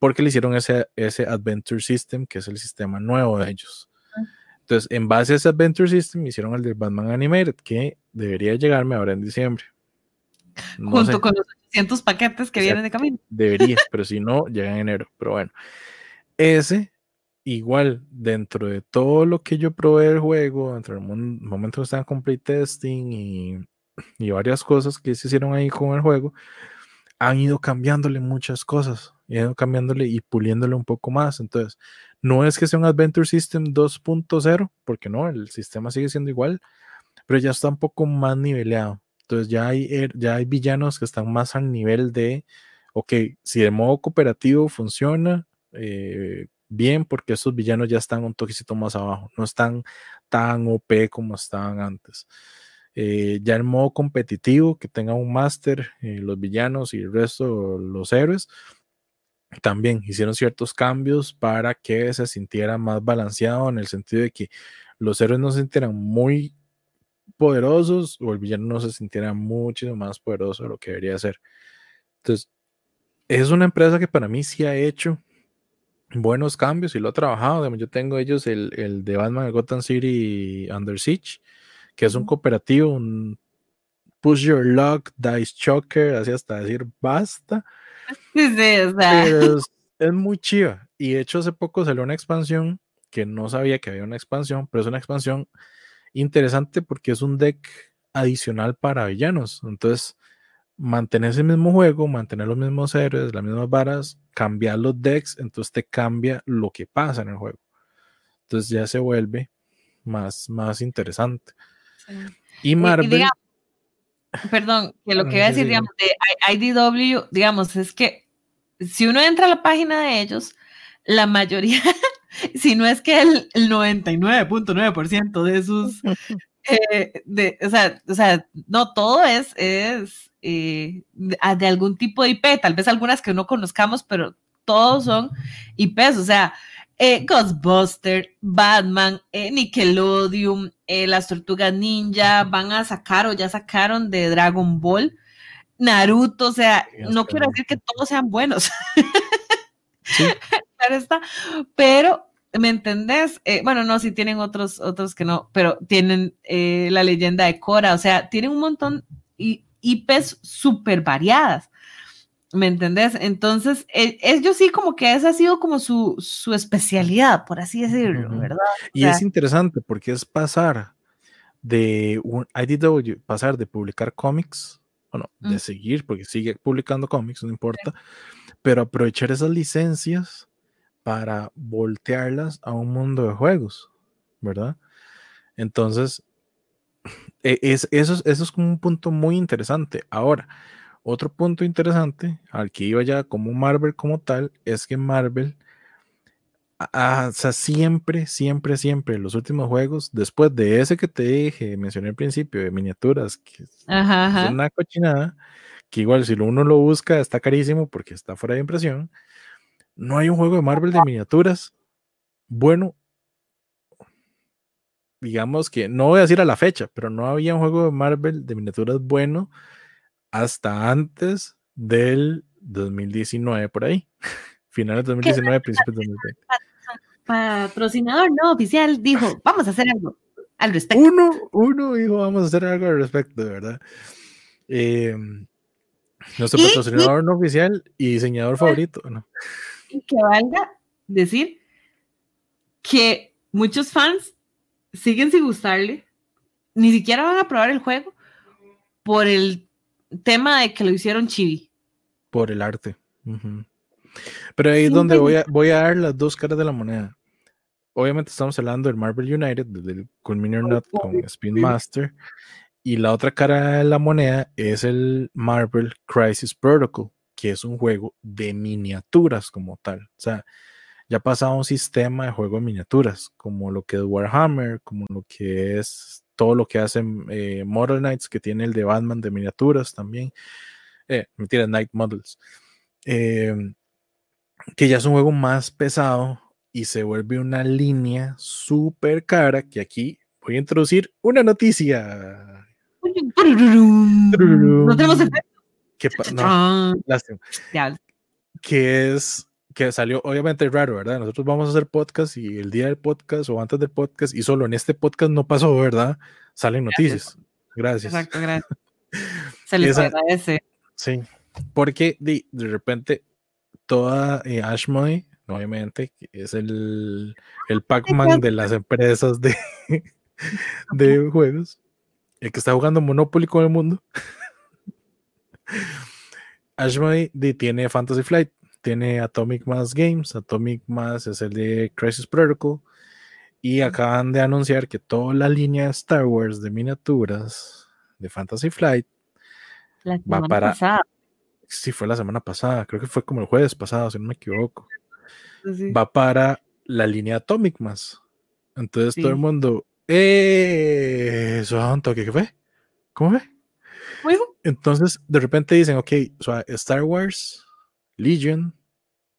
Porque le hicieron ese, ese Adventure System, que es el sistema nuevo de ellos. Entonces, en base a ese Adventure System, hicieron el de Batman Animated, que debería llegarme ahora en diciembre. *laughs* Junto con los 800 paquetes que vienen de camino. Debería, *laughs* pero si no, llega en enero. Pero bueno, ese igual dentro de todo lo que yo probé del juego, entre el momento que estaba en complete testing y, y, varias cosas que se hicieron ahí con el juego, han ido cambiándole muchas cosas, han ido cambiándole y puliéndole un poco más. Entonces, no es que sea un Adventure System 2.0, porque no, el sistema sigue siendo igual, pero ya está un poco más nivelado. Entonces, ya hay, er, ya hay villanos que están más al nivel de, ok, si de modo cooperativo funciona, eh, bien porque esos villanos ya están un toquecito más abajo, no están tan OP como estaban antes. Eh, ya el modo competitivo, que tenga un máster, eh, los villanos y el resto, los héroes, también hicieron ciertos cambios para que se sintiera más balanceado en el sentido de que los héroes no se sintieran muy poderosos o el villano no se sintiera mucho más poderoso de lo que debería ser. Entonces, es una empresa que para mí sí ha hecho buenos cambios y lo ha trabajado. Yo tengo ellos el, el de Batman Gotham City Under Siege, que es un cooperativo, un push your luck, dice choker, así hasta decir basta. *laughs* es, muy chiva. Y de hecho, hace poco salió una expansión que no sabía que había una expansión, pero es una expansión interesante porque es un deck adicional para villanos. Entonces, mantener ese mismo juego, mantener los mismos héroes, las mismas varas, cambiar los decks, entonces te cambia lo que pasa en el juego. Entonces ya se vuelve más, más interesante. Y Marvel. perdón, que lo que voy a decir, digamos, de IDW, digamos, es que si uno entra a la página de ellos, la mayoría, *laughs* si no es que el, 99.9% de sus, *laughs* eh, de, o, sea, o sea, no, todo es, es eh, de, algún tipo de IP, tal vez algunas que no conozcamos, pero todos son IPs, o sea, eh, Ghostbuster, Batman, Nickelodeon, las Tortugas Ninja, van a sacar o ya sacaron de Dragon Ball, Naruto, o sea, no quiero decir que todos sean buenos. *laughs* claro está, pero ¿me entendés? bueno, no, si tienen otros, otros que no, pero tienen la leyenda de Cora, o sea, tienen un montón y IPs súper variadas. ¿Me entendés? Entonces, ellos sí como que esa ha sido como su, su especialidad, por así decirlo, ¿verdad? Y es interesante porque es pasar de un IDW, pasar de publicar cómics, bueno, de seguir, porque sigue publicando cómics, no importa, pero aprovechar esas licencias para voltearlas a un mundo de juegos, ¿verdad? Entonces, e, es, eso, eso es como un punto muy interesante. Ahora, otro punto interesante al que iba ya como Marvel como tal es que Marvel, o sea, siempre, siempre, siempre, los últimos juegos, después de ese que te dije, mencioné al principio, de miniaturas, que es una cochinada, que igual si uno lo busca está carísimo porque está fuera de impresión, no hay un juego de Marvel de miniaturas bueno digamos que, no voy a decir a la fecha, pero no había un juego de Marvel de miniaturas bueno hasta antes del 2019 por ahí. *laughs* Finales de 2019, principios de 2020. Patrocinador no oficial dijo, *laughs* vamos a hacer algo al respecto. Uno, uno dijo, vamos a hacer algo al respecto, de verdad. Eh, nuestro patrocinador no oficial y diseñador favorito, que valga decir que muchos fans siguen sin gustarle, ni siquiera van a probar el juego por el tema de que lo hicieron chibi. Por el arte. Pero ahí es donde voy a, voy a dar las dos caras de la moneda. Obviamente estamos hablando del Marvel United, del Culminer Nut con Spin Master. Y la otra cara de la moneda es el Marvel Crisis Protocol, que es un juego de miniaturas como tal. O sea, ya pasado a un sistema de juego de miniaturas, como lo que es Warhammer, como lo que es todo lo que hacen eh, Model Knights, que tiene el de Batman de miniaturas también. Eh, mentira, Night Models. Em, que ya es un juego más pesado y se vuelve una línea súper cara que aquí voy a introducir una noticia. No tenemos Que, no, que es que salió obviamente raro, ¿verdad? Nosotros vamos a hacer podcast y el día del podcast o antes del podcast y solo en este podcast no pasó, ¿verdad? Salen noticias. Gracias. Exacto, gracias. *laughs* Se les agradece. Sí, porque de, de repente toda eh, obviamente, es el, el Pac-Man de las empresas de, *laughs* de juegos, el que está jugando Monopoly con el mundo. *laughs* Ashmode tiene Fantasy Flight tiene Atomic Mass Games. Atomic Mass es el de Crisis Protocol. Y acaban de anunciar que toda la línea Star Wars de miniaturas de Fantasy Flight va para. Pasada. Sí, fue la semana pasada. Creo que fue como el jueves pasado, si no me equivoco. va para la línea Atomic más. Entonces todo el mundo, ¡eh! Santo, ¿qué fue? ¿Cómo fue? Entonces de repente dicen, ok, Star Wars, Legion,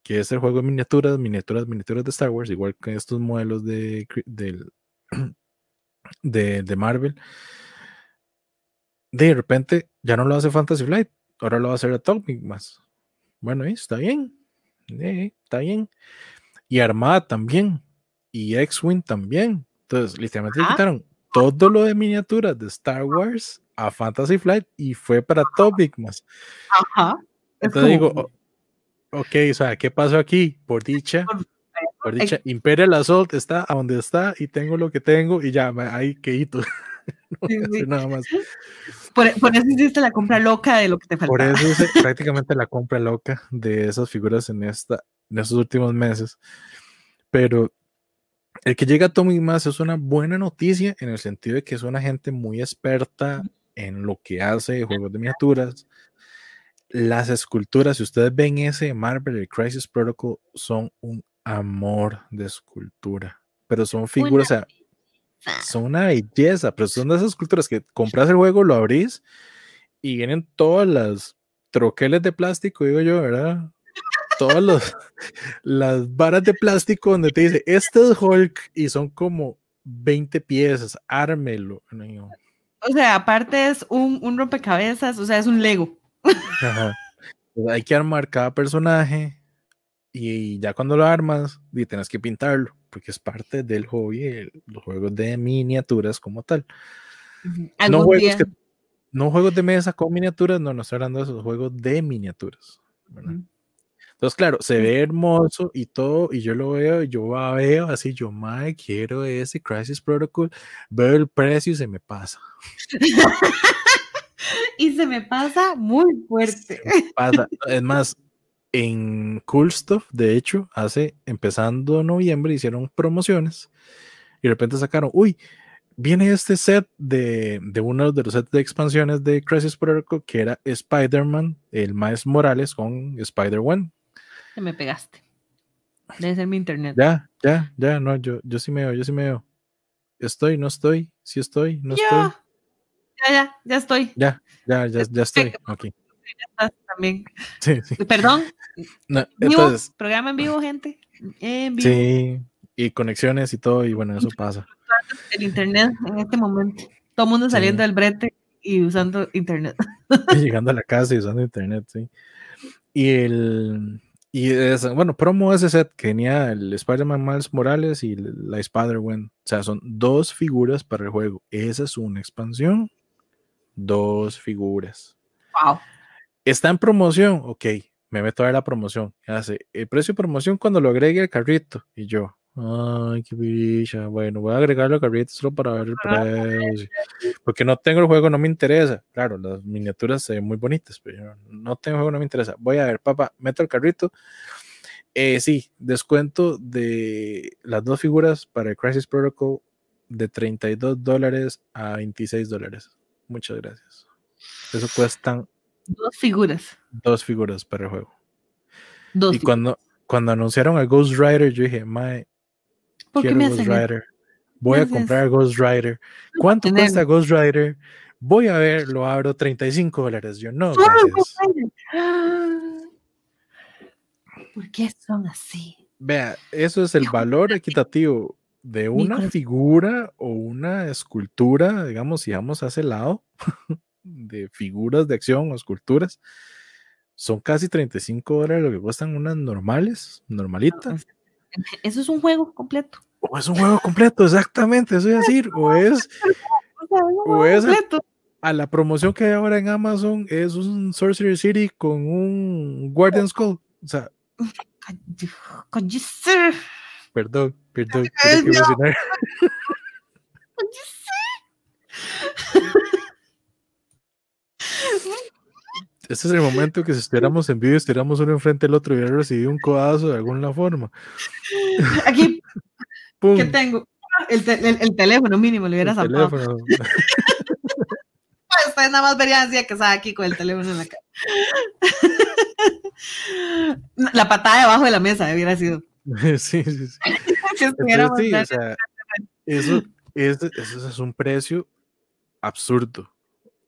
que es el juego de miniaturas, miniaturas, miniaturas de Star Wars, igual que estos modelos de, *clears throat* de, de Marvel. De repente ya no lo hace Fantasy Flight, ahora lo va a hacer Atomic más. Bueno, está bien, está bien. Y Armada también, y X-Wing también. Entonces, literalmente ah. quitaron todo lo de miniaturas de Star Wars a Fantasy Flight y fue para Atomic más. Ajá. Entonces digo, ok, o sea, ¿qué pasó aquí? Por dicha, por dicha, Imperial Assault está a donde está y tengo lo que tengo y ya, ahí que *laughs* no nada más. Por, eso hiciste la compra loca de lo que te faltaba. Por eso hice *laughs* prácticamente la compra loca de esas figuras en, esta, en estos últimos meses. Pero el que llega a Tommy Más es una buena noticia en el sentido de que es una gente muy experta en lo que hace juegos de miniaturas. Las esculturas, si ustedes ven ese Marvel, el Crisis Protocol, son un amor de escultura, pero son figuras, son una belleza, pero son de esas esculturas que compras el juego, lo abrís y vienen todas las troqueles de plástico, digo yo, ¿verdad? Todas los, *laughs* las varas de plástico donde te dice, este es Hulk y son como 20 piezas, ármelo. O sea, aparte es un, un rompecabezas, o sea, es un Lego. Pues hay que armar cada personaje y ya cuando lo armas, y tienes que pintarlo, porque es parte del hobby, los juegos de miniaturas como tal. No juegos, no juegos de mesa con miniaturas, no, no estoy hablando de esos juegos de miniaturas. Entonces, claro, se ve hermoso y todo, y yo lo veo, yo veo así, yo, madre, quiero ese Crisis Protocol, veo el precio y se me pasa. *laughs* *laughs* y se me pasa muy fuerte. Pasa. Es más, en Cool Stuff, de hecho, hace empezando noviembre hicieron promociones y de repente sacaron, uy, viene este set de, de uno de los sets de expansiones de Crisis Protocol que era Spider-Man, el Miles Morales con Spider-Man. Te me pegaste. Debe ser mi internet. Ya, ya, ya, no, yo, yo sí me veo, yo sí me veo. Estoy, no estoy, sí estoy, no estoy. Ya, ya, ya estoy. Ya, ya, ya, ya estoy. Aquí. también. Sí, sí. Perdón. entonces, programa en vivo, gente. En vivo. Sí, y conexiones y todo, y bueno, eso pasa. El internet en este momento. Todo el mundo saliendo del brete y usando internet. *laughs* llegando a la casa y usando internet, sí. Y el. Y bueno, promo ese set que tenía el Spider-Man Miles Morales y la Spider-Man. O sea, son dos figuras para el juego. Esa es una expansión. Dos figuras. Wow. Está en promoción, ok, me meto a ver la promoción. Hace el precio de promoción cuando lo agregue al carrito. Y yo, ay, qué bicha. Bueno, voy a agregarlo al carrito solo para ver el precio. Porque no tengo el juego, no me interesa. Claro, las miniaturas se ven muy bonitas, pero no tengo el juego, no me interesa. Voy a ver, papá, meto el carrito. Eh, sí, descuento de las dos figuras para el Crisis Protocol de 32 dólares a 26 dólares. Muchas gracias. Eso cuestan Dos figuras. Dos figuras para el juego. Dos y cuando, cuando anunciaron a Ghost Rider, yo dije, mae, ¿Por quiero qué me Ghost Rider. Voy a comprar Ghost Rider. ¿Cuánto cuesta Ghost Rider? Voy a ver, lo abro 35 dólares. Yo no. ¿Por qué son así? Vea, eso es el valor equitativo de una figura o una escultura, digamos, si vamos a ese lado, *laughs* de figuras de acción o esculturas, son casi 35 dólares lo que cuestan unas normales, normalitas. *laughs* Eso es un juego completo. O es un juego completo, exactamente, eso es *laughs* decir, o es, o es a, la promoción que hay ahora en Amazon, es un Sorcery City con un Guardian Skull. O sea, perdón, perdón, *laughs* *laughs* Este es el momento que si estuviéramos en vivo, estuviéramos uno enfrente del otro y hubiera recibido un codazo de alguna forma. Aquí, ¿qué tengo? El, el, teléfono mínimo, le hubieras hablado. ustedes *laughs* nada más verían así que estaba aquí con el teléfono en la cara. La patada debajo de la mesa hubiera sido. *laughs* Sí, sí, sí. *laughs* Entonces, o sea, eso, es, eso es un precio absurdo.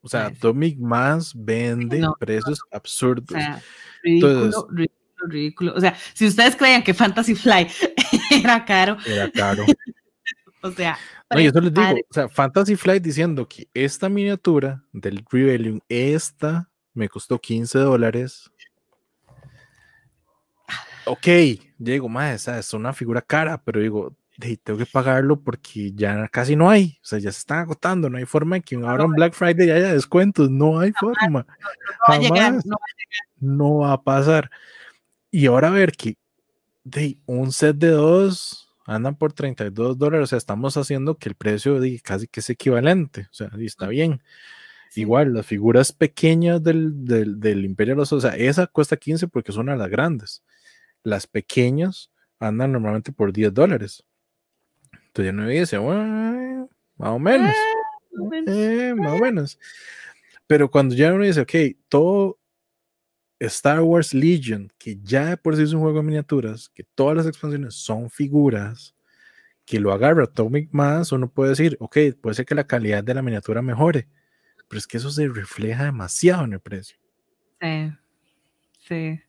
O sea, Atomic Mass vende precios absurdos. O sea, ridículo, ridículo, ridículo. O sea, si ustedes creían que Fantasy Fly *laughs* era caro. Era caro. o sea. No, y eso les digo, o sea, Fantasy Flight diciendo que esta miniatura del Rebellion, esta me costó 15 dólares. Ok, digo, más, es una figura cara, pero digo, tengo que pagarlo porque ya casi no hay, o sea, ya se están agotando, no hay forma de que ahora en Black Friday haya descuentos, no hay forma. No, va a pasar. Y ahora a ver que de un set de dos andan por 32 dólares, o sea, estamos haciendo que el precio de casi que es equivalente, o sea, está bien. Igual, las figuras pequeñas del, del, del Imperio o sea, esa cuesta 15 porque son las grandes. Las pequeñas andan normalmente por 10 dólares. Entonces ya no dice, bueno, más o menos. Eh, más o menos. Pero cuando ya uno dice, ok, todo Star Wars Legion, que ya por sí es un juego de miniaturas, que todas las expansiones son figuras, que lo agarra Atomic Mass, uno puede decir, ok, puede ser que la calidad de la miniatura mejore, pero es que eso se refleja demasiado en el precio. Sí, sí.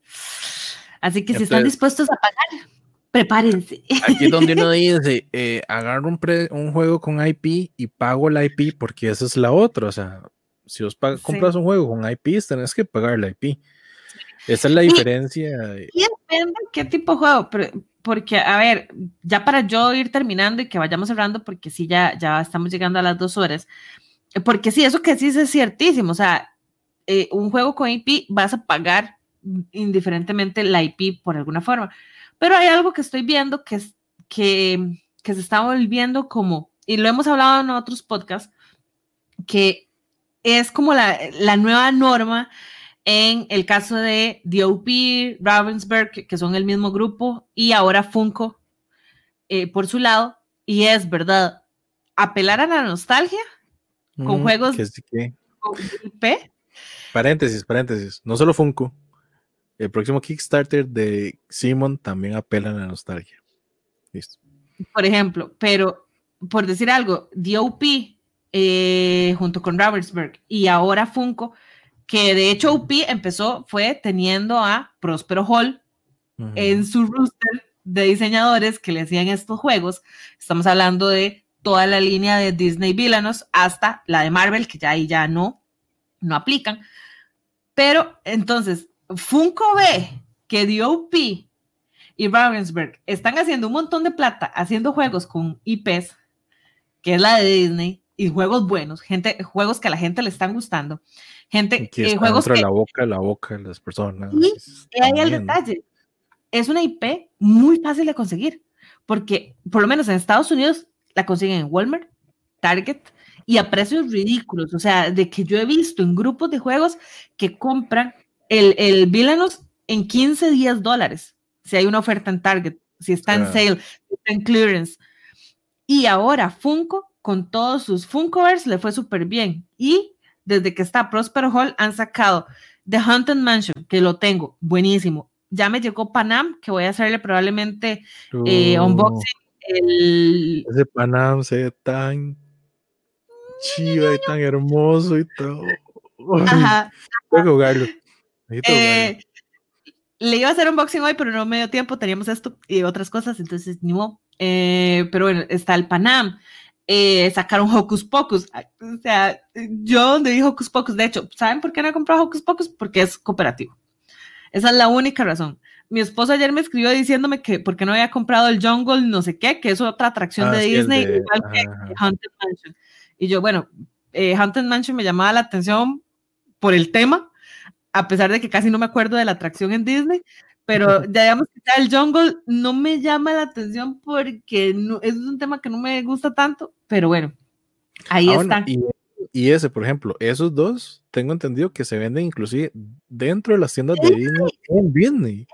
Así que si están dispuestos a pagar, prepárense. Aquí es donde uno *laughs* dice, eh, agarro un, un, juego con IP y pago la IP porque esa es la otra. O sea, si vos compras un juego con IP, tenés que pagar la IP. Esa es la diferencia. Y, depende qué tipo de juego, porque, a ver, ya para yo ir terminando y que vayamos cerrando, porque sí, ya, ya estamos llegando a las dos horas, porque sí, eso que sí es ciertísimo, o sea, eh, un juego con IP vas a pagar indiferentemente la IP por alguna forma, pero hay algo que estoy viendo que, que, que se está volviendo como, y lo hemos hablado en otros podcasts, que es como la, la nueva norma en el caso de DOP, Ravensburg, que son el mismo grupo, y ahora Funko eh, por su lado, y es verdad, apelar a la nostalgia con mm, juegos con IP. Paréntesis, paréntesis, no solo Funko, el próximo Kickstarter de Simon también apela a la nostalgia. Listo. Por ejemplo, pero por decir algo, DOP eh, junto con Ravensburg y ahora Funko que de hecho UP empezó, fue teniendo a Prospero Hall en su roster de diseñadores que le hacían estos juegos. Estamos hablando de toda la línea de Disney Villanos hasta la de Marvel, que ya ahí ya no, no aplican. Pero entonces, Funko ve que DOP y Ravensburg están haciendo un montón de plata haciendo juegos con IPs, que es la de Disney, y juegos buenos, gente, juegos que a la gente le están gustando. Gente, que eh, juegos que, la boca, la boca de las personas. Y ahí el detalle. Es una IP muy fácil de conseguir, porque por lo menos en Estados Unidos la consiguen en Walmart, Target y a precios ridículos. O sea, de que yo he visto en grupos de juegos que compran el, el Villanos en 15, 10 dólares. Si hay una oferta en Target, si está en sale, si está en clearance. Y ahora Funko, con todos sus Funkoverse, le fue súper bien. Y desde que está Prosper Hall, han sacado The Haunted Mansion, que lo tengo, buenísimo. Ya me llegó Panam, que voy a hacerle probablemente eh, unboxing. El... Ese Panam se ve tan chido y tan hermoso y todo. Ajá. *laughs* Tengo que jugarlo. Eh, le iba a hacer unboxing hoy, pero no me dio tiempo. Teníamos esto y otras cosas, entonces ni modo. Eh, pero bueno, está el Panam, eh, sacaron Hocus Pocus. O sea, yo donde dije Hocus Pocus, de hecho, ¿saben por qué no he comprado Hocus Pocus? Porque es cooperativo. Esa es la única razón. Mi esposo ayer me escribió diciéndome que porque no había comprado el Jungle, no sé qué, que es otra atracción ah, de Disney, igual que Haunted Mansion. Y yo, bueno, eh, Haunted Mansion me llamaba la atención por el tema, a pesar de que casi no me acuerdo de la atracción en Disney, pero *laughs* ya digamos que el jungle no me llama la atención porque no, es un tema que no me gusta tanto, pero bueno, ahí ah, está. y, ese, por ejemplo, esos dos, tengo entendido que se venden inclusive dentro de las tiendas de Disney en Disney.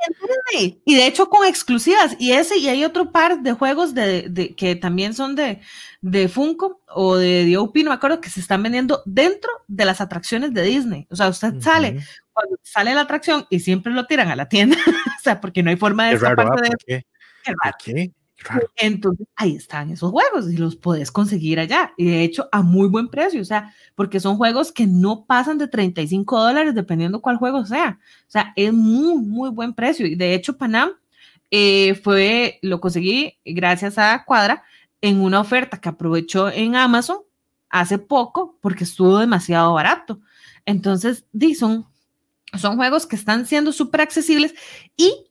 Y de hecho con exclusivas, y ese, y hay otro par de juegos de, que también son de, de Funko o de DOP, no me acuerdo, que se están vendiendo dentro de las atracciones de Disney. O sea, usted sale, cuando sale la atracción y siempre lo tiran a la tienda, *laughs* o sea, porque no hay forma de escapar de ¿Qué? ¿Qué? Entonces, ahí están esos juegos y los puedes conseguir allá. Y de hecho, a muy buen precio, o sea, porque son juegos que no pasan de 35 dólares dependiendo cuál juego sea. O sea, es muy, muy buen precio. Y de hecho, Panam eh, fue, lo conseguí gracias a Cuadra en una oferta que aprovechó en Amazon hace poco porque estuvo demasiado barato. Entonces, son, son juegos que están siendo súper accesibles y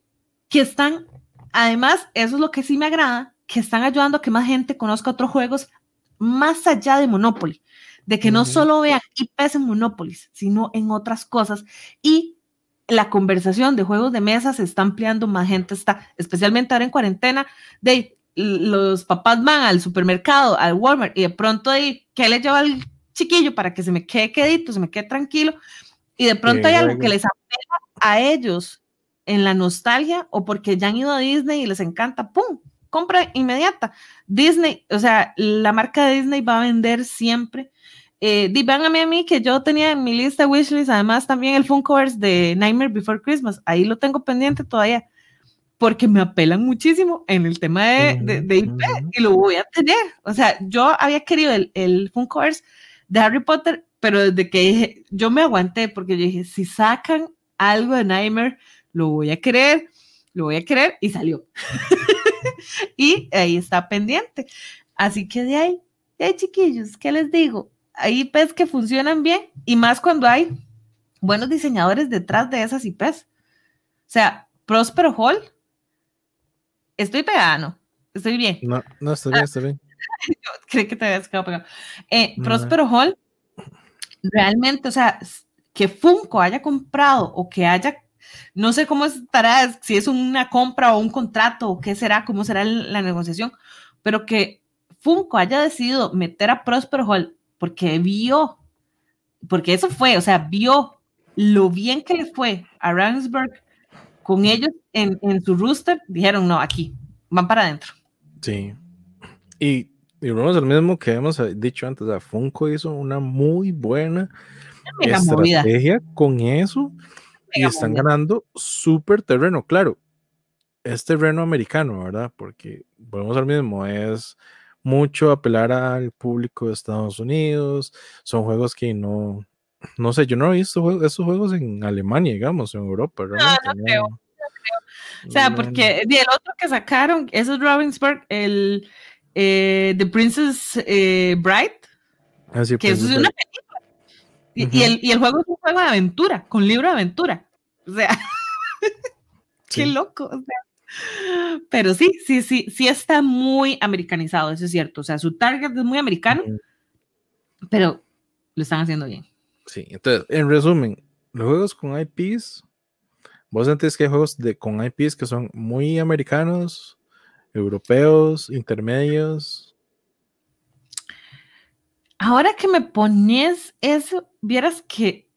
que están Además, eso es lo que sí me agrada, que están ayudando a que más gente conozca otros juegos más allá de Monopoly, de que no solo vean IPs en Monopoly, sino en otras cosas. Y la conversación de juegos de mesa se está ampliando, más gente está, especialmente ahora en cuarentena, de los papás van al supermercado, al Walmart, y de pronto de ¿qué le lleva al chiquillo para que se me quede quedito, se me quede tranquilo? Y de pronto hay algo que les apela a ellos en la nostalgia o porque ya han ido a Disney y les encanta, ¡pum! Compra inmediata. Disney, o sea, la marca de Disney va a vender siempre. Eh, a mí que yo tenía en mi lista wishlist, además también el Funkoverse de Nightmare Before Christmas, ahí lo tengo pendiente todavía, porque me apelan muchísimo en el tema de, de, IP y lo voy a tener. O sea, yo había querido el, el de Harry Potter, pero desde que dije, yo me aguanté porque yo dije, si sacan algo de Nightmare, lo voy a querer, lo voy a querer y salió. *laughs* y ahí está pendiente. Así que de ahí, de ahí chiquillos, ¿qué les digo? Hay IPs que funcionan bien y más cuando hay buenos diseñadores detrás de esas IPs. O sea, Próspero Hall, estoy pegada, ¿no? Estoy bien. No, no, estoy bien, estoy bien. *laughs* Creo que te habías quedado pegado. Eh, Próspero Hall, realmente, o sea, que Funko haya comprado o que haya no sé cómo estará, si es una compra o un contrato o qué será, cómo será la negociación, pero que Funko haya decidido meter a Prosper Hall porque vio, porque eso fue, o sea, vio lo bien que le fue a Ransburg con ellos en, en su rooster, dijeron, no, aquí, van para adentro. Sí. Y, y vamos el mismo que hemos dicho antes, o sea, Funko hizo una muy buena estrategia con eso y están ganando súper terreno, claro. Es terreno americano, ¿verdad? Porque volvemos al mismo, es mucho apelar al público de Estados Unidos, son juegos que no, no sé, yo no he visto esos juegos en Alemania, digamos, en Europa. No, no, creo. O sea, porque el otro que sacaron, ese es Robinsburg, el eh, The Princess eh, Bride, ah, que eso es una película y, el, juego es un juego de aventura, con libro de aventura. O sea, *laughs* qué loco. pero sí, sí, sí, sí está muy americanizado, eso es cierto. O sea, su target es muy americano, pero lo están haciendo bien. Sí, entonces, en resumen, los juegos con IPs, vos sentís que hay juegos de, con IPs que son muy americanos, europeos, intermedios, Ahora que me pones eso, vieras que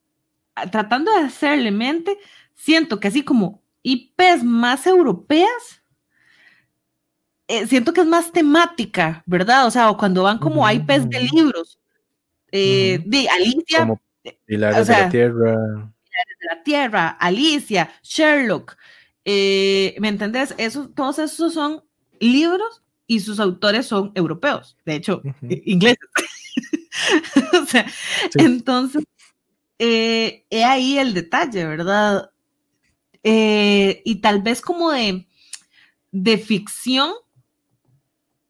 ah, tratando de hacerle mente, siento que así como IPs más europeas, eh, siento que es más temática, ¿verdad? O sea, o cuando van como IPs de libros, eh, de Alicia. Como eh, Pilares de la Tierra. Pilares de la Tierra, Alicia, Sherlock. ¿Me entendés? Eso, todos esos son libros y sus autores son europeos, de hecho, ingleses. *laughs* o sea, entonces, eh, he ahí el detalle, ¿verdad? Eh, y tal vez como de, de ficción,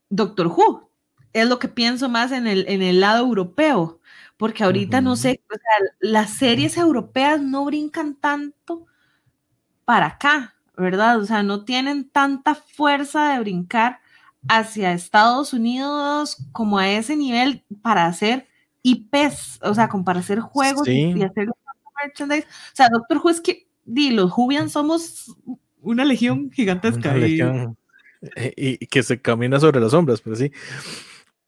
Doctor Who, es lo que pienso más en el, en el lado europeo, porque ahorita no sé, o sea, las series europeas no brincan tanto para acá, ¿verdad? O sea, no tienen tanta fuerza de brincar hacia Estados Unidos como a ese nivel para hacer IPs, o sea, como para hacer juegos y hacer merchandise. O sea, Doctor Who es que di, los Jubian somos una legión gigantesca. Eh, y... que se camina sobre las sombras, pero sí.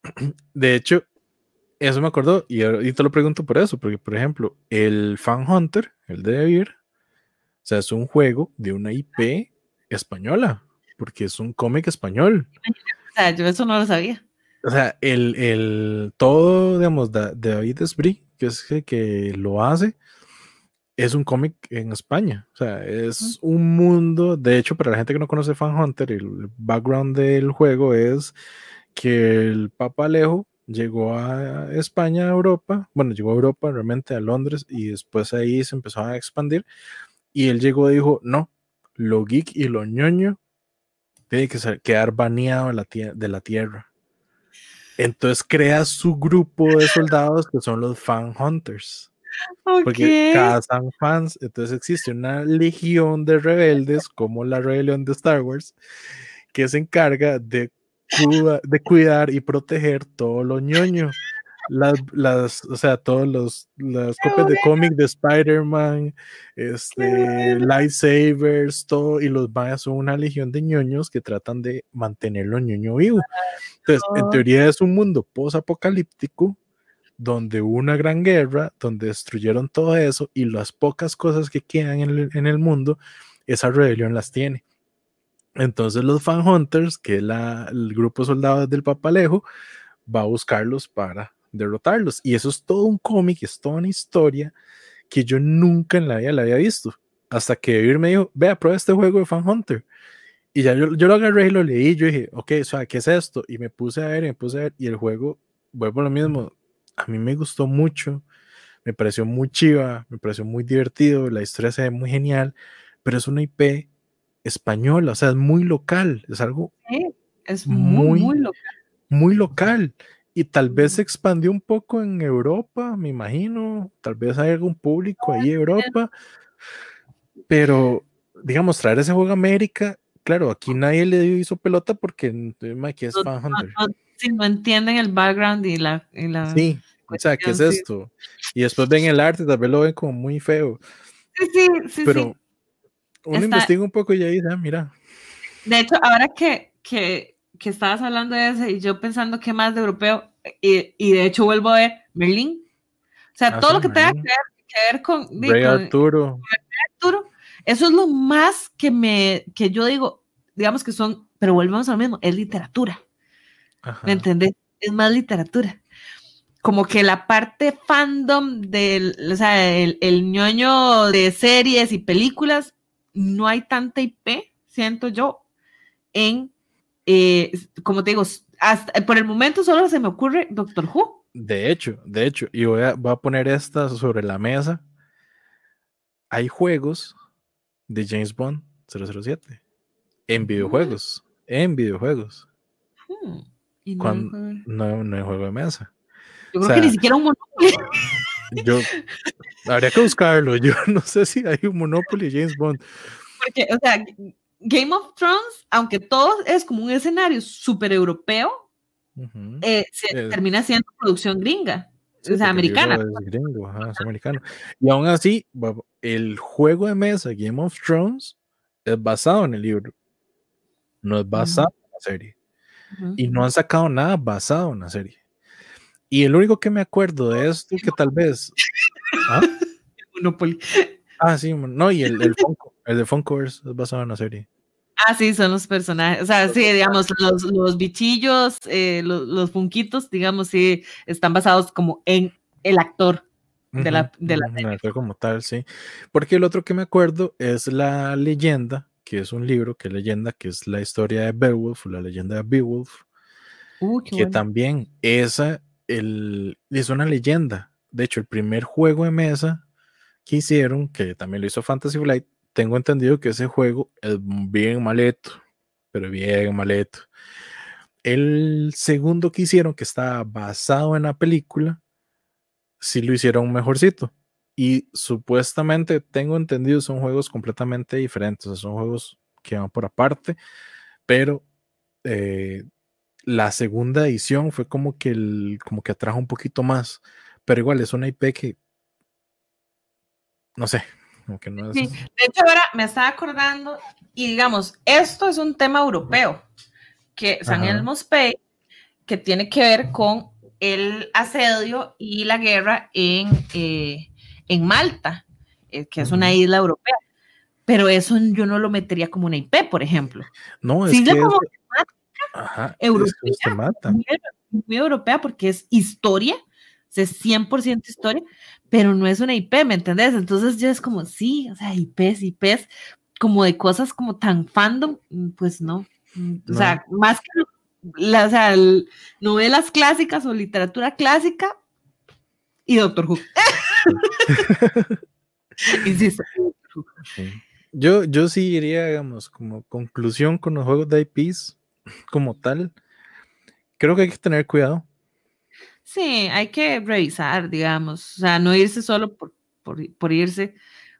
*clears throat* De hecho, eso me acordó y te lo pregunto por eso, porque por ejemplo, el Fan Hunter, el de Beer, o sea, es un juego de una IP española, porque es un cómic español. O sea, yo eso no lo sabía. O sea, el, el todo, digamos, de, David Esbrí, que es el que lo hace, es un cómic en España. O sea, es un mundo. De hecho, para la gente que no conoce Fan Hunter, el background del juego es que el Papa Alejo llegó a España, a Europa. Bueno, llegó a Europa, realmente a Londres, y después ahí se empezó a expandir. Y él llegó y dijo: No, lo geek y lo ñoño tiene que quedar baneado de la, de la tierra. Entonces crea su grupo de soldados que son los fan hunters. Porque cazan fans. Entonces existe una legión de rebeldes, como la rebelión de Star Wars, que se encarga de, de cuidar y proteger todo lo ñoño. Las, las, o sea, todos los las copias de cómic de Spider-Man, este, lightsabers, todo, y los mayas son una legión de ñoños que tratan de mantenerlo ñoño vivo. Entonces, en teoría es un mundo post-apocalíptico donde hubo una gran guerra, donde destruyeron todo eso y las pocas cosas que quedan en el, mundo, esa rebelión las tiene. Entonces los fan hunters, que es el grupo de soldados del Papalejo, va a buscarlos para derrotarlos. Y eso es todo un cómic, es toda una historia que yo nunca en la vida la había visto. Hasta que Vir me dijo, vea, prueba este juego de Fan Hunter. Y ya yo, yo, lo agarré y lo leí. Yo dije, ok, o sea, ¿qué es esto? Y me puse a ver y me puse a ver. Y el juego, vuelvo a lo mismo, a mí me gustó mucho, me pareció muy chiva, me pareció muy divertido, la historia se ve muy genial, pero es una IP española, o sea, es muy local, es algo es muy, muy, local. Muy local. Y tal vez se expandió un poco en Europa, me imagino, tal vez hay algún público ahí en Europa, pero digamos, traer ese juego a América, claro, aquí nadie le hizo pelota porque aquí es Fan Hunter si no entienden el background y la... sí, o sea, ¿qué es esto? Y después ven el arte, tal vez lo ven como muy feo. Sí, sí, sí. Pero uno investiga un poco y ya dice, ah, mira. De hecho, ahora que, que, que, estabas hablando de eso y yo pensando que más de europeo, y, y de hecho vuelvo a ver Merlin. O sea, ah, todo lo que tenga que ver, con, Rey Arturo. Arturo. Eso es lo más que me, que yo digo, digamos que son, pero volvemos a lo mismo, es literatura. ¿Me entendés? Es más literatura. Como que la parte fandom del, o sea, el, el ñoño de series y películas, no hay tanta IP, siento yo, en, eh, como te digo, hasta, por el momento solo se me ocurre Doctor Who. De hecho, de hecho, y voy a, voy a poner esta sobre la mesa. Hay juegos de James Bond 007 en mm. videojuegos, en videojuegos. Hmm no, no, hay juego de mesa. Yo creo que ni siquiera un Monopoly. Yo habría que buscarlo. Yo *laughs* no sé si hay un Monopoly James Bond. *laughs* Porque, o sea, Game of Thrones, aunque todo es como un escenario súper europeo, eh, se termina siendo producción gringa. o sea, americana. Es gringo, es americano. Y aún así, el juego de mesa Game of Thrones es basado en el libro. No es basado en la serie y no han sacado nada basado en la serie. Y el único que me acuerdo de esto que tal vez. ¿ah? *laughs* Monopoly. Ah, sí, no, y el, el *laughs* Funko, el de Funko es basado en la serie. Ah, sí, son los personajes, o sea, sí, digamos, los, los bichillos, eh, los, los funquitos, digamos, sí, están basados como en el actor de la, de la serie. actor como tal, sí. Porque el otro que me acuerdo es la leyenda que es un libro, que leyenda, que es la historia de Beowulf, la leyenda de Beowulf, uh, que también esa el, es una leyenda. De hecho, el primer juego de mesa que hicieron, que también lo hizo Fantasy Flight, tengo entendido que ese juego es bien maleto, pero bien maleto. El segundo que hicieron, que está basado en la película, sí lo hicieron mejorcito y supuestamente, tengo entendido, son juegos completamente diferentes, son juegos que van por aparte, pero eh, la segunda edición fue como que, el, como que atrajo un poquito más, pero igual es una IP que, no sé, como que no es... Sí. De hecho, ahora me estaba acordando, y digamos, esto es un tema europeo, que San Elmo's Pay, que tiene que ver con el asedio y la guerra en... Eh, en Malta, eh, que es una isla europea. pero eso yo no lo metería como una IP, por ejemplo. No, es que como europea, Muy, europea porque es historia, es 100% historia, pero no es una IP, ¿me entendés? Entonces yo es como, sí, o sea, IPs, IPs, como de cosas como tan fandom, mm, pues no. Mm, o sea, más que las novelas clásicas o literatura clásica y Doctor Who. *laughs* Insisto. Yo, yo sí iría, digamos, como conclusión con los juegos de IPs como tal. Creo que hay que tener cuidado. Sí, hay que revisar, digamos. O sea, no irse solo por, por, irse,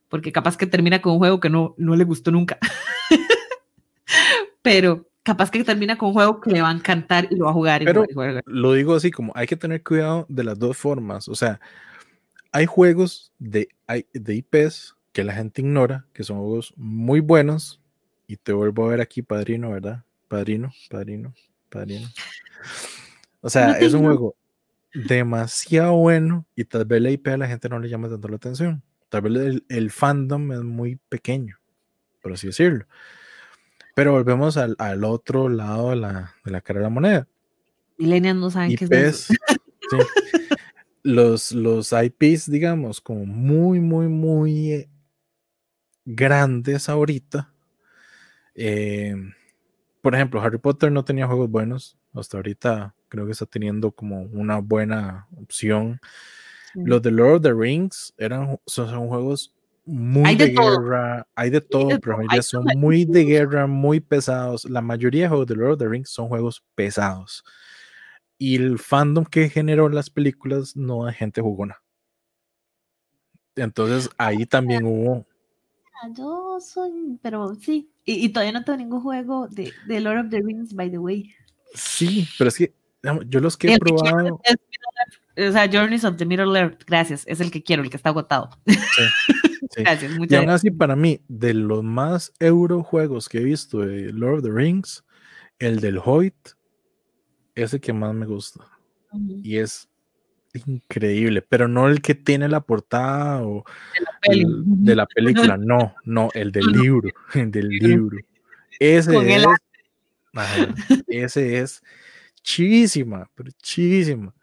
porque capaz que termina con un juego que no, no le gustó nunca. *laughs* Pero capaz que termina con un juego que le va a encantar y lo va a jugar. Y Pero lo digo así, como hay que tener cuidado de las dos formas. O sea, hay juegos de, de IPs que la gente ignora, que son juegos muy buenos. Y te vuelvo a ver aquí, padrino, ¿verdad? Padrino, padrino, padrino. O sea, es un juego demasiado bueno y tal vez la IP a la gente no le llama tanto la atención. Tal vez el, el fandom es muy pequeño, por así decirlo. Pero volvemos al, al otro lado de la, de la, cara de la moneda. Millennials no saben qué es eso. *laughs* Los, los IPs, digamos, como muy, muy, muy eh, grandes ahorita. Eh, por ejemplo, Harry Potter no tenía juegos buenos. Hasta ahorita creo que está teniendo como una buena opción. Los de Lord of the Rings eran, son, son juegos muy de, guerra, hay de todo, pero ya son muy de *laughs* guerra, muy pesados. La mayoría de juegos de Lord of the Rings son juegos pesados. Y el fandom que generó las películas no hay gente jugona. Entonces ahí también hubo. Yo soy, pero sí. Y, todavía no tengo ningún juego de, de, Lord of the Rings, by the way. Sí, pero es que yo los que he probado. o sea, Journeys of the Middle Earth, gracias, es el que quiero, el que está agotado. *laughs* Gracias, muchas y aún así, para mí, de los más euro juegos que he visto de Lord of the Rings, el del Hoyt es el que más me gusta. Y es increíble, pero no el que tiene la portada o de la, *laughs* película, no, no, el del libro, *laughs* el del libro. Ese es, ese es chivísima, pero chivísima.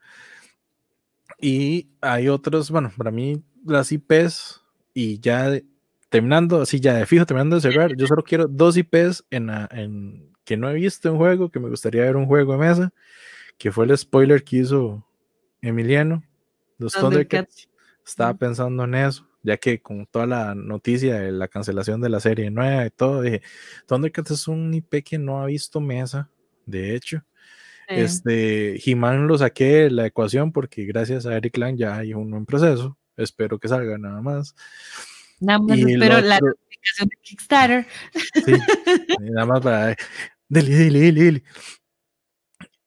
Y hay otros, bueno, para mí las IPs y ya terminando, así ya de fijo, terminando de cerrar, yo solo quiero dos IPs en, en que no he visto en juego, que me gustaría ver un juego de mesa, que fue el spoiler que hizo Emiliano, los Thundercats. Estaba pensando en eso, ya que con toda la noticia de la cancelación de la serie nueva y todo, dije, Thundercats es un IP que no ha visto mesa, de hecho. Este, He-Man lo saqué de la ecuación porque gracias a Eric Lang ya hay uno en proceso. Espero que salga nada más. Nada más espero la notificación de Kickstarter. Sí, nada más para. Dele, dele, dele,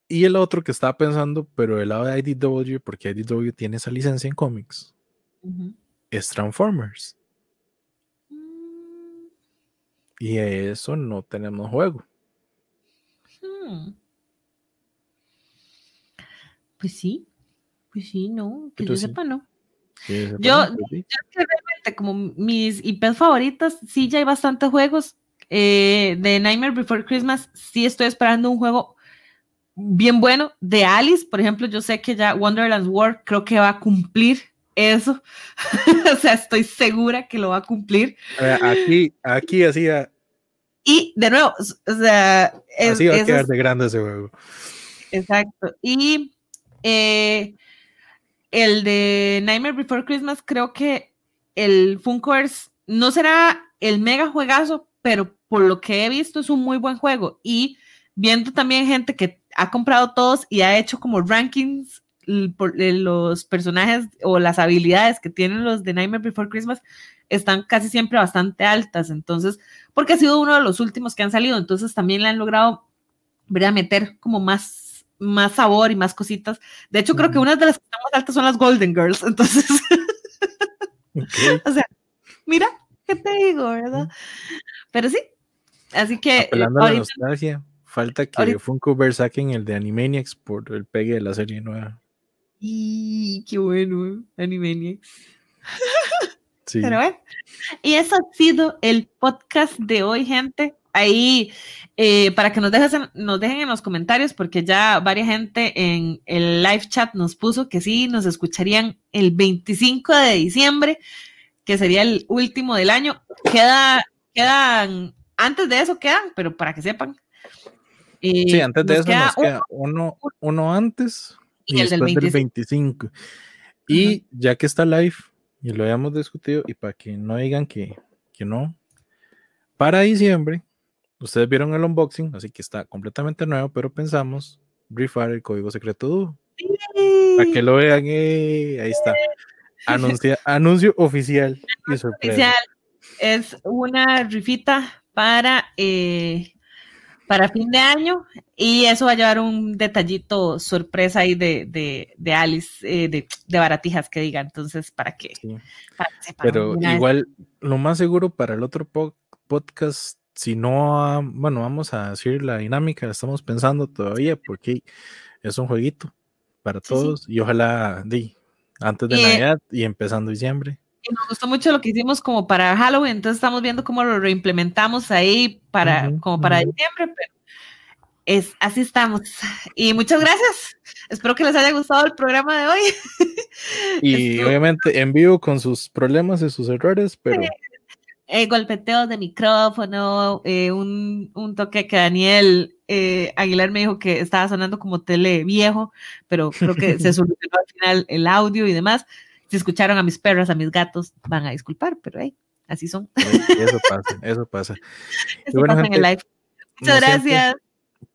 Y el otro que estaba pensando, pero del lado de IDW, porque IDW tiene esa licencia en cómics, es Transformers. Mm. Y eso no tenemos juego. Hmm. Pues sí, pues sí, no, que yo sepa, no yo, yo realmente como mis IPs favoritas, sí ya hay bastantes juegos. Eh, de Nightmare Before Christmas, sí estoy esperando un juego bien bueno. De Alice, por ejemplo, yo sé que ya Wonderland's War creo que va a cumplir eso. *laughs* o sea, estoy segura que lo va a cumplir. Aquí, aquí así. Y de nuevo, o sea, así va a quedar de grande ese juego. Exacto. Y eh, el de Nightmare Before Christmas, creo que el Funkoverse no será el mega juegazo, pero por lo que he visto es un muy buen juego. Y viendo también gente que ha comprado todos y ha hecho como rankings los personajes o las habilidades que tienen los de Nightmare Before Christmas están casi siempre bastante altas. Entonces, porque ha sido uno de los últimos que han salido, entonces también le han logrado a meter como más más sabor y más cositas. De hecho, creo que una de las que están más altas son las Golden Girls. *laughs* Entonces, o sea, mira, ¿qué te digo, verdad? Pero sí, así que. Apelando a la nostalgia, falta que Funko saquen el de Animaniacs por el pegue de la serie nueva. Y qué bueno, Animaniacs. Pero bueno, y eso ha sido el podcast de hoy, gente. Ahí, eh, para que nos dejen, nos dejen en los comentarios, porque ya varias gente en el live chat nos puso que sí, nos escucharían el 25 de diciembre, que sería el último del año. Queda, quedan, antes de eso quedan, pero para que sepan. Eh, sí, antes de eso nos queda uno, uno antes y, el después del 25. Y ya que está live, y lo habíamos discutido, y para que no digan que, que no, para diciembre, ustedes vieron el unboxing, así que está completamente nuevo, pero pensamos rifar el código secreto dúo. Para que lo vean, eh, ahí está. Anuncia, *laughs* anuncio oficial y sorpresa. Oficial. Es una rifita para eh, para fin de año y eso va a llevar un detallito sorpresa ahí de, de, de Alice, eh, de, de, baratijas que diga, entonces, ¿para qué? Pero igual, lo más seguro para el otro podcast, si no, bueno, vamos a decir la dinámica, estamos pensando todavía porque es un jueguito para todos y ojalá di, antes de Navidad y empezando diciembre. Y nos gustó mucho lo que hicimos como para Halloween, entonces estamos viendo cómo lo reimplementamos ahí para, como para diciembre, pero es, así estamos. Y muchas gracias. Espero que les haya gustado el programa de hoy. *laughs* Y obviamente en vivo con sus problemas y sus errores, pero... Eh, golpeteo de micrófono, eh, un, un, toque que Daniel eh, Aguilar me dijo que estaba sonando como tele viejo, pero creo que se *laughs* solucionó al final el audio y demás. Si escucharon a mis perros, a mis gatos, van a disculpar, pero hey, así son. Eso pasa, eso pasa. Eso pasa *laughs* en el live. Muchas gracias.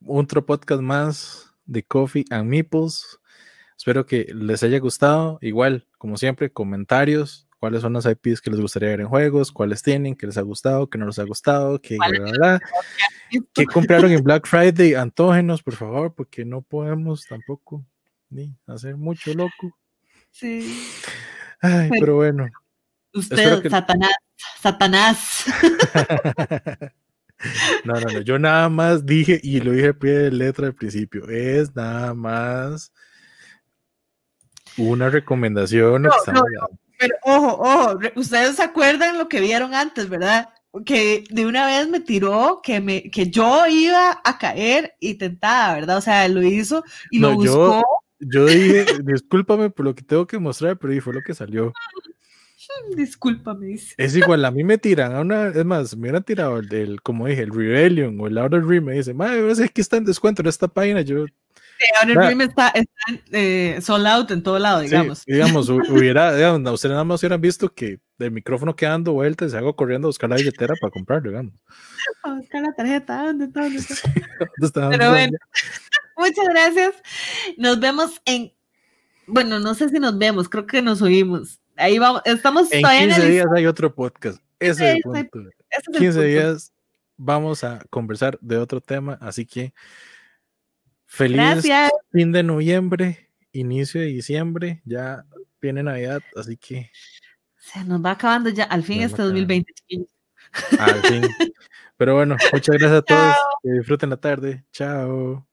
otro podcast más de Coffee and Meeples. Espero que les haya gustado. Igual, como siempre, comentarios. ¿Cuáles son las IPs que les gustaría ver en juegos? ¿Cuáles tienen? ¿Qué les ha gustado? ¿Qué no les ha gustado? ¿Qué, ¿Qué compraron en *laughs* Black Friday? Antógenos, por favor, porque no podemos tampoco ni hacer mucho loco. Sí. Ay, pero, bueno. Usted, Satanás, Satanás. *laughs* no, no, no. Yo nada más dije, y lo dije pie de letra al principio, es nada más una recomendación. pero ojo, ojo, ustedes se acuerdan lo que vieron antes, ¿verdad? que de una vez me tiró que me que yo iba a caer y tentada, ¿verdad? O sea, lo hizo y lo buscó. Yo dije, discúlpame por lo que tengo que mostrar, pero fue lo que salió. *laughs* Discúlpame. Es igual, a mí me tiran a una, es más, me hubieran tirado el, como dije, el Rebellion o el Outer Rim, me dicen, madre, es que está en descuento en esta página, yo... Sí, Outer Rim está, está eh, sold out en todo lado, digamos. digamos, *laughs* hubiera, digamos, ustedes nada más hubieran visto que el micrófono queda dando vueltas y hago corriendo a buscar la billetera para comprarlo, digamos. A buscar la tarjeta, ¿dónde está? ¿Dónde está? *laughs* Pero bueno. Muchas gracias. Nos vemos en. Bueno, no sé si nos vemos, creo que nos oímos. Ahí vamos, estamos en 15 días hay otro podcast. Ese es el punto. 15 días vamos a conversar de otro tema, así que feliz fin de noviembre, inicio de diciembre, ya viene Navidad, así que se nos va acabando ya al fin este 2020. Al fin. *laughs* Pero bueno, muchas gracias a todos. Que disfruten la tarde. Chao.